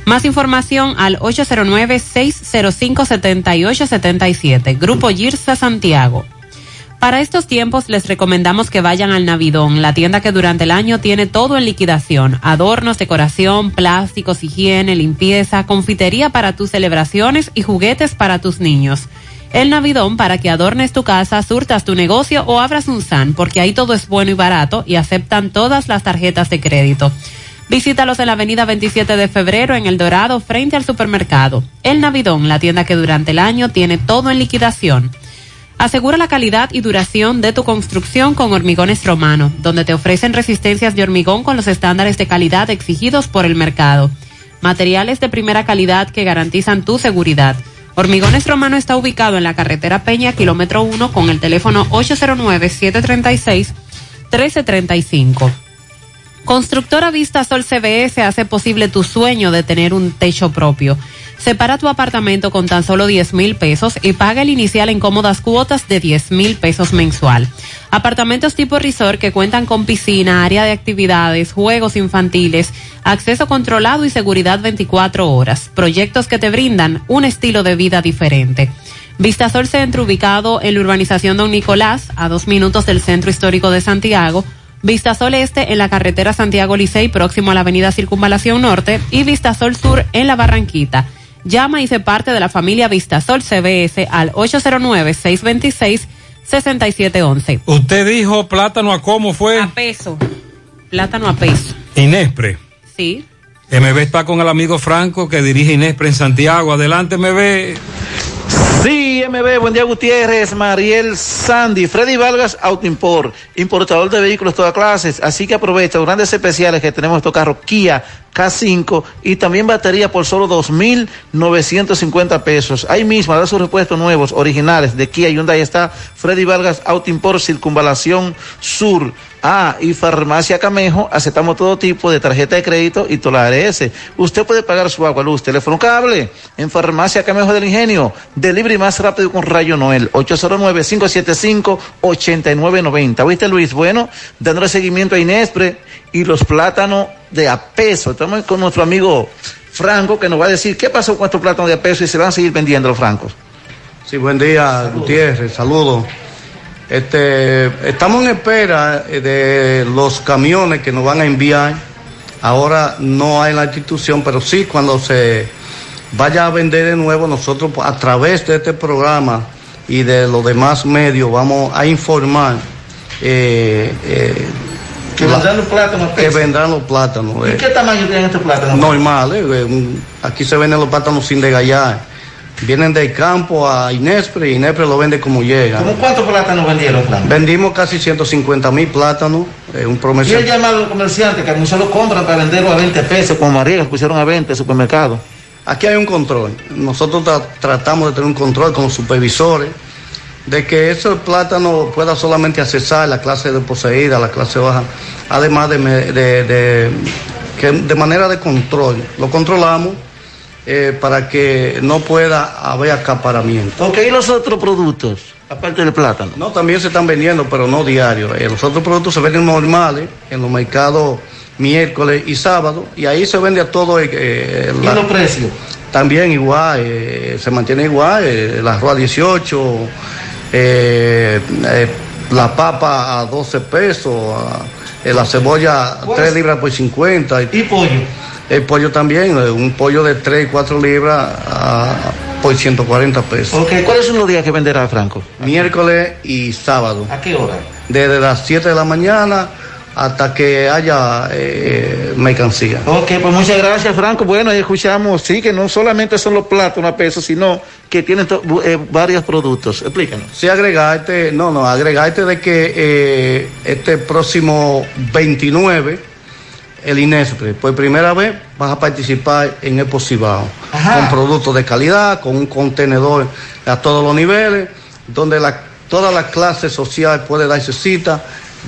Más información al 809-605-7877. Grupo Girsa Santiago. Para estos tiempos les recomendamos que vayan al Navidón, la tienda que durante el año tiene todo en liquidación. Adornos, decoración, plásticos, higiene, limpieza, confitería para tus celebraciones y juguetes para tus niños. El Navidón para que adornes tu casa, surtas tu negocio o abras un SAN, porque ahí todo es bueno y barato y aceptan todas las tarjetas de crédito. Visítalos en la avenida 27 de febrero en El Dorado frente al supermercado. El Navidón, la tienda que durante el año tiene todo en liquidación. Asegura la calidad y duración de tu construcción con Hormigones Romano, donde te ofrecen resistencias de hormigón con los estándares de calidad exigidos por el mercado. Materiales de primera calidad que garantizan tu seguridad. Hormigones Romano está ubicado en la carretera Peña, kilómetro 1, con el teléfono 809-736-1335. Constructora Vista Sol CBS hace posible tu sueño de tener un techo propio. Separa tu apartamento con tan solo 10 mil pesos y paga el inicial en cómodas cuotas de 10 mil pesos mensual. Apartamentos tipo resort que cuentan con piscina, área de actividades, juegos infantiles, acceso controlado y seguridad 24 horas. Proyectos que te brindan un estilo de vida diferente. Vistasol Centro ubicado en la urbanización Don Nicolás, a dos minutos del Centro Histórico de Santiago. Vistasol Este en la carretera Santiago Licey, próximo a la avenida Circunvalación Norte. Y Vistasol Sur en la Barranquita. Llama y se parte de la familia Vistasol CBS al 809-626-6711. Usted dijo plátano a cómo fue. A peso. Plátano a peso. Inespre. Sí. MB está con el amigo Franco que dirige Inespre en Santiago. Adelante, MB. Sí, MB, buen día Gutiérrez, Mariel Sandy, Freddy Vargas Autoimport, importador de vehículos todas clases, así que aprovecha los grandes especiales que tenemos estos carros Kia K5 y también batería por solo 2.950 pesos. Ahí mismo, da sus repuestos nuevos, originales de Kia Hyundai está Freddy Vargas Autoimport Circunvalación Sur. Ah, y Farmacia Camejo, aceptamos todo tipo de tarjeta de crédito y tolares. Usted puede pagar su agua, luz, teléfono cable en Farmacia Camejo del Ingenio. Delivery más rápido con Rayo Noel, 809-575-8990. ¿Viste, Luis? Bueno, dándole seguimiento a Inespre y los plátanos de a peso. Estamos con nuestro amigo Franco que nos va a decir qué pasó con estos plátanos de a peso y se van a seguir vendiendo los francos. Sí, buen día, Gutiérrez, saludos. Este, estamos en espera eh, de los camiones que nos van a enviar. Ahora no hay la institución, pero sí cuando se vaya a vender de nuevo, nosotros a través de este programa y de los demás medios vamos a informar eh, eh, Que vendrán los plátanos a que peso. vendrán los plátanos. ¿Y eh, qué tamaño tienen estos plátanos? normales. eh, aquí se venden los plátanos sin degallar. Vienen del campo a Inespre y Inespre lo vende como llega. ¿Cómo cuántos plátanos vendieron, Franco? Vendimos casi 150 mil plátanos, eh, un Y el llamado al comerciante que no lo compran para venderlo a 20 pesos, como María, que pusieron a 20 en el supermercado. Aquí hay un control. Nosotros tra- tratamos de tener un control como supervisores de que ese plátano pueda solamente accesar la clase de poseída, la clase baja, además de, de, de- que de manera de control. Lo controlamos eh, para que no pueda haber acaparamiento. Ok, ¿y los otros productos? Aparte del plátano. No, también se están vendiendo, pero no diario. Eh, los otros productos se venden normales en los mercados miércoles y sábado, y ahí se vende a todo. eh, ¿Y la- los precios? también igual, eh, se mantiene igual, eh, el arroz a 18, eh, eh, la papa a 12 pesos, a- eh, la cebolla Pues- 3 libras por 50. ¿Y pollo? El pollo también, eh, un pollo de 3 y 4 libras a- por 140 pesos. Ok, ¿cuáles son los días que venderá Franco? Miércoles y sábado. ¿A qué hora? Desde las 7 de la mañana hasta que haya eh, mercancía. Ok, pues muchas gracias, Franco. Bueno, ahí escuchamos, sí, que no solamente son los plátanos a peso, sino que tienen eh, varios productos. Explícanos. Sí, agregarte, no, no, agregarte de que eh, este próximo 29, el INESPRE, por primera vez vas a participar en Expo Cibao, con productos de calidad, con un contenedor a todos los niveles, donde la, toda la clase social puede darse cita,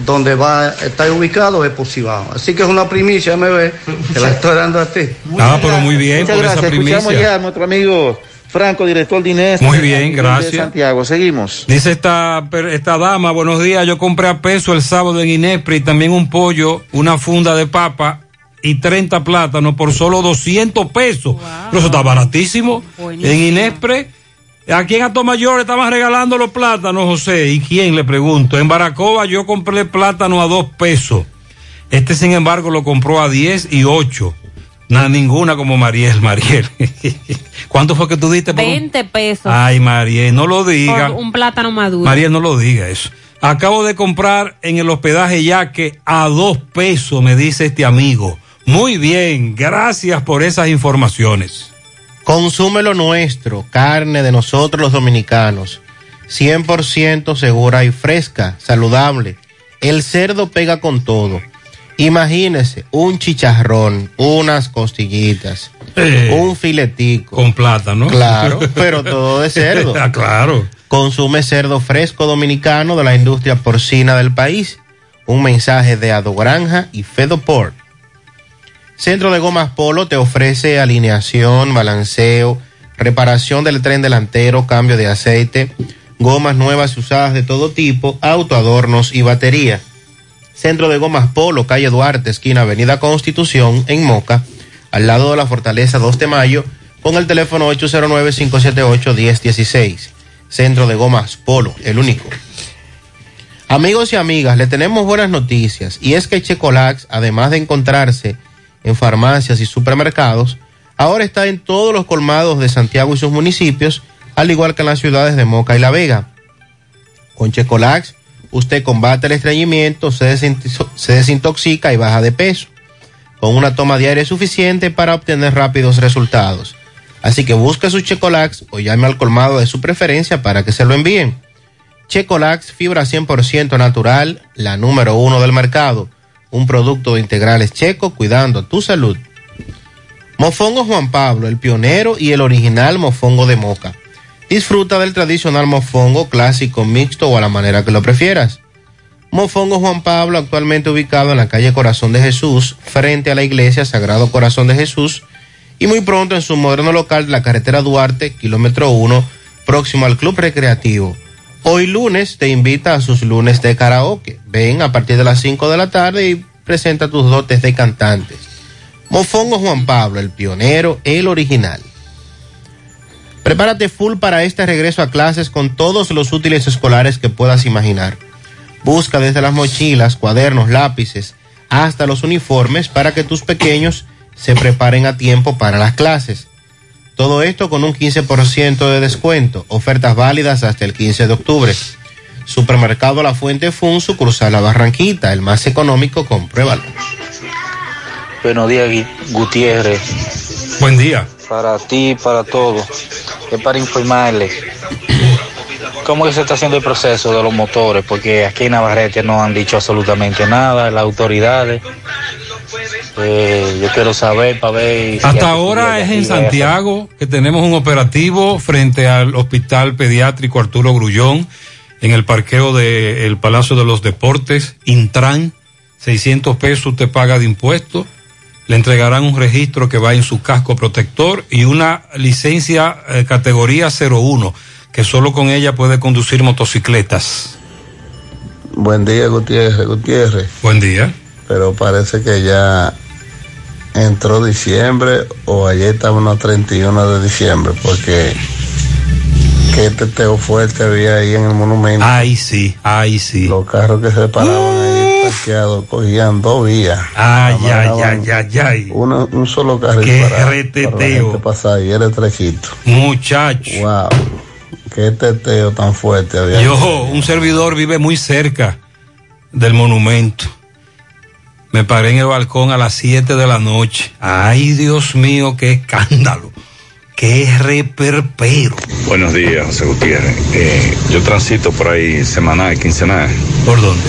donde va a estar ubicado Expo Cibao. Así que es una primicia, MB, que la estoy dando a ti. Ah, pero muy bien Muchas por esa gracias. Escuchamos primicia. ya a nuestro amigo Franco, director de Inés. Muy bien, de gracias. Santiago, seguimos. Dice esta, esta dama, buenos días, yo compré a peso el sábado en Inespre y también un pollo, una funda de papa y 30 plátanos por solo 200 pesos. Pero eso está baratísimo. En Inespre, aquí en Atomayor estaban regalando los plátanos, José. ¿Y quién? Le pregunto. En Baracoa yo compré plátano a 2 pesos. Este, sin embargo, lo compró a 10 y 8. Nada, ninguna como Mariel, Mariel. ¿Cuánto fue que tú diste por un- 20 pesos. Ay, Mariel, no lo diga. por un plátano maduro. María, no lo diga eso. Acabo de comprar en el hospedaje Yaque a dos pesos, me dice este amigo. Muy bien, gracias por esas informaciones. Consume lo nuestro, carne de nosotros los dominicanos. 100% segura y fresca, saludable. El cerdo pega con todo. Imagínese un chicharrón, unas costillitas, Eh, un filetico. Con plátano. Claro, pero todo de cerdo. Ah, claro. Consume cerdo fresco dominicano de la industria porcina del país. Un mensaje de Ado Granja y Fedoport. Centro de Gomas Polo te ofrece alineación, balanceo, reparación del tren delantero, cambio de aceite, gomas nuevas y usadas de todo tipo, autoadornos y batería. Centro de Gomas Polo, calle Duarte, esquina Avenida Constitución, en Moca, al lado de la Fortaleza 2 de Mayo, con el teléfono 809-578-1016. Centro de Gomas Polo, el único. Amigos y amigas, le tenemos buenas noticias y es que Checolax, además de encontrarse en farmacias y supermercados, ahora está en todos los colmados de Santiago y sus municipios, al igual que en las ciudades de Moca y La Vega. Con Checolax, usted combate el estreñimiento, se, desintoxica y baja de peso, con una toma diaria suficiente para obtener rápidos resultados. Así que busque su Checolax o llame al colmado de su preferencia para que se lo envíen. Checolax, fibra 100% natural, la número uno del mercado. Un producto de integrales checo cuidando tu salud. Mofongo Juan Pablo, el pionero y el original mofongo de moca. Disfruta del tradicional mofongo clásico, mixto o a la manera que lo prefieras. Mofongo Juan Pablo, actualmente ubicado en la calle Corazón de Jesús, frente a la iglesia Sagrado Corazón de Jesús, y muy pronto en su moderno local de la carretera Duarte, kilómetro 1, próximo al Club Recreativo. Hoy lunes te invita a sus lunes de karaoke. Ven a partir de las 5 de la tarde y presenta tus dotes de cantantes. Mofongo Juan Pablo, el pionero, el original. Prepárate full para este regreso a clases con todos los útiles escolares que puedas imaginar. Busca desde las mochilas, cuadernos, lápices, hasta los uniformes para que tus pequeños se preparen a tiempo para las clases. Todo esto con un 15% de descuento, ofertas válidas hasta el 15 de octubre. Supermercado La Fuente Fun, sucursal La Barranquita, el más económico, compruébalo. Buenos días, Gutiérrez. Buen día. Para ti, para todos. Es para informarle cómo que se está haciendo el proceso de los motores, porque aquí en Navarrete no han dicho absolutamente nada, las autoridades. Eh, yo quiero saber para ver. si Hasta ahora es en Santiago que tenemos un operativo frente al Hospital Pediátrico Arturo Grullón, en el parqueo del Palacio de los Deportes, Intran, 600 pesos usted paga de impuestos, le entregarán un registro que va en su casco protector y una licencia eh, categoría 01, que solo con ella puede conducir motocicletas. Buen día, Gutiérrez, Gutiérrez. Buen día. Pero parece que ya entró diciembre o ayer estábamos a 31 de diciembre, porque qué teteo fuerte había ahí en el monumento. Ay, sí, ay, sí. Los carros que se paraban ahí parqueados cogían dos vías. Ay, ay, ay, ay, ay. Uno, un solo carro Qué para reteteo. pasar y era estrechito. Muchacho. Wow. Qué teteo tan fuerte había. Yo, un servidor vive muy cerca del monumento. Me paré en el balcón a las 7 de la noche. Ay, Dios mío, qué escándalo. Qué reperpero. Buenos días, José Gutiérrez. Eh, yo transito por ahí semanal, quincenal. ¿Por dónde?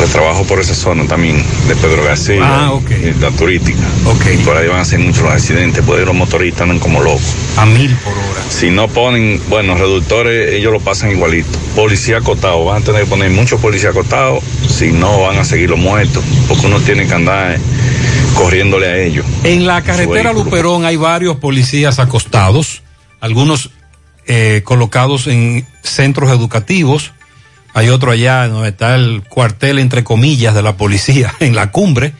Pues trabajo por esa zona también, de Pedro García. Ah, La turística. Ok. Y por ahí van a ser muchos los accidentes, por ahí los motoristas andan como locos. A mil por hora. Si no ponen, bueno, reductores, ellos lo pasan igualito. Policía acotado, van a tener que poner muchos policías acotados, si no van a seguir los muertos, porque uno tiene que andar corriéndole a ellos. En la carretera. Luperón hay varios policías acostados, algunos eh, colocados en centros educativos. Hay otro allá donde está el cuartel, entre comillas, de la policía, en la cumbre.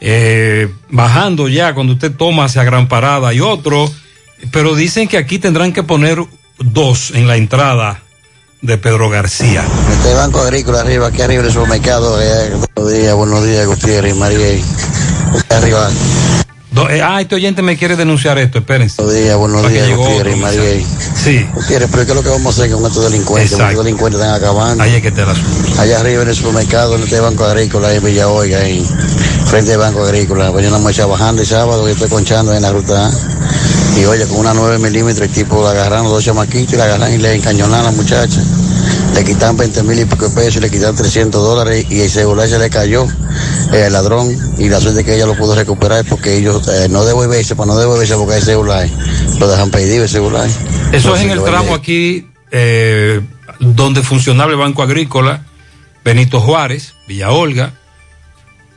Eh, bajando ya, cuando usted toma hacia Gran Parada, hay otro. Pero dicen que aquí tendrán que poner dos en la entrada de Pedro García. Este Banco Agrícola arriba, aquí arriba del supermercado. eh, buenos días, buenos días, Gutiérrez María. Arriba. Do- eh, ah, este oyente me quiere denunciar esto, espérense. Buenos días, buenos días, Gutiérrez y María. Sí. Gutiérrez, pero ¿qué es lo que vamos a hacer con estos delincuentes? Exacto. Estos delincuentes están acabando. Ahí es que te la Allá arriba en el supermercado, en este Banco Agrícola, en Villa Oiga, ahí, frente al Banco Agrícola. Pues yo una muchacha bajando el sábado, yo estoy conchando en la ruta A. Y oye, con una 9 milímetros, el tipo la agarraron dos chamaquitos y la agarran y le encañonan a la muchacha. Le quitan 20 mil y pico de pesos y le quitan 300 dólares y el celular se le cayó eh, el ladrón y la suerte que ella lo pudo recuperar porque ellos eh, no devolverse, para no devolverse porque hay celular, lo dejan perdido el celular. Eso es en el tramo aquí eh, donde funcionaba el Banco Agrícola, Benito Juárez, Villa Olga,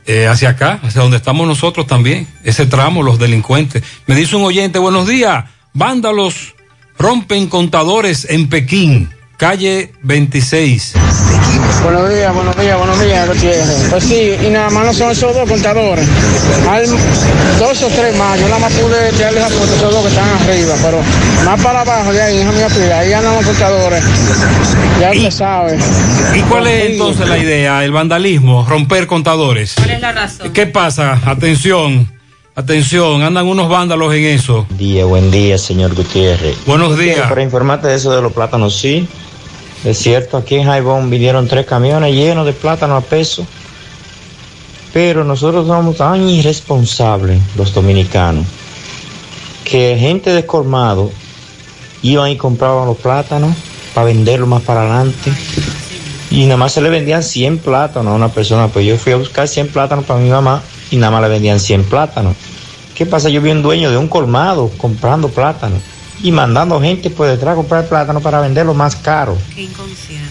eh, hacia acá, hacia donde estamos nosotros también, ese tramo, los delincuentes. Me dice un oyente, buenos días, vándalos rompen contadores en Pekín, calle 26. Buenos días, buenos días, buenos días, Gutiérrez. Pues sí, y nada más no son esos dos contadores. Hay dos o tres más. Yo nada más pude tirarles a esos dos que están arriba, pero más para abajo de ahí, déjame aprir, ahí andan los contadores. Ya usted sabe. ¿Y cuál es entonces la idea? El vandalismo, romper contadores. ¿Cuál es la razón? ¿Qué pasa? Atención, atención, andan unos vándalos en eso. Día, buen día, señor Gutiérrez. Buenos días. Para informarte de eso de los plátanos, sí. Es cierto, aquí en Jaibón vinieron tres camiones llenos de plátano a peso, pero nosotros somos tan irresponsables, los dominicanos, que gente de colmado iban y compraban los plátanos para venderlos más para adelante. Y nada más se le vendían 100 plátanos a una persona. Pues yo fui a buscar 100 plátanos para mi mamá y nada más le vendían 100 plátanos. ¿Qué pasa? Yo vi un dueño de un colmado comprando plátanos y mandando gente por detrás a comprar plátano para venderlo más caro. Qué inconsciente.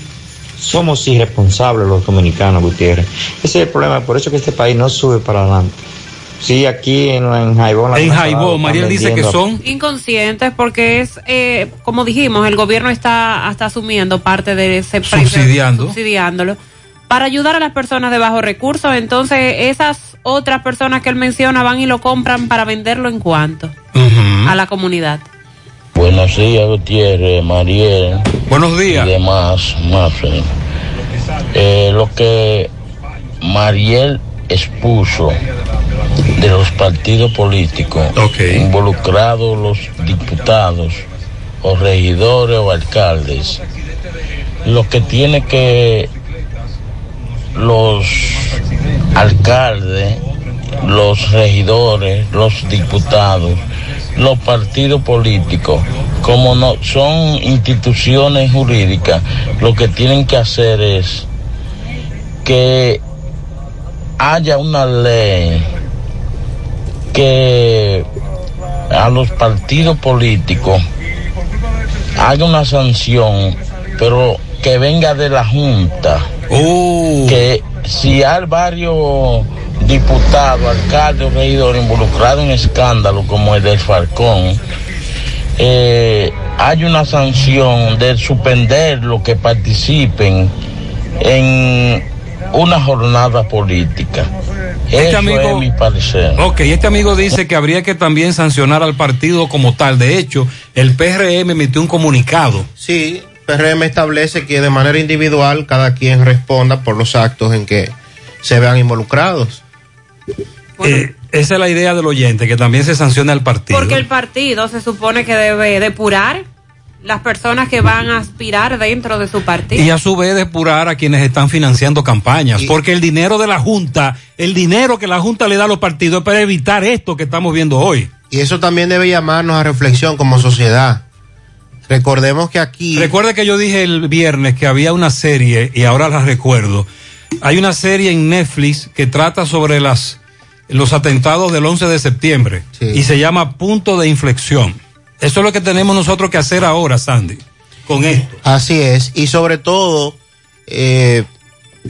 Somos irresponsables los dominicanos, Gutiérrez. Ese es el problema, por eso que este país no sube para adelante. Sí, aquí en, en Jaibón. la En Mariel están dice que son Inconscientes porque es, eh, como dijimos, el gobierno está hasta asumiendo parte de ese precio. Subsidiando. Subsidiándolo. Para ayudar a las personas de bajos recursos, entonces esas otras personas que él menciona van y lo compran para venderlo en cuanto a la comunidad. Buenos días, Gutiérrez, Mariel. Buenos días. Y demás, Mafre. Eh, lo que Mariel expuso de los partidos políticos involucrados los diputados o regidores o alcaldes, lo que tiene que los alcaldes, los regidores, los diputados, los partidos políticos, como no son instituciones jurídicas, lo que tienen que hacer es que haya una ley que a los partidos políticos haga una sanción, pero que venga de la Junta. Que si hay varios diputados, alcaldes o regidores involucrados en escándalos como el del Falcón, eh, hay una sanción de suspender los que participen en una jornada política. Este Eso amigo- es mi parecer. Ok, este amigo dice que habría que también sancionar al partido como tal. De hecho, el PRM emitió un comunicado. Sí, PRM establece que de manera individual cada quien responda por los actos en que se vean involucrados. Eh, esa es la idea del oyente, que también se sancione al partido. Porque el partido se supone que debe depurar las personas que van a aspirar dentro de su partido. Y a su vez depurar a quienes están financiando campañas. Porque el dinero de la Junta, el dinero que la Junta le da a los partidos es para evitar esto que estamos viendo hoy. Y eso también debe llamarnos a reflexión como sociedad. Recordemos que aquí... Recuerde que yo dije el viernes que había una serie, y ahora la recuerdo. Hay una serie en Netflix que trata sobre las, los atentados del 11 de septiembre. Y se llama Punto de Inflexión. Eso es lo que tenemos nosotros que hacer ahora, Sandy, con esto. Así es. Y sobre todo, eh,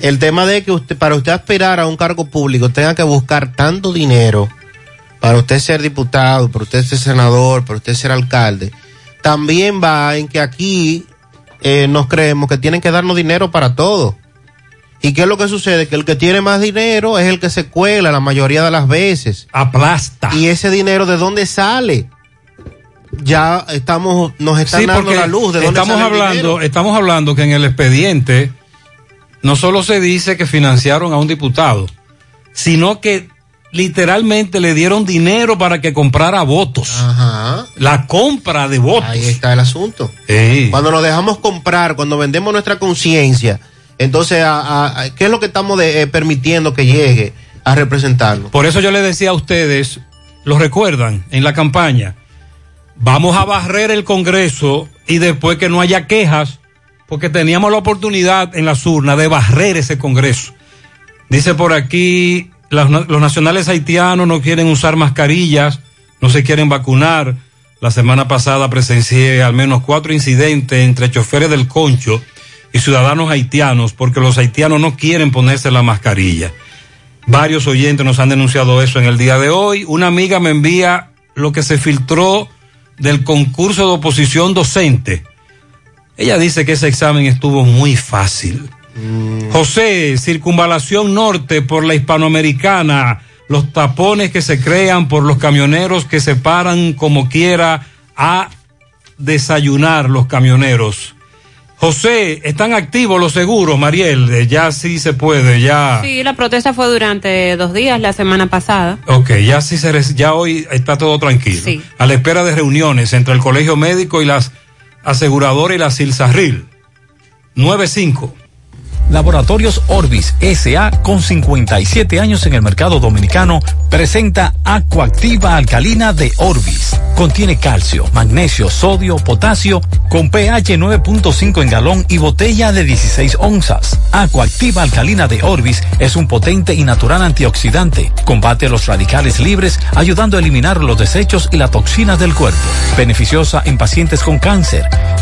el tema de que usted, para usted aspirar a un cargo público tenga que buscar tanto dinero para usted ser diputado, para usted ser senador, para usted ser alcalde, también va en que aquí eh, nos creemos que tienen que darnos dinero para todo. ¿Y qué es lo que sucede? Que el que tiene más dinero es el que se cuela la mayoría de las veces. Aplasta. ¿Y ese dinero de dónde sale? Ya estamos, nos están Sí, dando la luz de dónde estamos sale hablando, estamos hablando que en el expediente no solo se dice que financiaron a un diputado, sino que literalmente le dieron dinero para que comprara votos. La compra de votos. Ahí está el asunto. Cuando nos dejamos comprar, cuando vendemos nuestra conciencia, entonces, a- ¿qué es lo que estamos eh, permitiendo que llegue a representarnos? Por eso yo le decía a ustedes, lo recuerdan en la campaña, vamos a barrer el Congreso y después que no haya quejas, porque teníamos la oportunidad en las urnas de barrer ese Congreso. Dice por aquí, los nacionales haitianos no quieren usar mascarillas, no se quieren vacunar. La semana pasada presencié al menos cuatro incidentes entre choferes del concho y ciudadanos haitianos porque los haitianos no quieren ponerse la mascarilla. Varios oyentes nos han denunciado eso en el día de hoy. Una amiga me envía lo que se filtró del concurso de oposición docente. Ella dice que ese examen estuvo muy fácil. José, circunvalación norte por la hispanoamericana, los tapones que se crean por los camioneros que se paran como quiera a desayunar los camioneros. José, están activos los seguros, Mariel, Eh, ya sí se puede, ya. Sí, la protesta fue durante dos días la semana pasada. Ok, ya sí se ya hoy está todo tranquilo. Sí. A la espera de reuniones entre el Colegio Médico y las aseguradoras y la Silsarril. 95. Laboratorios Orbis SA, con 57 años en el mercado dominicano, presenta Acuactiva Alcalina de Orbis. Contiene calcio, magnesio, sodio, potasio, con pH 9.5 en galón y botella de 16 onzas. Acuactiva Alcalina de Orbis es un potente y natural antioxidante. Combate los radicales libres, ayudando a eliminar los desechos y la toxina del cuerpo. Beneficiosa en pacientes con cáncer,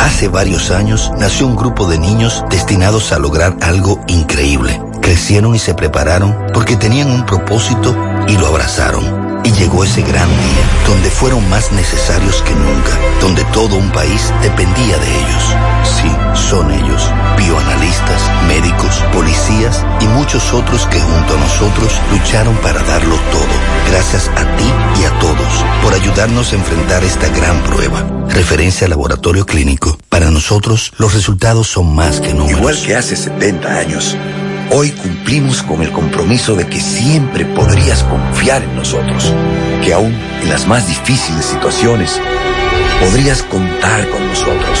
Hace varios años nació un grupo de niños destinados a lograr algo increíble. Crecieron y se prepararon porque tenían un propósito y lo abrazaron. Y llegó ese gran día, donde fueron más necesarios que nunca, donde todo un país dependía de ellos. Sí, son ellos, bioanalistas, médicos, policías y muchos otros que junto a nosotros lucharon para darlo todo. Gracias a ti y a todos por ayudarnos a enfrentar esta gran prueba. Referencia al laboratorio clínico. Para nosotros, los resultados son más que números. Igual que hace 70 años, hoy cumplimos con el compromiso de que siempre podrías confiar en nosotros, que aún en las más difíciles situaciones podrías contar con nosotros,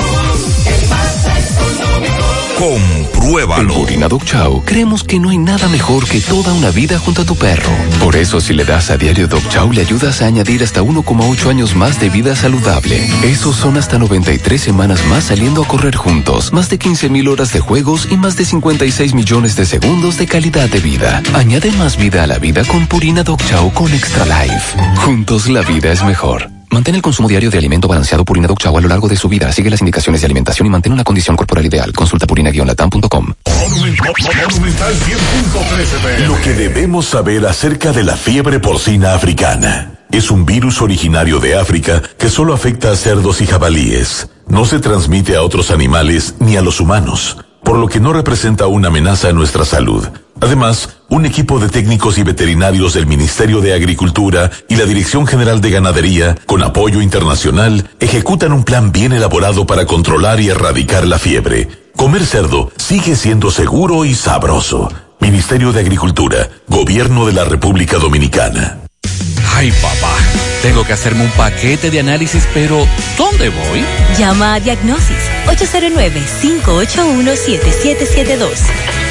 Compruébalo. En Purina Dog Chow creemos que no hay nada mejor que toda una vida junto a tu perro. Por eso si le das a diario Dog Chow le ayudas a añadir hasta 1,8 años más de vida saludable. Esos son hasta 93 semanas más saliendo a correr juntos, más de 15 mil horas de juegos y más de 56 millones de segundos de calidad de vida. Añade más vida a la vida con Purina Dog Chow con Extra Life. Juntos la vida es mejor. Mantén el consumo diario de alimento balanceado Purina Dog Chow a lo largo de su vida. Sigue las indicaciones de alimentación y mantén una condición corporal ideal. Consulta purina-latam.com. Lo que debemos saber acerca de la fiebre porcina africana. Es un virus originario de África que solo afecta a cerdos y jabalíes. No se transmite a otros animales ni a los humanos, por lo que no representa una amenaza a nuestra salud. Además, un equipo de técnicos y veterinarios del Ministerio de Agricultura y la Dirección General de Ganadería, con apoyo internacional, ejecutan un plan bien elaborado para controlar y erradicar la fiebre. Comer cerdo sigue siendo seguro y sabroso. Ministerio de Agricultura, Gobierno de la República Dominicana. Ay, papá, tengo que hacerme un paquete de análisis, pero ¿dónde voy? Llama a Diagnosis 809-581-7772.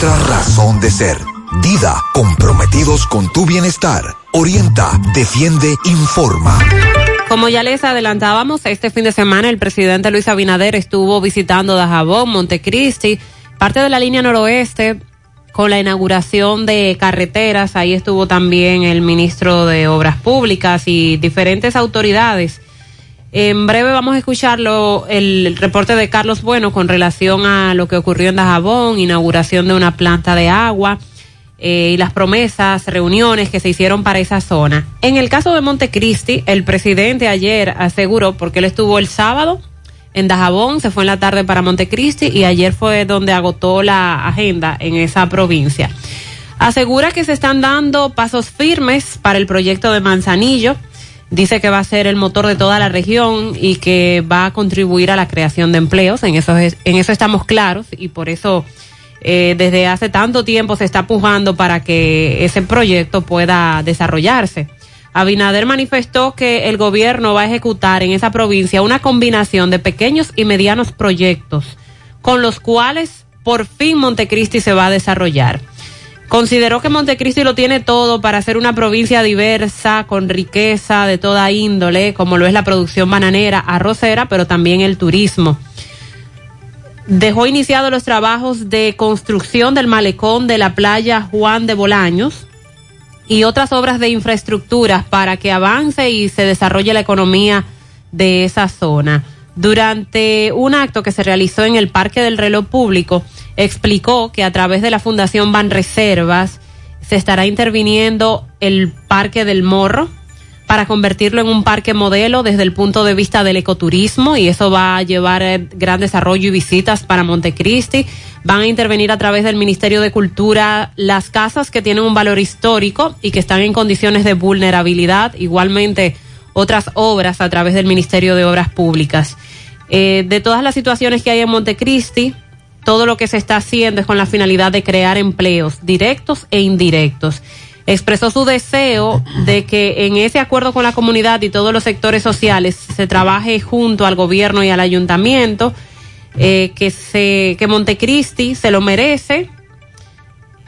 nuestra razón de ser. Dida, comprometidos con tu bienestar. Orienta, defiende, informa. Como ya les adelantábamos, este fin de semana el presidente Luis Abinader estuvo visitando Dajabón, Montecristi, parte de la línea noroeste con la inauguración de carreteras. Ahí estuvo también el ministro de Obras Públicas y diferentes autoridades. En breve vamos a escucharlo, el reporte de Carlos Bueno con relación a lo que ocurrió en Dajabón, inauguración de una planta de agua eh, y las promesas, reuniones que se hicieron para esa zona. En el caso de Montecristi, el presidente ayer aseguró, porque él estuvo el sábado en Dajabón, se fue en la tarde para Montecristi y ayer fue donde agotó la agenda en esa provincia. Asegura que se están dando pasos firmes para el proyecto de Manzanillo dice que va a ser el motor de toda la región y que va a contribuir a la creación de empleos. En eso, es, en eso estamos claros y por eso eh, desde hace tanto tiempo se está pujando para que ese proyecto pueda desarrollarse. Abinader manifestó que el gobierno va a ejecutar en esa provincia una combinación de pequeños y medianos proyectos con los cuales por fin Montecristi se va a desarrollar. Consideró que Montecristi lo tiene todo para ser una provincia diversa, con riqueza de toda índole, como lo es la producción bananera, arrocera, pero también el turismo. Dejó iniciados los trabajos de construcción del malecón de la playa Juan de Bolaños y otras obras de infraestructura para que avance y se desarrolle la economía de esa zona. Durante un acto que se realizó en el Parque del Reloj Público, explicó que a través de la Fundación Banreservas se estará interviniendo el Parque del Morro para convertirlo en un parque modelo desde el punto de vista del ecoturismo y eso va a llevar eh, gran desarrollo y visitas para Montecristi. Van a intervenir a través del Ministerio de Cultura las casas que tienen un valor histórico y que están en condiciones de vulnerabilidad, igualmente otras obras a través del Ministerio de Obras Públicas. Eh, de todas las situaciones que hay en Montecristi, todo lo que se está haciendo es con la finalidad de crear empleos directos e indirectos. Expresó su deseo de que en ese acuerdo con la comunidad y todos los sectores sociales se trabaje junto al gobierno y al ayuntamiento, eh, que se que Montecristi se lo merece,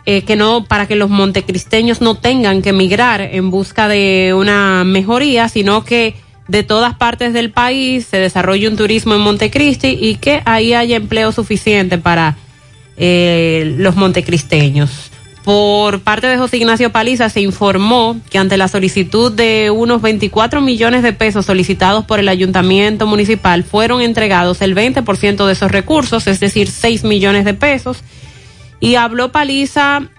eh, que no para que los montecristeños no tengan que emigrar en busca de una mejoría, sino que de todas partes del país se desarrolle un turismo en Montecristi y que ahí haya empleo suficiente para eh, los montecristeños. Por parte de José Ignacio Paliza se informó que ante la solicitud de unos 24 millones de pesos solicitados por el ayuntamiento municipal fueron entregados el 20% de esos recursos, es decir, 6 millones de pesos. Y habló Paliza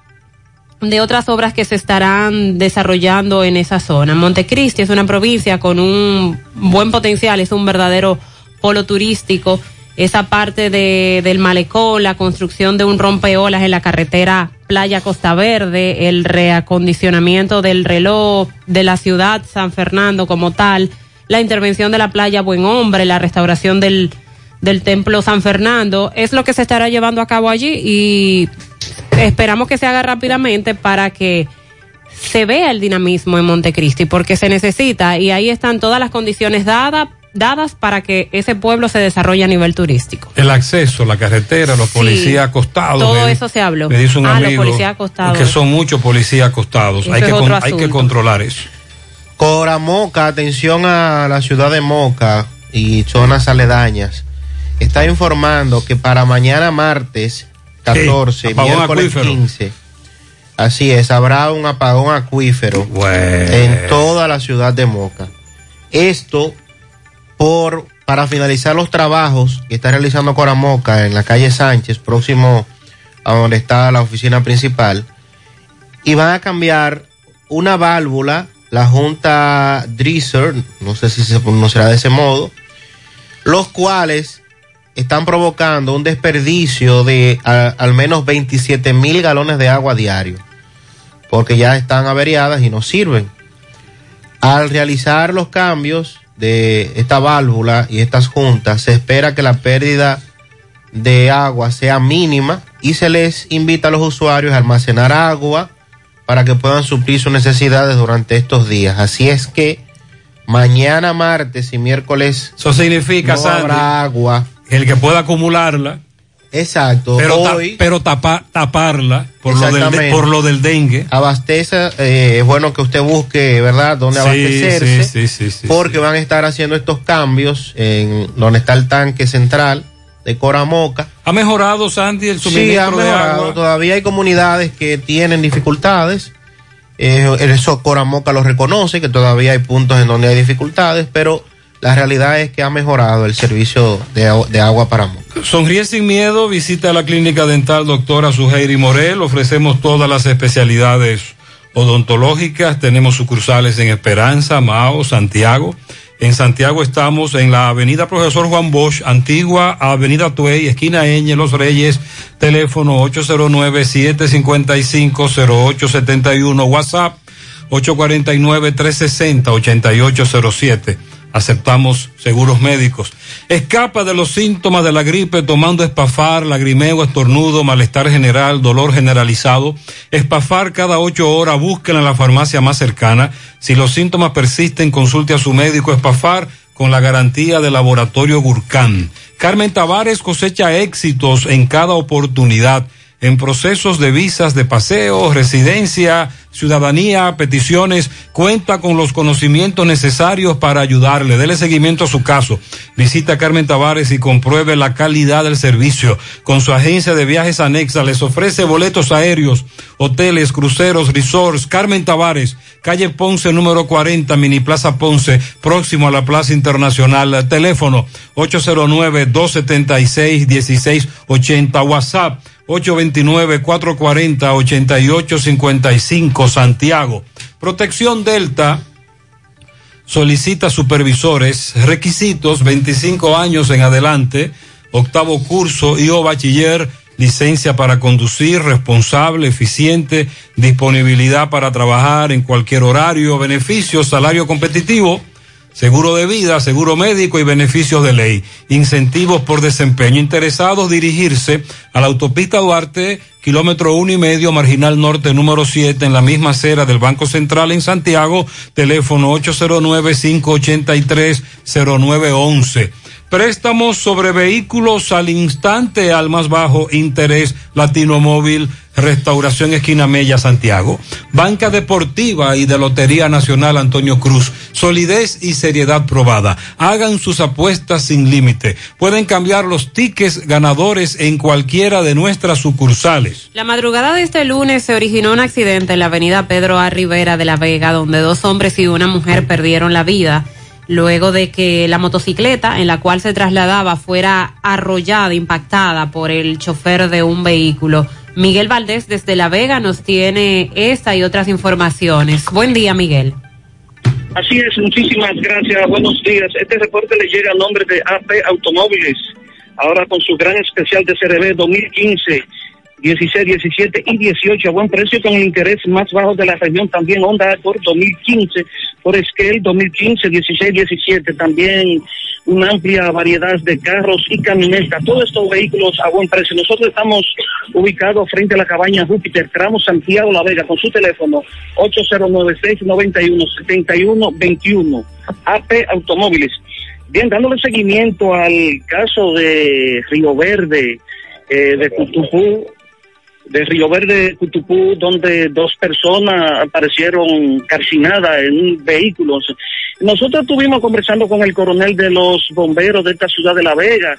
de otras obras que se estarán desarrollando en esa zona. Montecristi es una provincia con un buen potencial, es un verdadero polo turístico. Esa parte de, del malecón, la construcción de un rompeolas en la carretera Playa Costa Verde, el reacondicionamiento del reloj de la ciudad San Fernando como tal, la intervención de la playa Buen Hombre, la restauración del, del templo San Fernando, es lo que se estará llevando a cabo allí y esperamos que se haga rápidamente para que se vea el dinamismo en Montecristi, porque se necesita y ahí están todas las condiciones dadas dadas para que ese pueblo se desarrolle a nivel turístico. El acceso, la carretera, los policías acostados. Todo me- eso se habló. Me dice un ah, amigo los policías acostados. que son muchos policías acostados. Hay que, con- hay que controlar eso. Coramoca, atención a la ciudad de Moca y zonas aledañas. Está informando que para mañana martes 14, apagón miércoles acuífero. 15, así es, habrá un apagón acuífero en toda la ciudad de Moca. Esto por para finalizar los trabajos que está realizando Coramoca en la calle Sánchez, próximo a donde está la oficina principal, y van a cambiar una válvula, la Junta Drisser, no sé si se pronunciará de ese modo, los cuales están provocando un desperdicio de a- al menos 27 mil galones de agua diario, porque ya están averiadas y no sirven. Al realizar los cambios de esta válvula y estas juntas, se espera que la pérdida de agua sea mínima y se les invita a los usuarios a almacenar agua para que puedan suplir sus necesidades durante estos días. Así es que mañana martes y miércoles Eso significa, no Sandy, habrá agua. El que pueda acumularla. Exacto. Pero, ta- pero tapa- taparla por lo, del, de- Exactamente. por lo del dengue. Abastece, eh, es bueno que usted busque, ¿verdad?, dónde Sí, abastecerse. sí, sí, porque van a estar haciendo estos cambios en donde está el tanque central de Coramoca. ¿Ha mejorado, Sandy, el Sí, ha suministro de mejorado. agua? Todavía hay comunidades que tienen dificultades. Eh, eso Coramoca lo reconoce, que todavía hay puntos en donde hay dificultades, pero la realidad es que ha mejorado el servicio de, agu- de agua para Moca. Sonríe sin miedo, visita la clínica dental doctora Suheiri Morel. Ofrecemos todas las especialidades odontológicas. Tenemos sucursales en Esperanza, Mao, Santiago. En Santiago estamos en la avenida Profesor Juan Bosch, antigua avenida Tuey, esquina Eñe, Los Reyes, teléfono 809-755-0871, WhatsApp 849-360-8807. Aceptamos seguros médicos. Escapa de los síntomas de la gripe tomando espafar, lagrimeo, estornudo, malestar general, dolor generalizado. Espafar cada ocho horas, búsquela en la farmacia más cercana. Si los síntomas persisten, consulte a su médico espafar con la garantía del laboratorio Gurkhan. Carmen Tavares cosecha éxitos en cada oportunidad en procesos de visas de paseo, residencia, ciudadanía, peticiones, cuenta con los conocimientos necesarios para ayudarle. Dele seguimiento a su caso. Visita a Carmen Tavares y compruebe la calidad del servicio. Con su agencia de viajes anexa les ofrece boletos aéreos, hoteles, cruceros, resorts. Carmen Tavares, calle Ponce número 40, Mini Plaza Ponce, próximo a la Plaza Internacional. Teléfono 809-276-1680. WhatsApp 829-440-8855 Santiago. Protección Delta solicita supervisores, requisitos 25 años en adelante, octavo curso y o bachiller, licencia para conducir, responsable, eficiente, disponibilidad para trabajar en cualquier horario, beneficios, salario competitivo. Seguro de vida, seguro médico y beneficios de ley. Incentivos por desempeño. Interesados dirigirse a la autopista Duarte, kilómetro uno y medio, marginal norte número 7, en la misma acera del Banco Central en Santiago. Teléfono 809-583-0911. Préstamos sobre vehículos al instante al más bajo interés Latino Móvil, Restauración Esquina Mella, Santiago. Banca Deportiva y de Lotería Nacional Antonio Cruz. Solidez y seriedad probada. Hagan sus apuestas sin límite. Pueden cambiar los tickets ganadores en cualquiera de nuestras sucursales. La madrugada de este lunes se originó un accidente en la avenida Pedro A. Rivera de La Vega, donde dos hombres y una mujer perdieron la vida luego de que la motocicleta en la cual se trasladaba fuera arrollada, impactada por el chofer de un vehículo. Miguel Valdés desde La Vega nos tiene esta y otras informaciones. Buen día, Miguel. Así es, muchísimas gracias, buenos días. Este reporte le llega a nombre de AP Automóviles, ahora con su gran especial de CRB 2015, 16, 17 y 18 a buen precio con el interés más bajo de la región. También Honda Accord 2015, por Scale 2015, 16, 17. También una amplia variedad de carros y camionetas. Todos estos vehículos a buen precio. Nosotros estamos ubicados frente a la cabaña Júpiter, tramo Santiago La Vega, con su teléfono 809-691-7121. AP Automóviles. Bien, dándole seguimiento al caso de Río Verde, eh, de Cutupú, de Río Verde, Cutupú, donde dos personas aparecieron calcinadas en un vehículo. Nosotros estuvimos conversando con el coronel de los bomberos de esta ciudad de La Vega,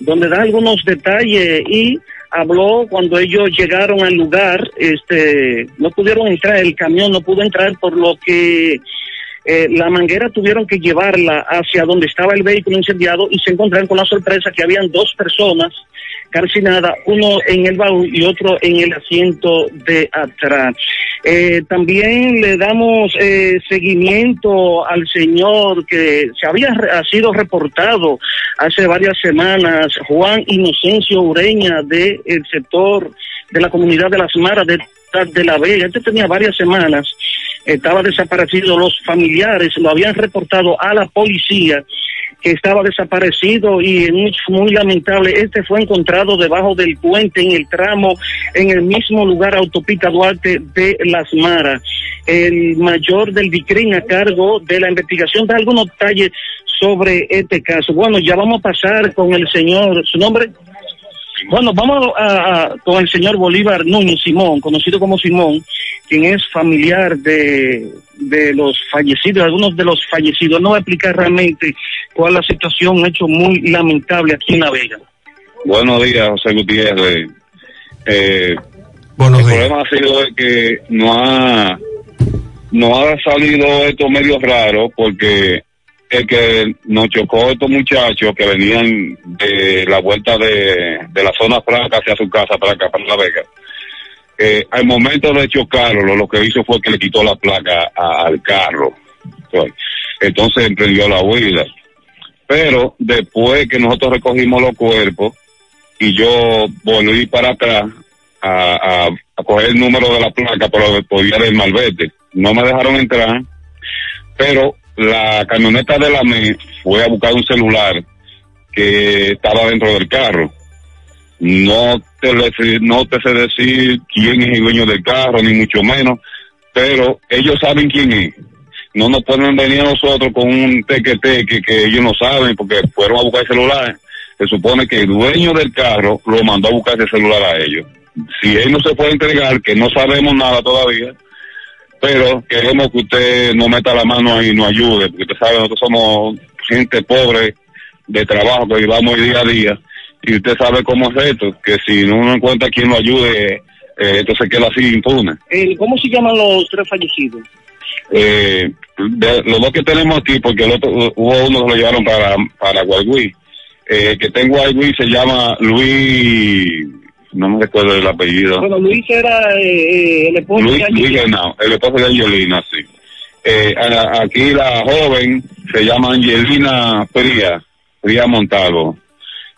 donde da algunos detalles y habló cuando ellos llegaron al lugar, este, no pudieron entrar, el camión no pudo entrar por lo que eh, la manguera tuvieron que llevarla hacia donde estaba el vehículo incendiado y se encontraron con la sorpresa que habían dos personas calcinadas, uno en el baúl y otro en el asiento de atrás. Eh, también le damos eh, seguimiento al señor que se había ha sido reportado hace varias semanas, Juan Inocencio Ureña del sector de la comunidad de las Maras de, de la Vega. Este tenía varias semanas estaba desaparecido, los familiares lo habían reportado a la policía que estaba desaparecido y hecho muy lamentable, este fue encontrado debajo del puente en el tramo, en el mismo lugar autopista Duarte de Las Maras. El mayor del DICRIN a cargo de la investigación da algunos detalles sobre este caso. Bueno, ya vamos a pasar con el señor, ¿su nombre? Bueno, vamos a, a- con el señor Bolívar Núñez Simón, conocido como Simón, quien es familiar de, de los fallecidos, algunos de los fallecidos. No va a explicar realmente cuál es la situación, un hecho muy lamentable aquí en La Vega. Buenos días, José Gutiérrez. Eh, el problema ha sido de que no ha, no ha salido esto medio raro porque el que nos chocó estos muchachos que venían de la vuelta de, de la zona franca hacia su casa para acá, para La Vega. Eh, al momento de chocarlo, lo, que hizo fue que le quitó la placa a- al carro. Pues, Entonces emprendió la huida. Pero después que nosotros recogimos los cuerpos y yo volví para atrás a, a, a coger el número de la placa, pero podía del malvete. No me dejaron entrar, pero la camioneta de la ME fue a buscar un celular que estaba dentro del carro. No te, le- no te sé decir quién es el dueño del carro, ni mucho menos, pero ellos saben quién es. No nos pueden venir a nosotros con un teque-teque que ellos no saben porque fueron a buscar el celular. Se supone que el dueño del carro lo mandó a buscar ese celular a ellos. Si él no se puede entregar, que no sabemos nada todavía, pero queremos que usted no meta la mano ahí y nos ayude, porque usted sabe, nosotros somos gente pobre de trabajo que vivamos día a día, y usted sabe cómo es esto, que si no encuentra quien lo ayude, eh, esto se queda así impune. ¿Cómo se llaman los tres fallecidos? Eh, de- los dos que tenemos aquí, porque el otro, hubo uno que lo llevaron para, para Guayguí, eh, que tengo Guayguí se llama Luis, no me recuerdo el apellido. Bueno, Luis era eh, eh, el esposo Luis, de Luis Angelina. Genao, el esposo de Angelina, sí. Eh, aquí la joven se llama Angelina Fría, Fría Montalvo.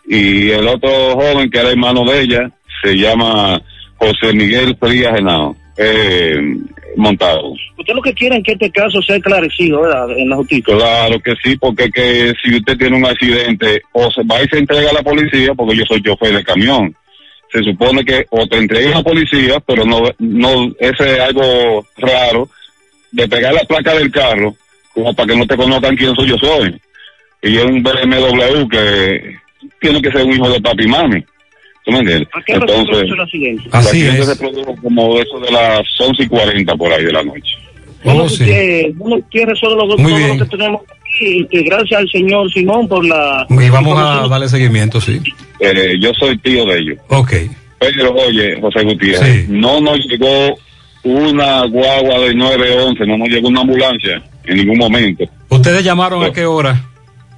Y el otro joven que era hermano de ella se llama José Miguel Fría Genao, eh, Montalvo. Usted lo que quiere es que este caso sea esclarecido, ¿verdad? En la justicia. Claro que sí, porque que si usted tiene un accidente, o se va y se entrega a la policía, porque yo soy chofer de camión. Se supone que o te entrega a la policía, pero no, no, ese es algo raro, de pegar la placa del carro, como para que no te conozcan quién soy yo soy. Y es un BMW que tiene que ser un hijo de papi y mami. ¿Tú me entiendes? ¿A qué hora se Entonces, produjo el accidente? el accidente se produjo como eso de las 11 y 40 por ahí de la noche. Bueno, que uno quiere solo lo, Muy bien. que tenemos que gracias al señor Simón por la... Y vamos a darle seguimiento, sí. Eh, yo soy tío de ellos. Ok. Pero oye, José Gutiérrez, no nos llegó una guagua de 911, no nos llegó una ambulancia en ningún momento. ¿Ustedes llamaron a qué hora?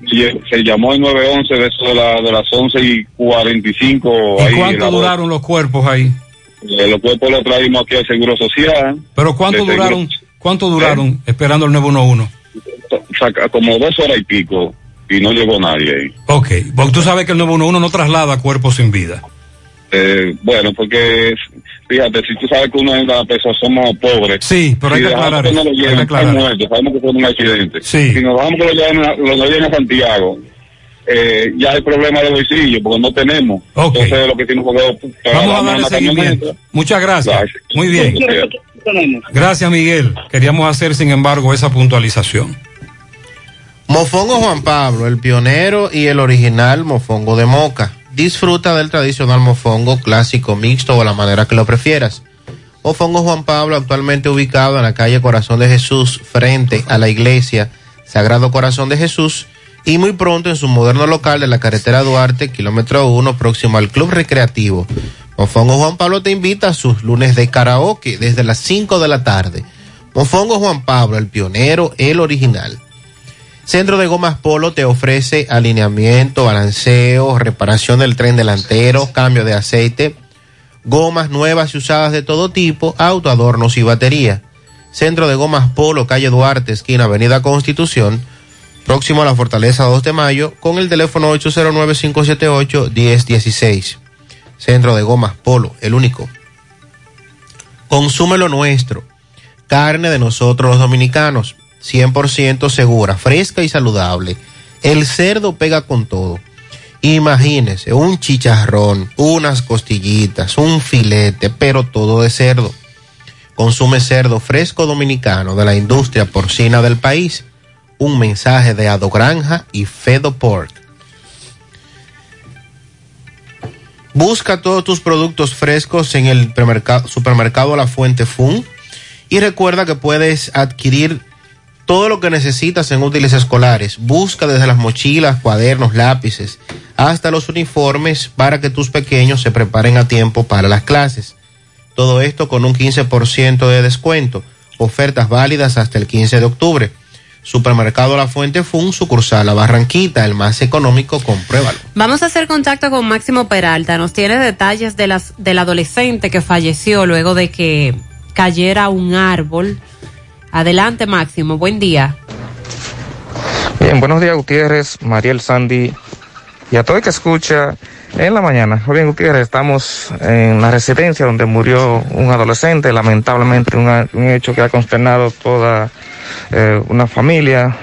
Lle- Se llamó el 911 de eso de, la, de las 11 y 45. ¿Y ahí cuánto duraron los cuerpos ahí? Eh, los cuerpos los traímos aquí al Seguro Social. ¿Pero cuánto De seguro- duraron? ¿Cuánto duraron esperando el 911? Saca- como dos horas y pico y no llegó nadie ahí. Ok, porque tú sabes que el 911 no traslada cuerpos sin vida. Eh, bueno, porque fíjate, si tú sabes que uno es una persona, somos pobres. Sí, pero hay que aclarar que no eso, lo hay que lleven, muertos, sabemos que fue un accidente. Sí. Si nos dejamos que lo lleven a, lo lleven a Santiago, eh, ya hay problema de bolsillo, porque no tenemos. Ok. Entonces, lo que tenemos que Vamos a darle seguimiento. Muchas gracias. Muy bien. Gracias, Miguel. Queríamos hacer, sin embargo, esa puntualización. Mofongo Juan Pablo, el pionero y el original mofongo de moca. Disfruta del tradicional mofongo clásico mixto o la manera que lo prefieras. Mofongo Juan Pablo, actualmente ubicado en la calle Corazón de Jesús, frente a la iglesia Sagrado Corazón de Jesús, y muy pronto en su moderno local de la carretera Duarte, kilómetro 1, próximo al Club Recreativo. Mofongo Juan Pablo te invita a sus lunes de karaoke desde las 5 de la tarde. Mofongo Juan Pablo, el pionero, el original. Centro de Gomas Polo te ofrece alineamiento, balanceo, reparación del tren delantero, cambio de aceite, gomas nuevas y usadas de todo tipo, auto, adornos y batería. Centro de Gomas Polo, calle Duarte, esquina Avenida Constitución, próximo a la Fortaleza 2 de Mayo, con el teléfono 809-578-1016. Centro de Gomas Polo, el único. Consume lo nuestro. Carne de nosotros los dominicanos 100% segura, fresca y saludable. El cerdo pega con todo. Imagínese un chicharrón, unas costillitas, un filete, pero todo de cerdo. Consume cerdo fresco dominicano de la industria porcina del país. Un mensaje de Ado Granja y Fedo Pork. Busca todos tus productos frescos en el supermercado La Fuente Fun y recuerda que puedes adquirir todo lo que necesitas en útiles escolares. Busca desde las mochilas, cuadernos, lápices, hasta los uniformes para que tus pequeños se preparen a tiempo para las clases. Todo esto con un 15% de descuento. Ofertas válidas hasta el 15 de octubre. Supermercado La Fuente Fun, sucursal La Barranquita, el más económico, compruébalo. Vamos a hacer contacto con Máximo Peralta. Nos tiene detalles de las, del adolescente que falleció luego de que cayera un árbol Adelante, Máximo. Buen día. Bien, buenos días, Gutiérrez, Mariel Sandy y a todo el que escucha en la mañana. Bien, Gutiérrez, estamos en la residencia donde murió un adolescente, lamentablemente un, hecho que ha consternado toda eh, una familia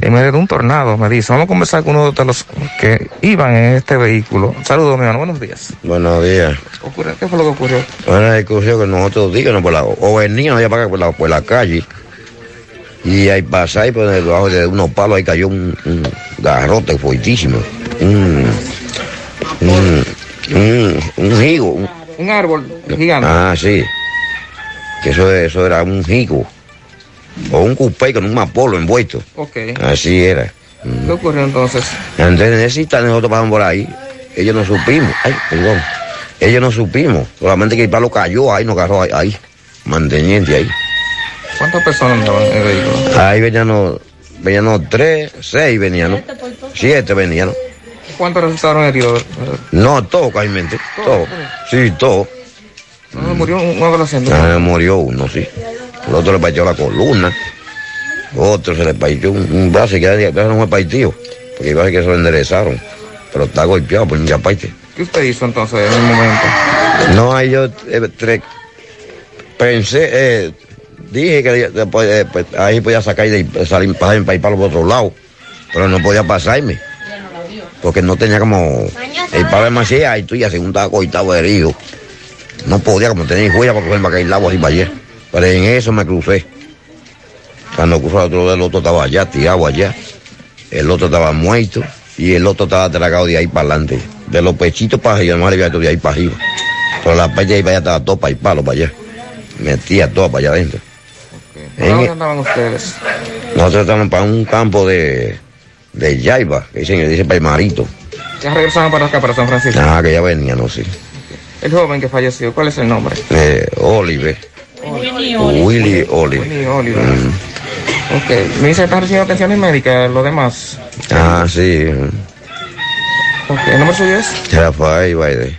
en medio de un tornado, me dice. Vamos a conversar con uno de los que iban en este vehículo. Saludos, mi hermano. Buenos días. Buenos días. ¿Qué fue lo que ocurrió? Bueno, ocurrió que nosotros díganos por la, o veníamos allá para acá por la, por la calle y ahí pasa, y por debajo de unos palos ahí cayó un, garrote fuertísimo. Un, un, un, un higo. Un, árbol gigante. Ah, sí. Que eso, eso era un higo. O un cupé con un mapolo envuelto. Ok. Así era. ¿Qué ocurrió entonces? Entonces necesitan nosotros pasamos por ahí. Ellos no supimos. Ay, perdón. Ellos no supimos. Solamente que el palo cayó ahí, nos agarró ahí, ahí. Manteniente ahí. ¿Cuántas personas andaban en el vehículo? Ahí venían, venían tres, seis venían, siete venían. ¿Cuántos resultaron heridos? No, todos, casualmente, todos. Sí, todos. No, murió un adolescente. Ah, murió uno, sí. El otro le partió la columna. Otro se le partió un, brazo que ya no fue partido. Porque iba a que se lo enderezaron. Pero está golpeado por un parte. ¿Qué usted hizo entonces en el momento? No, ahí yo eh, pensé, eh, dije que después, eh, pues, ahí podía sacar y salir, pasarme para ir para los otros lados, pero no podía pasarme. Porque no tenía como. El padre me decía, ay, tú ya según estaba cortado herido. No podía, como tenía huella para cogerme para caer el agua así para allá. Pero en eso me crucé. Cuando crucé el otro, el otro estaba allá, tirado allá. El otro estaba muerto y el otro estaba tragado de ahí para adelante. De los pechitos para arriba, no había de ahí para arriba. Pero la parte de ahí para allá estaba todo para ir palo para allá. Metía todo para allá adentro. ¿Dónde andaban ustedes? Nosotros estamos para un campo de, de Yaiba, que dicen, dice para el Marito. ¿Ya regresaban para acá, para San Francisco? Ah, que ya venían, no sé. El joven que falleció, ¿cuál es el nombre? Eh, Oliver. Willy Oliver. Willy Oliver. Willy Oliver. Mm. Ok. Me dice que están recibiendo atenciones médicas, lo demás. Ah, sí. Ok. ¿El nombre suyo es? Rafael Baide.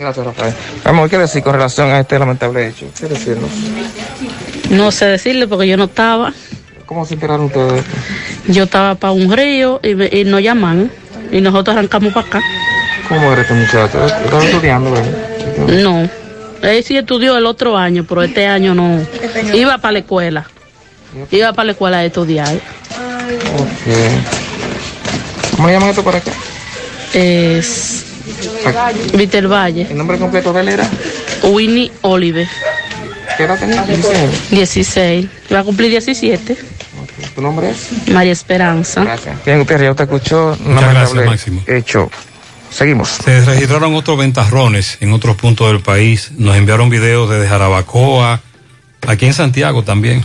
Gracias, Rafael. Vamos, ¿qué decir con relación a este lamentable hecho? ¿Qué decirnos? No sé decirle porque yo no estaba. ¿Cómo se enteraron ustedes? Yo estaba para un río y, me- y nos llaman y nosotros arrancamos para acá. ¿Cómo era este muchacho? ¿Estaba estudiando, verdad? No. Él sí estudió el otro año, pero este año no. Iba para la escuela. Iba para la escuela a estudiar. Ok. ¿Cómo llaman esto por acá? Es Víctor Valle. ¿El nombre completo de él era? Winnie Oliver. ¿Qué edad tenía? 16. 16. Va a cumplir 17. ¿Tu nombre es? María Esperanza. Gracias. Bien, Gutiérrez, ya usted escuchó. Muchas lamentable gracias, Máximo. Hecho. Seguimos. Se registraron otros ventarrones en otros puntos del país. Nos enviaron videos desde Jarabacoa, aquí en Santiago también.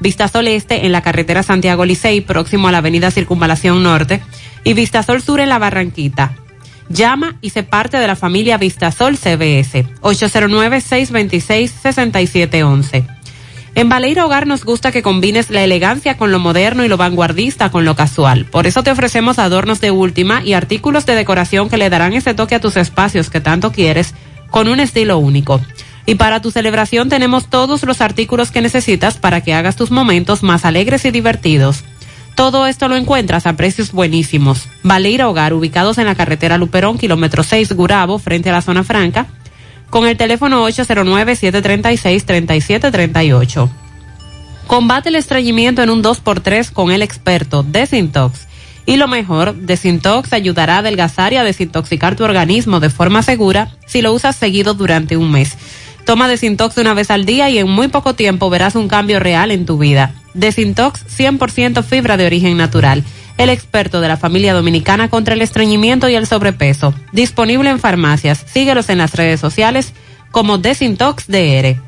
Vistasol Este en la carretera Santiago Licey, próximo a la avenida Circunvalación Norte. Y Vistasol Sur en la Barranquita. Llama y se parte de la familia Vistasol CBS. 809-626-6711. En Baleiro Hogar nos gusta que combines la elegancia con lo moderno y lo vanguardista con lo casual. Por eso te ofrecemos adornos de última y artículos de decoración que le darán ese toque a tus espacios que tanto quieres con un estilo único. Y para tu celebración tenemos todos los artículos que necesitas para que hagas tus momentos más alegres y divertidos. Todo esto lo encuentras a precios buenísimos. Baleiro Hogar, ubicados en la carretera Luperón, kilómetro 6, Gurabo, frente a la zona franca, con el teléfono 809-736-3738. Combate el estreñimiento en un 2x3 con el experto Desintox. Y lo mejor, Desintox ayudará a adelgazar y a desintoxicar tu organismo de forma segura si lo usas seguido durante un mes. Toma Desintox una vez al día y en muy poco tiempo verás un cambio real en tu vida. Desintox 100% fibra de origen natural. El experto de la familia dominicana contra el estreñimiento y el sobrepeso. Disponible en farmacias. Síguelos en las redes sociales como Desintox DR.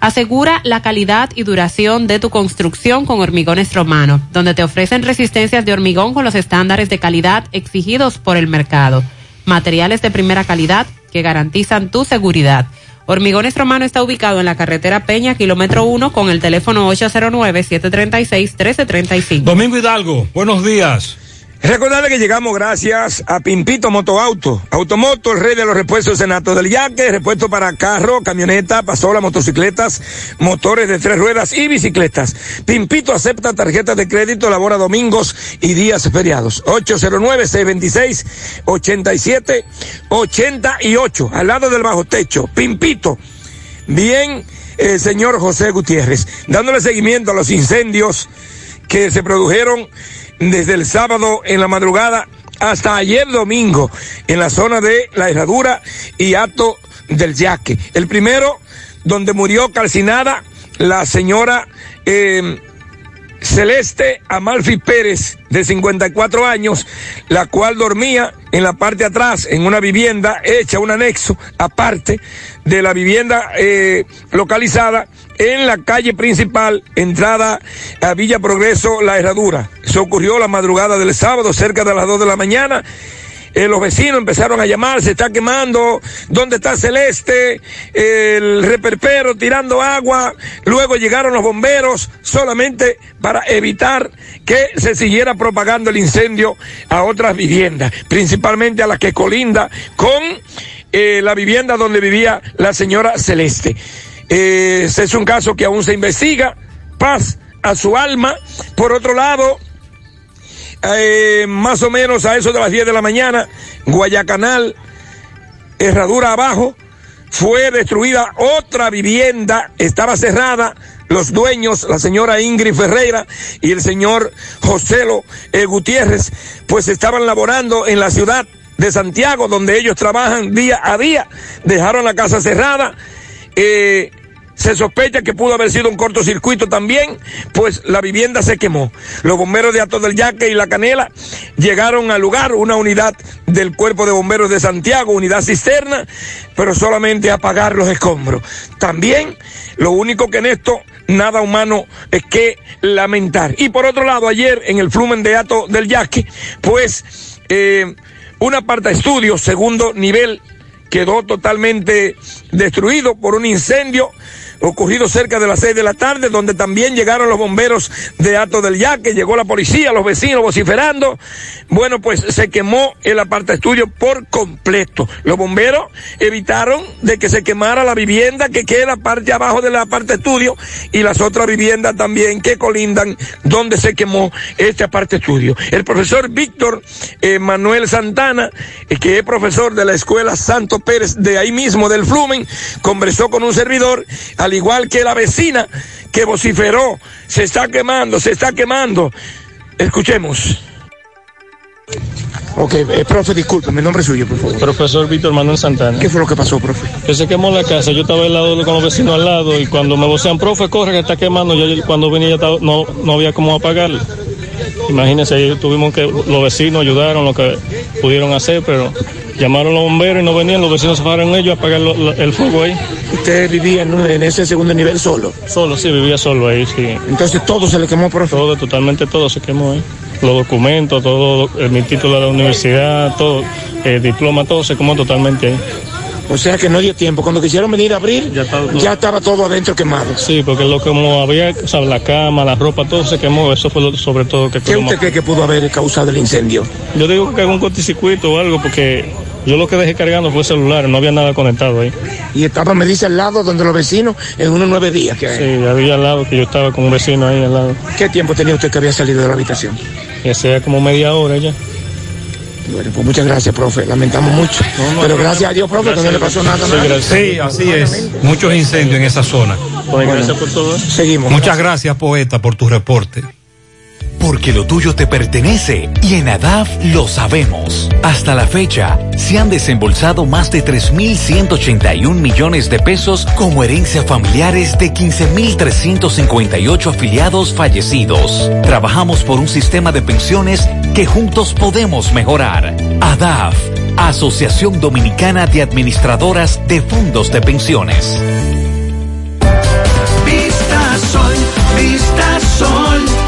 Asegura la calidad y duración de tu construcción con Hormigones Romano, donde te ofrecen resistencias de hormigón con los estándares de calidad exigidos por el mercado. Materiales de primera calidad que garantizan tu seguridad. Hormigones Romano está ubicado en la carretera Peña, kilómetro 1, con el teléfono 809-736-1335. Domingo Hidalgo, buenos días. Recordarle que llegamos gracias a Pimpito Motoauto. Automoto, el rey de los repuestos en Ato del Yaque, repuesto para carro, camioneta, pasola, motocicletas, motores de tres ruedas y bicicletas. Pimpito acepta tarjetas de crédito, labora domingos y días feriados. 809-626-8788, al lado del bajo techo. Pimpito. Bien, eh, señor José Gutiérrez, dándole seguimiento a los incendios que se produjeron desde el sábado en la madrugada hasta ayer domingo en la zona de La Herradura y Ato del Yaque. El primero, donde murió calcinada la señora eh, Celeste Amalfi Pérez, de 54 años, la cual dormía en la parte de atrás, en una vivienda hecha, un anexo aparte de la vivienda eh, localizada en la calle principal, entrada a Villa Progreso, La Herradura. Eso ocurrió la madrugada del sábado, cerca de las 2 de la mañana. Eh, los vecinos empezaron a llamar, se está quemando, ¿dónde está Celeste? El reperpero tirando agua, luego llegaron los bomberos solamente para evitar que se siguiera propagando el incendio a otras viviendas, principalmente a las que colinda con eh, la vivienda donde vivía la señora Celeste. Eh, es un caso que aún se investiga, paz a su alma. Por otro lado, eh, más o menos a eso de las 10 de la mañana, Guayacanal, herradura abajo, fue destruida otra vivienda, estaba cerrada, los dueños, la señora Ingrid Ferreira y el señor Joselo eh, Gutiérrez, pues estaban laborando en la ciudad de Santiago, donde ellos trabajan día a día, dejaron la casa cerrada, eh, se sospecha que pudo haber sido un cortocircuito también, pues la vivienda se quemó. Los bomberos de Ato del Yaque y La Canela llegaron al lugar, una unidad del Cuerpo de Bomberos de Santiago, unidad cisterna, pero solamente a apagar los escombros. También, lo único que en esto nada humano es que lamentar. Y por otro lado, ayer en el flumen de Ato del Yaque, pues eh, una parte de estudios, segundo nivel, quedó totalmente destruido por un incendio ocurrido cerca de las seis de la tarde, donde también llegaron los bomberos de Ato del Yaque, llegó la policía, los vecinos vociferando. Bueno, pues se quemó el aparte estudio por completo. Los bomberos evitaron de que se quemara la vivienda que queda parte abajo del aparte estudio y las otras viviendas también que colindan donde se quemó este aparte estudio. El profesor Víctor eh, Manuel Santana, eh, que es profesor de la escuela Santo Pérez de ahí mismo del Flumen, conversó con un servidor al igual que la vecina que vociferó, se está quemando, se está quemando. Escuchemos. Ok, eh, profe, disculpe, mi nombre es suyo, por favor. Profesor Víctor Manuel Santana. ¿Qué fue lo que pasó, profe? Que se quemó la casa, yo estaba al lado con los vecinos al lado y cuando me vocean, profe, corre que está quemando, yo cuando venía ya estaba- no, no había cómo apagarlo. Imagínense, ahí tuvimos que, los vecinos ayudaron lo que pudieron hacer, pero llamaron los bomberos y no venían, los vecinos se fueron ellos a apagar lo- el fuego ahí. ¿Usted vivía en, ese segundo nivel solo? Solo, sí, vivía solo ahí, sí. Entonces todo se le quemó, profe. Todo, totalmente todo se quemó ahí. Los documentos, todo, eh, mi título de la universidad, todo, el diploma, todo se quemó totalmente ahí. O sea que no dio tiempo. Cuando quisieron venir a abrir, ya estaba todo, adentro quemado. Sí, porque lo como había, o sea, la cama, la ropa, todo se quemó, eso fue lo, sobre todo que ¿Qué usted cree que pudo haber causado el incendio? Yo digo que algún cortocircuito o algo, porque yo lo que dejé cargando fue el celular, no había nada conectado ahí. Y estaba, me dice, al lado donde los vecinos, en unos nueve días que hay. Sí, había al lado, que yo estaba con un vecino ahí al lado. ¿Qué tiempo tenía usted que había salido de la habitación? Y hacía como media hora ya. Bueno, pues muchas gracias, profe. Lamentamos mucho. Pero gracias a Dios, profe, que no le pasó nada. a nadie. Sí, así es. Muchos incendios en esa zona. gracias por todo. Seguimos. Muchas gracias, poeta, por tu reporte. Porque lo tuyo te pertenece y en ADAF lo sabemos. Hasta la fecha, se han desembolsado más de 3.181 millones de pesos como herencia familiares de 15.358 afiliados fallecidos. Trabajamos por un sistema de pensiones que juntos podemos mejorar. ADAF, Asociación Dominicana de Administradoras de Fondos de Pensiones. Vista Sol, Vista Sol,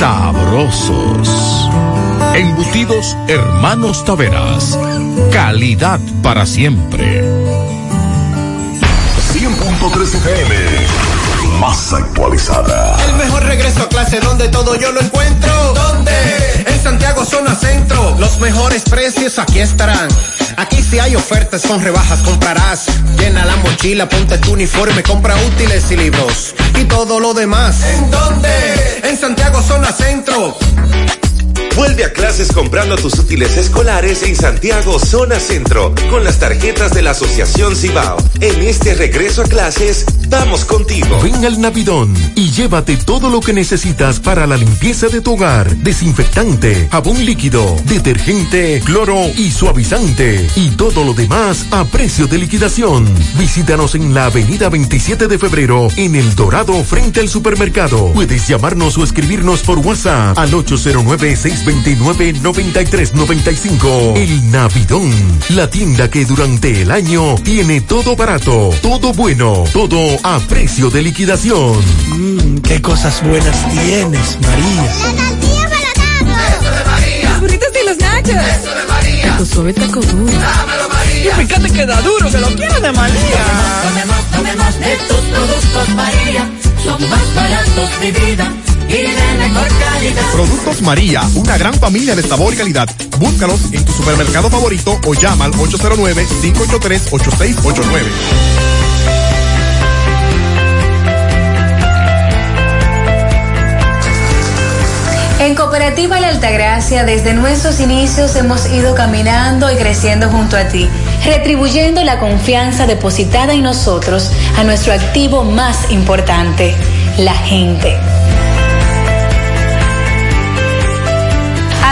sabrosos. Embutidos Hermanos Taveras. Calidad para siempre. 100.3 FM. Más actualizada. El mejor regreso a clase donde todo yo lo encuentro. ¿Dónde? En Santiago Zona Centro. Los mejores precios aquí estarán. Aquí si hay ofertas con rebajas comprarás. Llena la mochila, ponte tu uniforme, compra útiles y libros. Y todo lo demás. ¿En dónde? En Santiago Zona Centro. Vuelve a clases comprando tus útiles escolares en Santiago Zona Centro con las tarjetas de la Asociación Cibao. En este regreso a clases, vamos contigo. Ven al Navidón y llévate todo lo que necesitas para la limpieza de tu hogar. Desinfectante, jabón líquido, detergente, cloro y suavizante. Y todo lo demás a precio de liquidación. Visítanos en la avenida 27 de febrero en El Dorado frente al supermercado. Puedes llamarnos o escribirnos por WhatsApp al 809-629-9395. El Navidón, la tienda que durante el año tiene todo barato, todo bueno, todo a precio de liquidación. Mmm, qué cosas buenas tienes, María. Los burritos y los nachos. Eso de María. Tu suave taco duro. Dámelo, María. Y fíjate que da duro, que lo quiero de María. Tomemos, tomemos de tus productos, María. Son más baratos de vida. Productos María, una gran familia de sabor y calidad. Búscalos en tu supermercado favorito o llama al 809-583-8689. En Cooperativa La Altagracia, desde nuestros inicios hemos ido caminando y creciendo junto a ti, retribuyendo la confianza depositada en nosotros a nuestro activo más importante, la gente.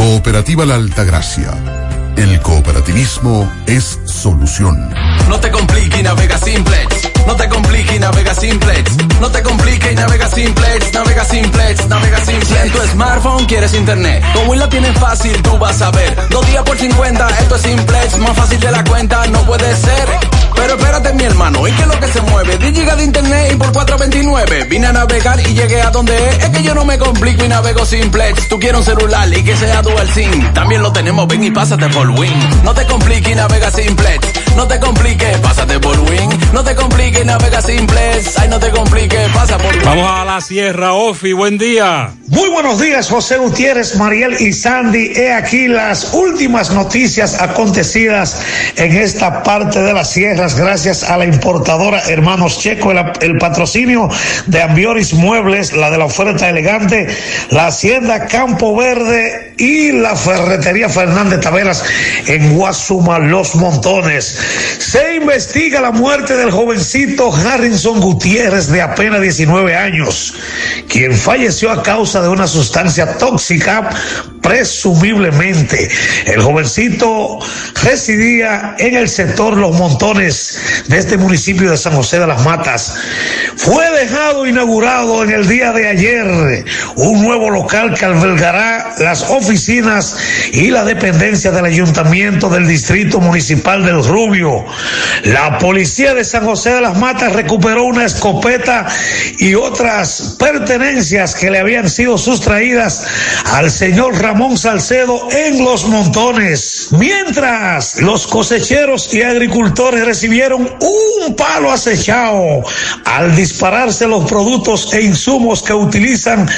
Cooperativa La Altagracia. El cooperativismo es solución. No te compliques navega simplex. No te compliques navega simplex. No te compliques y navega simplex. Navega simplex, navega simplex. En tu smartphone quieres internet. Como la tienes fácil, tú vas a ver. Dos días por 50, esto es simplex. Más fácil de la cuenta, no puede ser. Pero espérate, mi hermano, ¿y qué es lo que se mueve? 10 gigas de internet y por 4.29. Vine a navegar y llegué a donde es. Es que yo no me complico y navego simplex. Tú quieres un celular y que sea dual SIM. También lo tenemos, ven y pásate por Win. No te compliques y navega simplex. No te compliques, pásate por Win. No te compliques, navega simplex. Ay, no te compliques, pasa por Win. Vamos a la sierra, Ofi, buen día. Muy buenos días, José Gutiérrez, Mariel y Sandy. He aquí las últimas noticias acontecidas en esta parte de las sierras, gracias a la importadora Hermanos Checo, el, el patrocinio de Ambioris Muebles, la de la oferta elegante, la Hacienda Campo Verde y la Ferretería Fernández Taveras en Guasuma, Los Montones. Se investiga la muerte del jovencito Harrison Gutiérrez de apenas 19 años, quien falleció a causa de una sustancia tóxica, presumiblemente. El jovencito residía en el sector Los Montones de este municipio de San José de las Matas. Fue dejado inaugurado en el día de ayer un nuevo local que albergará las oficinas y la dependencia del ayuntamiento del distrito municipal del Rubio. La policía de San José de las Matas recuperó una escopeta y otras pertenencias que le habían sido sustraídas al señor Ramón Salcedo en los montones. Mientras los cosecheros y agricultores recibieron un palo acechado al dispararse los productos e insumos que utilizan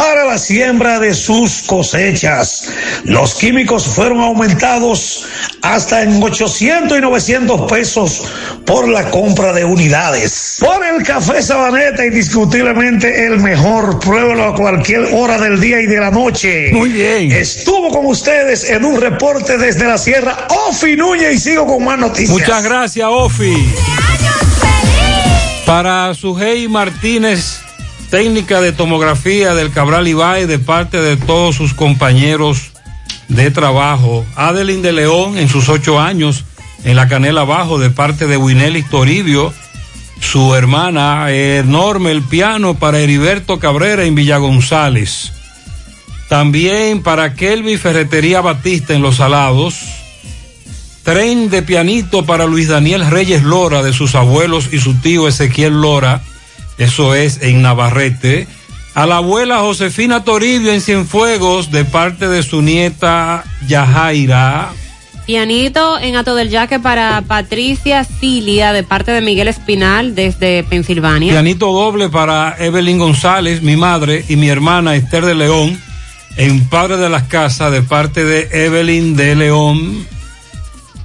para la siembra de sus cosechas. Los químicos fueron aumentados hasta en 800 y 900 pesos por la compra de unidades. Por el café Sabaneta, indiscutiblemente el mejor. Pruébelo a cualquier hora del día y de la noche. Muy bien. Estuvo con ustedes en un reporte desde la sierra Ofi Núñez y sigo con más noticias. Muchas gracias, Ofi. Para Sujei Martínez, técnica de tomografía del Cabral Ibae de parte de todos sus compañeros de trabajo. Adeline de León en sus ocho años en la Canela Bajo de parte de Winelli Toribio. Su hermana enorme el piano para Heriberto Cabrera en Villa González. También para Kelvi Ferretería Batista en Los Salados. Tren de pianito para Luis Daniel Reyes Lora de sus abuelos y su tío Ezequiel Lora. Eso es en Navarrete. A la abuela Josefina Toribio en Cienfuegos de parte de su nieta Yajaira. Pianito en Ato del Yaque para Patricia Cilia de parte de Miguel Espinal desde Pensilvania. Pianito doble para Evelyn González, mi madre, y mi hermana Esther de León en Padre de las Casas de parte de Evelyn de León.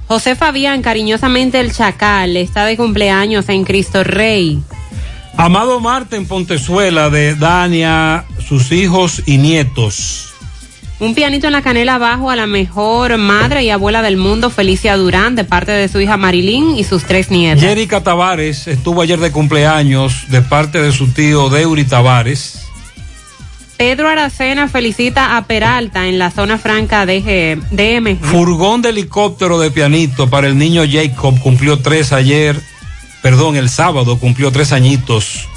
José Fabián, cariñosamente el Chacal, está de cumpleaños en Cristo Rey. Amado Marte en Pontezuela de Dania, sus hijos y nietos. Un pianito en la canela abajo a la mejor madre y abuela del mundo, Felicia Durán, de parte de su hija Marilyn y sus tres nietos. Jerica Tavares estuvo ayer de cumpleaños de parte de su tío Deuri Tavares. Pedro Aracena felicita a Peralta en la zona franca de DMG. Furgón de helicóptero de pianito para el niño Jacob cumplió tres ayer, perdón, el sábado cumplió tres añitos.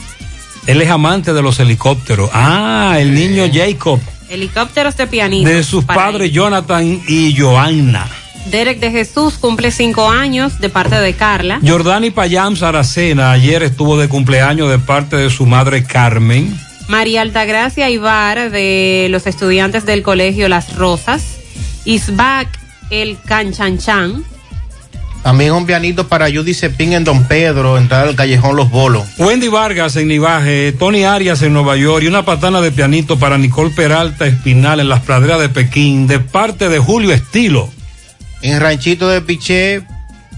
Él es amante de los helicópteros. Ah, el niño Jacob. Helicópteros de pianito. de sus padres Jonathan y Joanna. Derek de Jesús cumple cinco años de parte de Carla. Jordani Payam Saracena ayer estuvo de cumpleaños de parte de su madre Carmen. María Altagracia Ibar de los estudiantes del colegio Las Rosas. Isbac el Canchanchan. También un pianito para Judy Cepín en Don Pedro, entrar al callejón Los Bolos. Wendy Vargas en Nivaje, Tony Arias en Nueva York y una patana de pianito para Nicole Peralta Espinal en las praderas de Pekín de parte de Julio Estilo. En Ranchito de Piché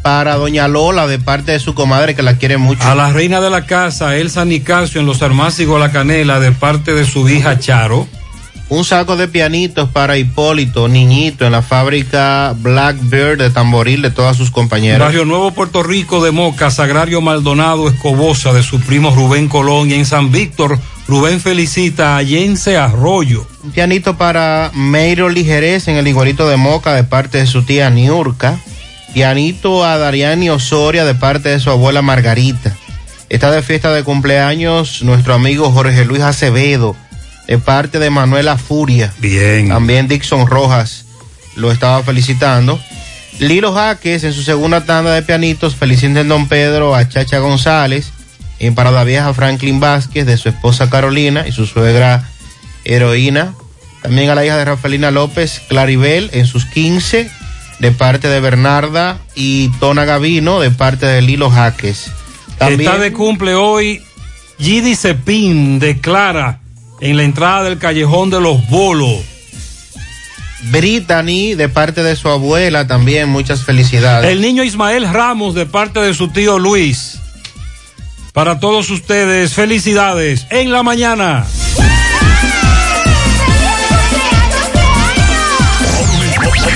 para Doña Lola de parte de su comadre que la quiere mucho. A la reina de la casa, Elsa Nicasio en los Armácigos La Canela de parte de su hija Charo. Un saco de pianitos para Hipólito, niñito, en la fábrica Blackbird de Tamboril de todas sus compañeras. Barrio Nuevo Puerto Rico de Moca, Sagrario Maldonado Escobosa de su primo Rubén Colón y en San Víctor, Rubén felicita a Yense Arroyo. Un pianito para Meiro Ligerez en el igualito de Moca de parte de su tía Niurka. Pianito a Dariani Osoria de parte de su abuela Margarita. Está de fiesta de cumpleaños nuestro amigo Jorge Luis Acevedo de parte de Manuela Furia. Bien. También Dixon Rojas lo estaba felicitando. Lilo Jaques en su segunda tanda de pianitos felicita en Don Pedro a Chacha González. En Parada Vieja Franklin Vázquez de su esposa Carolina y su suegra Heroína. También a la hija de Rafaelina López, Claribel, en sus 15, de parte de Bernarda y Tona Gavino, de parte de Lilo Jaques. También Está de cumple hoy Gidi Cepín de Clara en la entrada del Callejón de los Bolos. Brittany, de parte de su abuela, también muchas felicidades. El niño Ismael Ramos de parte de su tío Luis. Para todos ustedes, felicidades en la mañana.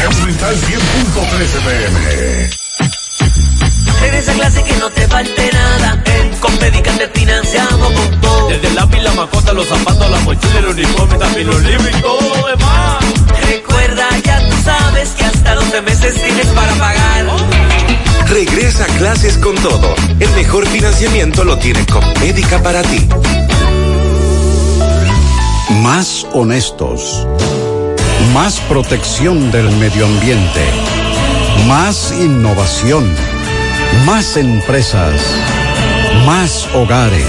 Monumental 100.13 pm. En esa clase que no te falte nada. Compedica te financiamos con todo. Desde el lápiz, la macota, los zapatos, la mochila, el uniforme, también los libros y todo lo demás. Recuerda, ya tú sabes que hasta 12 meses tienes para pagar. Regresa a clases con todo. El mejor financiamiento lo tiene Compédica para ti. Más honestos. Más protección del medio ambiente. Más innovación. Más empresas. Más hogares.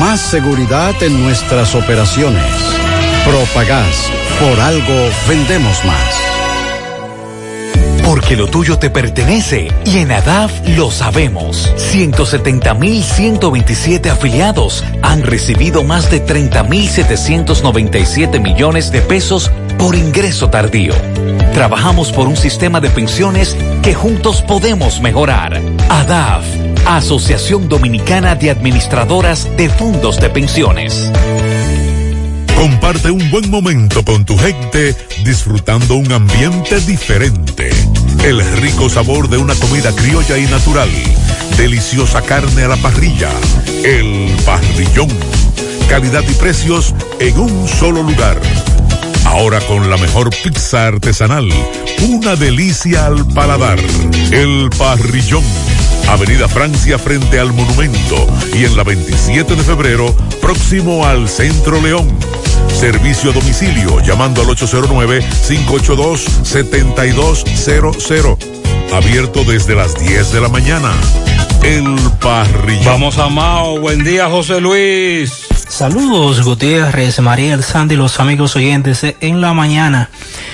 Más seguridad en nuestras operaciones. Propagás. Por algo vendemos más. Porque lo tuyo te pertenece y en ADAF lo sabemos. 170.127 afiliados han recibido más de 30.797 millones de pesos por ingreso tardío. Trabajamos por un sistema de pensiones que juntos podemos mejorar. ADAF, Asociación Dominicana de Administradoras de Fondos de Pensiones. Comparte un buen momento con tu gente disfrutando un ambiente diferente. El rico sabor de una comida criolla y natural. Deliciosa carne a la parrilla. El parrillón. Calidad y precios en un solo lugar. Ahora con la mejor pizza artesanal. Una delicia al paladar. El parrillón. Avenida Francia frente al monumento y en la 27 de febrero próximo al Centro León. Servicio a domicilio llamando al 809-582-7200. Abierto desde las 10 de la mañana. El parrillón. Vamos a Mao. Buen día, José Luis. Saludos Gutiérrez, Mariel, Sandy, los amigos oyentes en la mañana.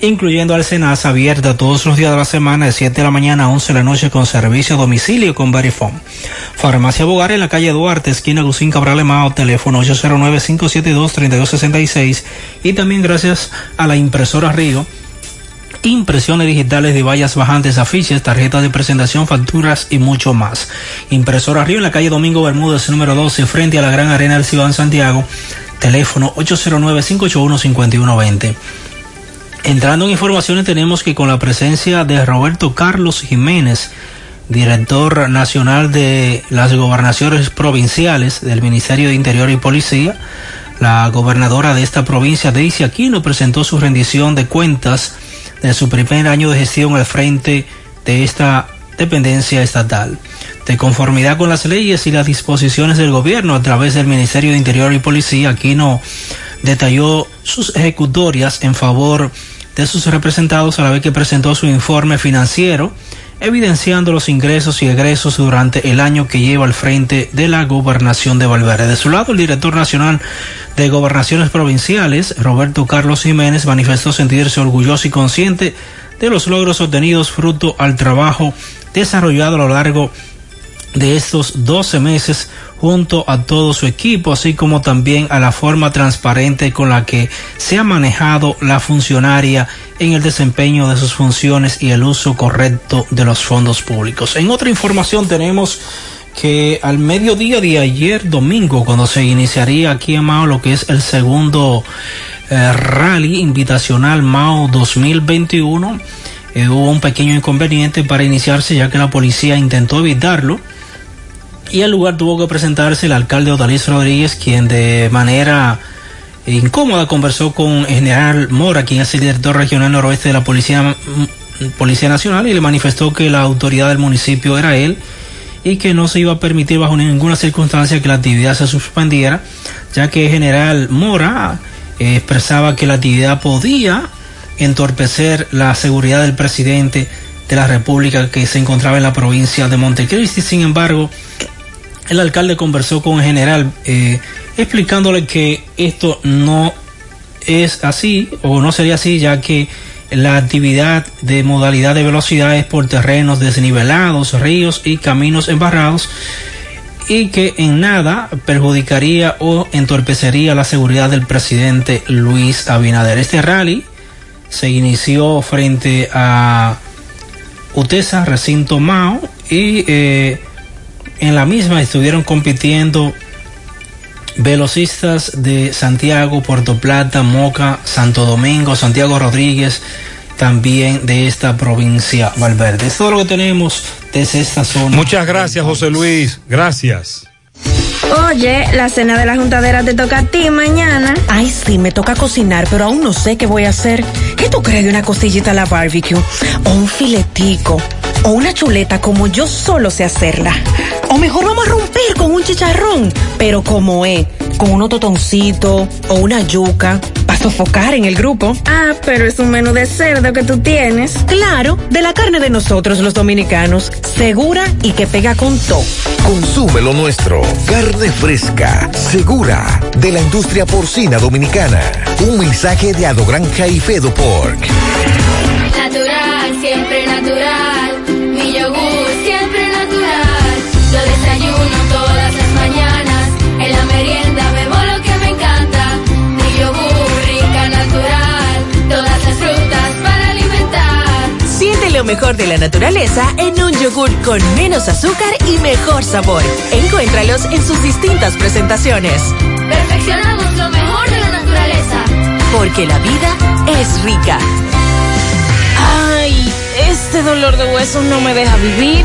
incluyendo Alcenas, abierta todos los días de la semana de 7 de la mañana a 11 de la noche con servicio a domicilio con Verifone. Farmacia Bogar en la calle Duarte, esquina Lucín Cabral Emao, teléfono 809-572-3266. Y también gracias a la impresora Río impresiones digitales de vallas bajantes, afiches, tarjetas de presentación, facturas y mucho más. Impresora Río en la calle Domingo Bermúdez, número 12, frente a la Gran Arena del Ciudad Santiago. Teléfono 809-581-5120. Entrando en informaciones tenemos que con la presencia de Roberto Carlos Jiménez, director nacional de las gobernaciones provinciales del Ministerio de Interior y Policía, la gobernadora de esta provincia, Daisy Aquino, presentó su rendición de cuentas de su primer año de gestión al frente de esta dependencia estatal. De conformidad con las leyes y las disposiciones del gobierno a través del Ministerio de Interior y Policía, Aquino detalló sus ejecutorias en favor de sus representados a la vez que presentó su informe financiero, evidenciando los ingresos y egresos durante el año que lleva al frente de la gobernación de Valverde. De su lado, el director nacional de gobernaciones provinciales, Roberto Carlos Jiménez, manifestó sentirse orgulloso y consciente de los logros obtenidos fruto al trabajo desarrollado a lo largo de estos 12 meses junto a todo su equipo, así como también a la forma transparente con la que se ha manejado la funcionaria en el desempeño de sus funciones y el uso correcto de los fondos públicos. En otra información tenemos que al mediodía de ayer domingo, cuando se iniciaría aquí en Mao lo que es el segundo eh, rally invitacional Mao 2021, eh, hubo un pequeño inconveniente para iniciarse ya que la policía intentó evitarlo y al lugar tuvo que presentarse el alcalde Odalis Rodríguez, quien de manera incómoda conversó con general Mora, quien es el director regional noroeste de la Policía, Policía Nacional, y le manifestó que la autoridad del municipio era él y que no se iba a permitir bajo ninguna circunstancia que la actividad se suspendiera, ya que general Mora eh, expresaba que la actividad podía entorpecer la seguridad del presidente de la República que se encontraba en la provincia de Montecristi. Sin embargo, el alcalde conversó con el general eh, explicándole que esto no es así o no sería así ya que la actividad de modalidad de velocidad es por terrenos desnivelados, ríos y caminos embarrados y que en nada perjudicaría o entorpecería la seguridad del presidente Luis Abinader. Este rally se inició frente a Utesa, recinto Mao, y eh, en la misma estuvieron compitiendo velocistas de Santiago, Puerto Plata, Moca, Santo Domingo, Santiago Rodríguez, también de esta provincia Valverde. Es todo lo que tenemos desde esta zona. Muchas gracias, José Luis. Gracias. Oye, la cena de la juntadera te toca a ti mañana. Ay, sí, me toca cocinar, pero aún no sé qué voy a hacer. ¿Qué tú crees de una costillita a la barbecue? O un filetico. O una chuleta como yo solo sé hacerla. O mejor vamos a romper con un chicharrón, pero como es, con unos totoncitos o una yuca, para sofocar en el grupo. Ah, pero es un menú de cerdo que tú tienes. Claro, de la carne de nosotros los dominicanos, segura y que pega con todo. Consume lo nuestro. Carne fresca, segura, de la industria porcina dominicana. Un mensaje de Adogranja y Fedo Pork. Natural, siempre natural. Lo mejor de la naturaleza en un yogur con menos azúcar y mejor sabor. Encuéntralos en sus distintas presentaciones. Perfeccionamos lo mejor de la naturaleza. Porque la vida es rica. Ay, este dolor de huesos no me deja vivir.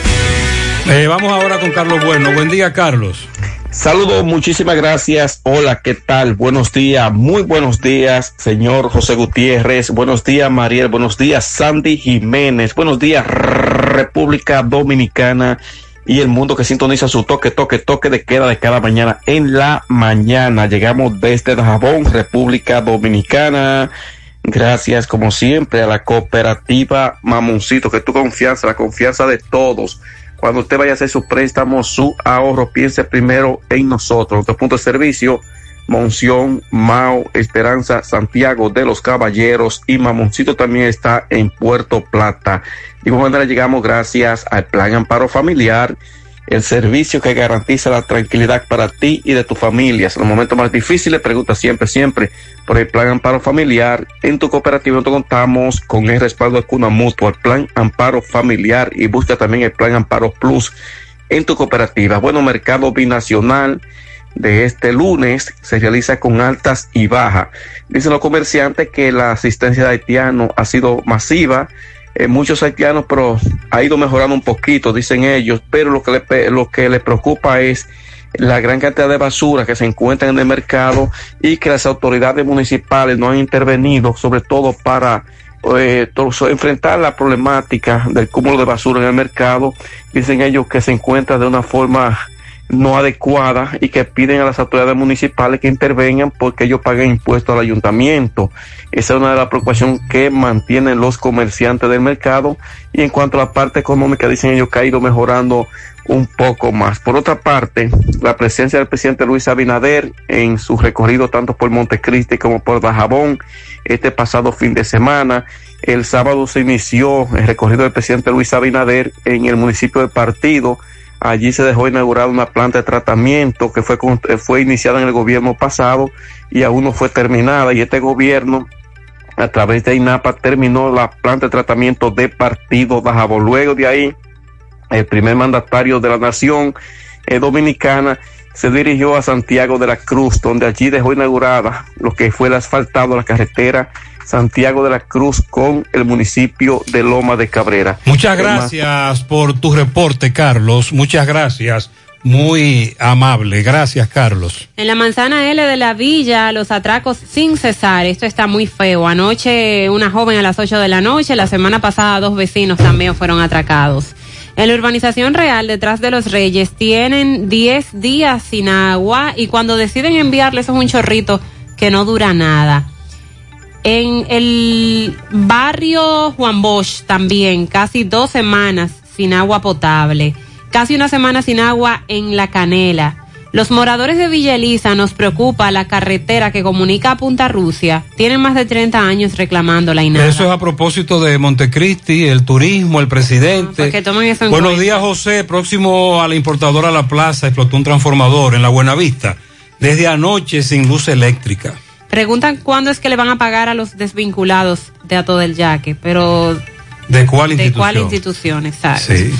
Eh, vamos ahora con Carlos Bueno. Buen día, Carlos. Saludos, muchísimas gracias. Hola, ¿qué tal? Buenos días, muy buenos días, señor José Gutiérrez. Buenos días, Mariel. Buenos días, Sandy Jiménez. Buenos días, República Dominicana y el mundo que sintoniza su toque, toque, toque de queda de cada mañana en la mañana. Llegamos desde Dajabón, República Dominicana. Gracias, como siempre, a la cooperativa Mamoncito, que tu confianza, la confianza de todos. Cuando usted vaya a hacer su préstamo, su ahorro, piense primero en nosotros. Nuestro punto de servicio, Monción, Mao, Esperanza, Santiago de los Caballeros y Mamoncito también está en Puerto Plata. De igual manera llegamos gracias al Plan Amparo Familiar, el servicio que garantiza la tranquilidad para ti y de tu familia. En los momentos más difíciles, pregunta siempre, siempre por el Plan Amparo Familiar. En tu cooperativa nosotros contamos con el respaldo de Cuna Mutua, el Plan Amparo Familiar y busca también el Plan Amparo Plus en tu cooperativa. Bueno, mercado binacional de este lunes se realiza con altas y bajas. Dicen los comerciantes que la asistencia de haitianos ha sido masiva. Eh, muchos haitianos, pero ha ido mejorando un poquito, dicen ellos, pero lo que le, lo que les preocupa es la gran cantidad de basura que se encuentra en el mercado y que las autoridades municipales no han intervenido, sobre todo para eh, enfrentar la problemática del cúmulo de basura en el mercado. Dicen ellos que se encuentra de una forma no adecuada y que piden a las autoridades municipales que intervengan porque ellos paguen impuestos al ayuntamiento. Esa es una de las preocupaciones que mantienen los comerciantes del mercado y en cuanto a la parte económica dicen ellos que ha ido mejorando un poco más. Por otra parte, la presencia del presidente Luis Abinader en su recorrido tanto por Montecristi como por Bajabón este pasado fin de semana. El sábado se inició el recorrido del presidente Luis Abinader en el municipio de Partido Allí se dejó inaugurar una planta de tratamiento que fue, fue iniciada en el gobierno pasado y aún no fue terminada. Y este gobierno, a través de INAPA, terminó la planta de tratamiento de Partido Bajabo. Luego de ahí, el primer mandatario de la nación eh, dominicana se dirigió a Santiago de la Cruz, donde allí dejó inaugurada lo que fue el asfaltado, la carretera Santiago de la Cruz con el municipio de Loma de Cabrera. Muchas gracias por tu reporte, Carlos. Muchas gracias. Muy amable. Gracias, Carlos. En la manzana L de la villa, los atracos sin cesar. Esto está muy feo. Anoche una joven a las 8 de la noche. La semana pasada dos vecinos también fueron atracados. En la urbanización real, detrás de los Reyes, tienen 10 días sin agua y cuando deciden enviarles es un chorrito que no dura nada. En el barrio Juan Bosch también, casi dos semanas sin agua potable. Casi una semana sin agua en La Canela. Los moradores de Villa Elisa nos preocupa la carretera que comunica a Punta Rusia. Tienen más de 30 años reclamándola y nada. Eso es a propósito de Montecristi, el turismo, el presidente. Buenos días, José. Próximo a la importadora La Plaza explotó un transformador en la Buenavista. Desde anoche sin luz eléctrica. Preguntan cuándo es que le van a pagar a los desvinculados de Ato del Yaque, pero... ¿De cuál institución? De cuál institución, exacto. Sí.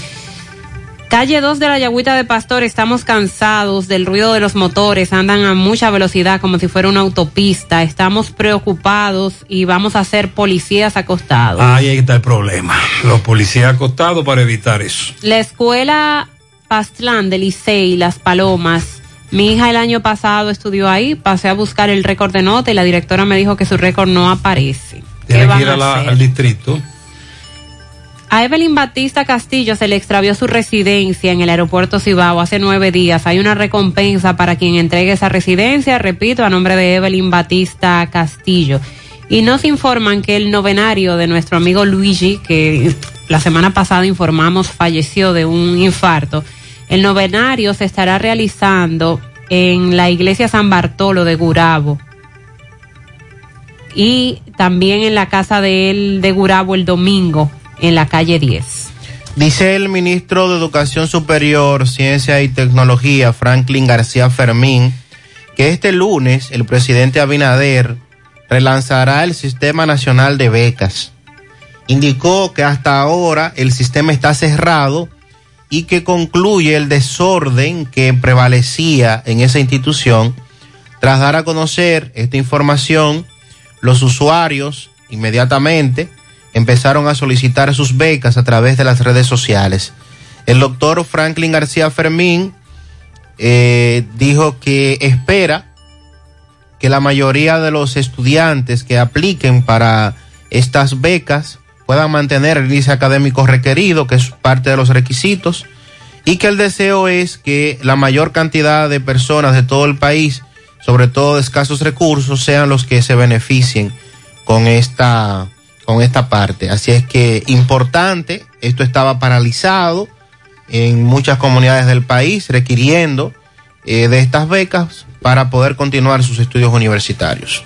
Calle 2 de la Yagüita de Pastor, estamos cansados del ruido de los motores, andan a mucha velocidad como si fuera una autopista, estamos preocupados y vamos a ser policías acostados. Ahí está el problema, los policías acostados para evitar eso. La escuela Pastlán de Licey, Las Palomas, mi hija el año pasado estudió ahí, pasé a buscar el récord de nota y la directora me dijo que su récord no aparece. Tiene que ir al distrito. A Evelyn Batista Castillo se le extravió su residencia en el aeropuerto Cibao hace nueve días. Hay una recompensa para quien entregue esa residencia, repito, a nombre de Evelyn Batista Castillo. Y nos informan que el novenario de nuestro amigo Luigi, que la semana pasada informamos falleció de un infarto, el novenario se estará realizando en la iglesia San Bartolo de Gurabo y también en la casa de él de Gurabo el domingo en la calle 10. Dice el ministro de Educación Superior, Ciencia y Tecnología, Franklin García Fermín, que este lunes el presidente Abinader relanzará el Sistema Nacional de Becas. Indicó que hasta ahora el sistema está cerrado y que concluye el desorden que prevalecía en esa institución. Tras dar a conocer esta información, los usuarios inmediatamente empezaron a solicitar sus becas a través de las redes sociales. El doctor Franklin García Fermín eh, dijo que espera que la mayoría de los estudiantes que apliquen para estas becas puedan mantener el índice académico requerido, que es parte de los requisitos, y que el deseo es que la mayor cantidad de personas de todo el país, sobre todo de escasos recursos, sean los que se beneficien con esta, con esta parte. Así es que importante, esto estaba paralizado en muchas comunidades del país, requiriendo eh, de estas becas para poder continuar sus estudios universitarios.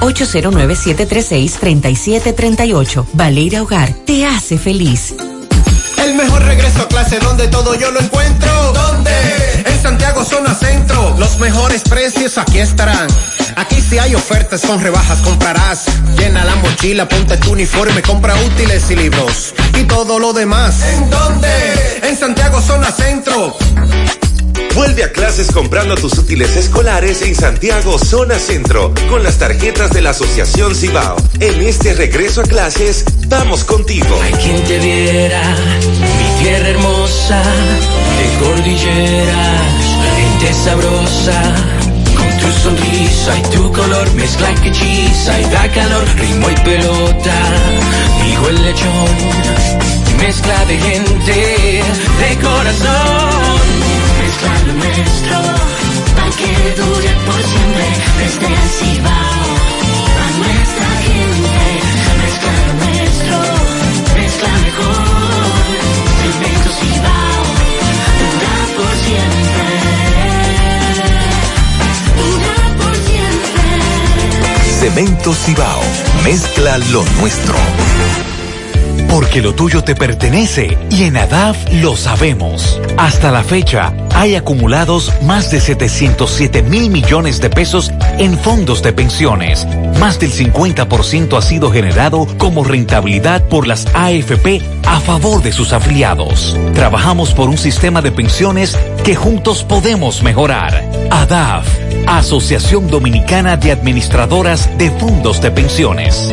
809-736-3738. Valeria Hogar te hace feliz. El mejor regreso a clase donde todo yo lo encuentro. ¿Dónde? En Santiago Zona Centro. Los mejores precios aquí estarán. Aquí si hay ofertas con rebajas comprarás. Llena la mochila, ponte tu uniforme, compra útiles y libros. Y todo lo demás. ¿En dónde? En Santiago Zona Centro. Vuelve a clases comprando tus útiles escolares en Santiago Zona Centro con las tarjetas de la Asociación Cibao. En este regreso a clases, vamos contigo. Hay quien te viera, mi tierra hermosa, de cordilleras, gente sabrosa. Tu sonrisa y tu color mezcla que hechiza y da calor, ritmo y pelota, digo el lechón, mezcla de gente, de corazón lo nuestro, pa' que dure por siempre, desde el Cibao, a nuestra gente, mezcla lo nuestro, mezcla mejor, Cemento Cibao, dura por siempre, dura por siempre. Cemento Cibao, mezcla lo nuestro. Porque lo tuyo te pertenece y en ADAF lo sabemos. Hasta la fecha, hay acumulados más de 707 mil millones de pesos en fondos de pensiones. Más del 50% ha sido generado como rentabilidad por las AFP a favor de sus afiliados. Trabajamos por un sistema de pensiones que juntos podemos mejorar. ADAF, Asociación Dominicana de Administradoras de Fondos de Pensiones.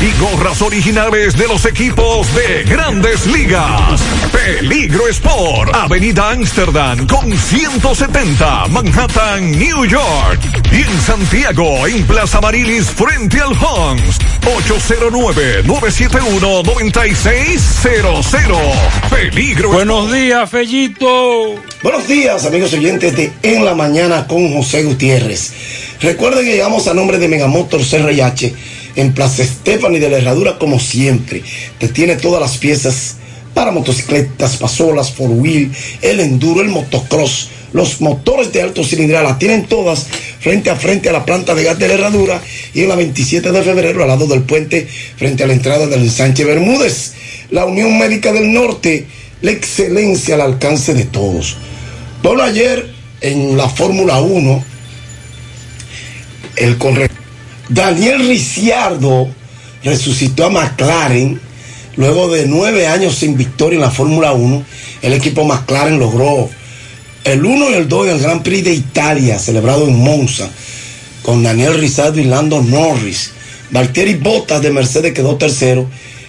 y gorras originales de los equipos de grandes ligas. Peligro Sport, Avenida Amsterdam con 170, Manhattan, New York. Y en Santiago, en Plaza Marilis, frente al Hans, 809-971-9600. Peligro Buenos días, Fellito. Buenos días, amigos oyentes de En la Mañana con José Gutiérrez. Recuerden que llegamos a nombre de Megamotor CRH en Plaza Stephanie de la Herradura, como siempre. Te tiene todas las piezas para motocicletas, pasolas, four wheel, el enduro, el motocross, los motores de alto cilindrada, las tienen todas frente a frente a la planta de gas de la Herradura y en la 27 de febrero al lado del puente frente a la entrada del ensanche Bermúdez. La Unión Médica del Norte, la excelencia al alcance de todos. Bueno, ayer en la Fórmula 1, el corredor Daniel Ricciardo resucitó a McLaren luego de nueve años sin victoria en la Fórmula 1. El equipo McLaren logró el 1 y el 2 en el Gran Prix de Italia, celebrado en Monza, con Daniel Ricciardo y Lando Norris. Valtteri Bottas de Mercedes quedó tercero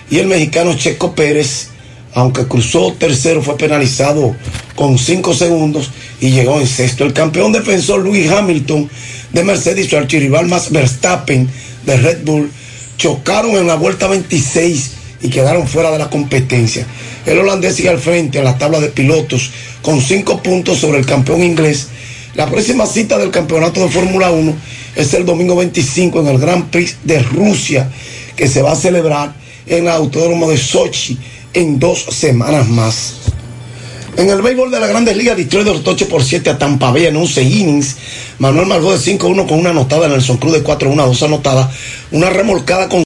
y el mexicano Checo Pérez, aunque cruzó tercero, fue penalizado con cinco segundos y llegó en sexto. El campeón defensor Lewis Hamilton de Mercedes y su archirrival Max Verstappen de Red Bull chocaron en la vuelta 26 y quedaron fuera de la competencia. El holandés sigue al frente en la tabla de pilotos con cinco puntos sobre el campeón inglés. La próxima cita del campeonato de Fórmula 1 es el domingo 25 en el Grand Prix de Rusia, que se va a celebrar en el Autódromo de Sochi en dos semanas más. En el béisbol de la Grandes Ligas, Detroit derrotó 8 por 7 a Tampa Bay en 11 innings. Manuel Margot de 5-1 con una anotada, Nelson Cruz de 4-1 a 2 anotadas, una remolcada con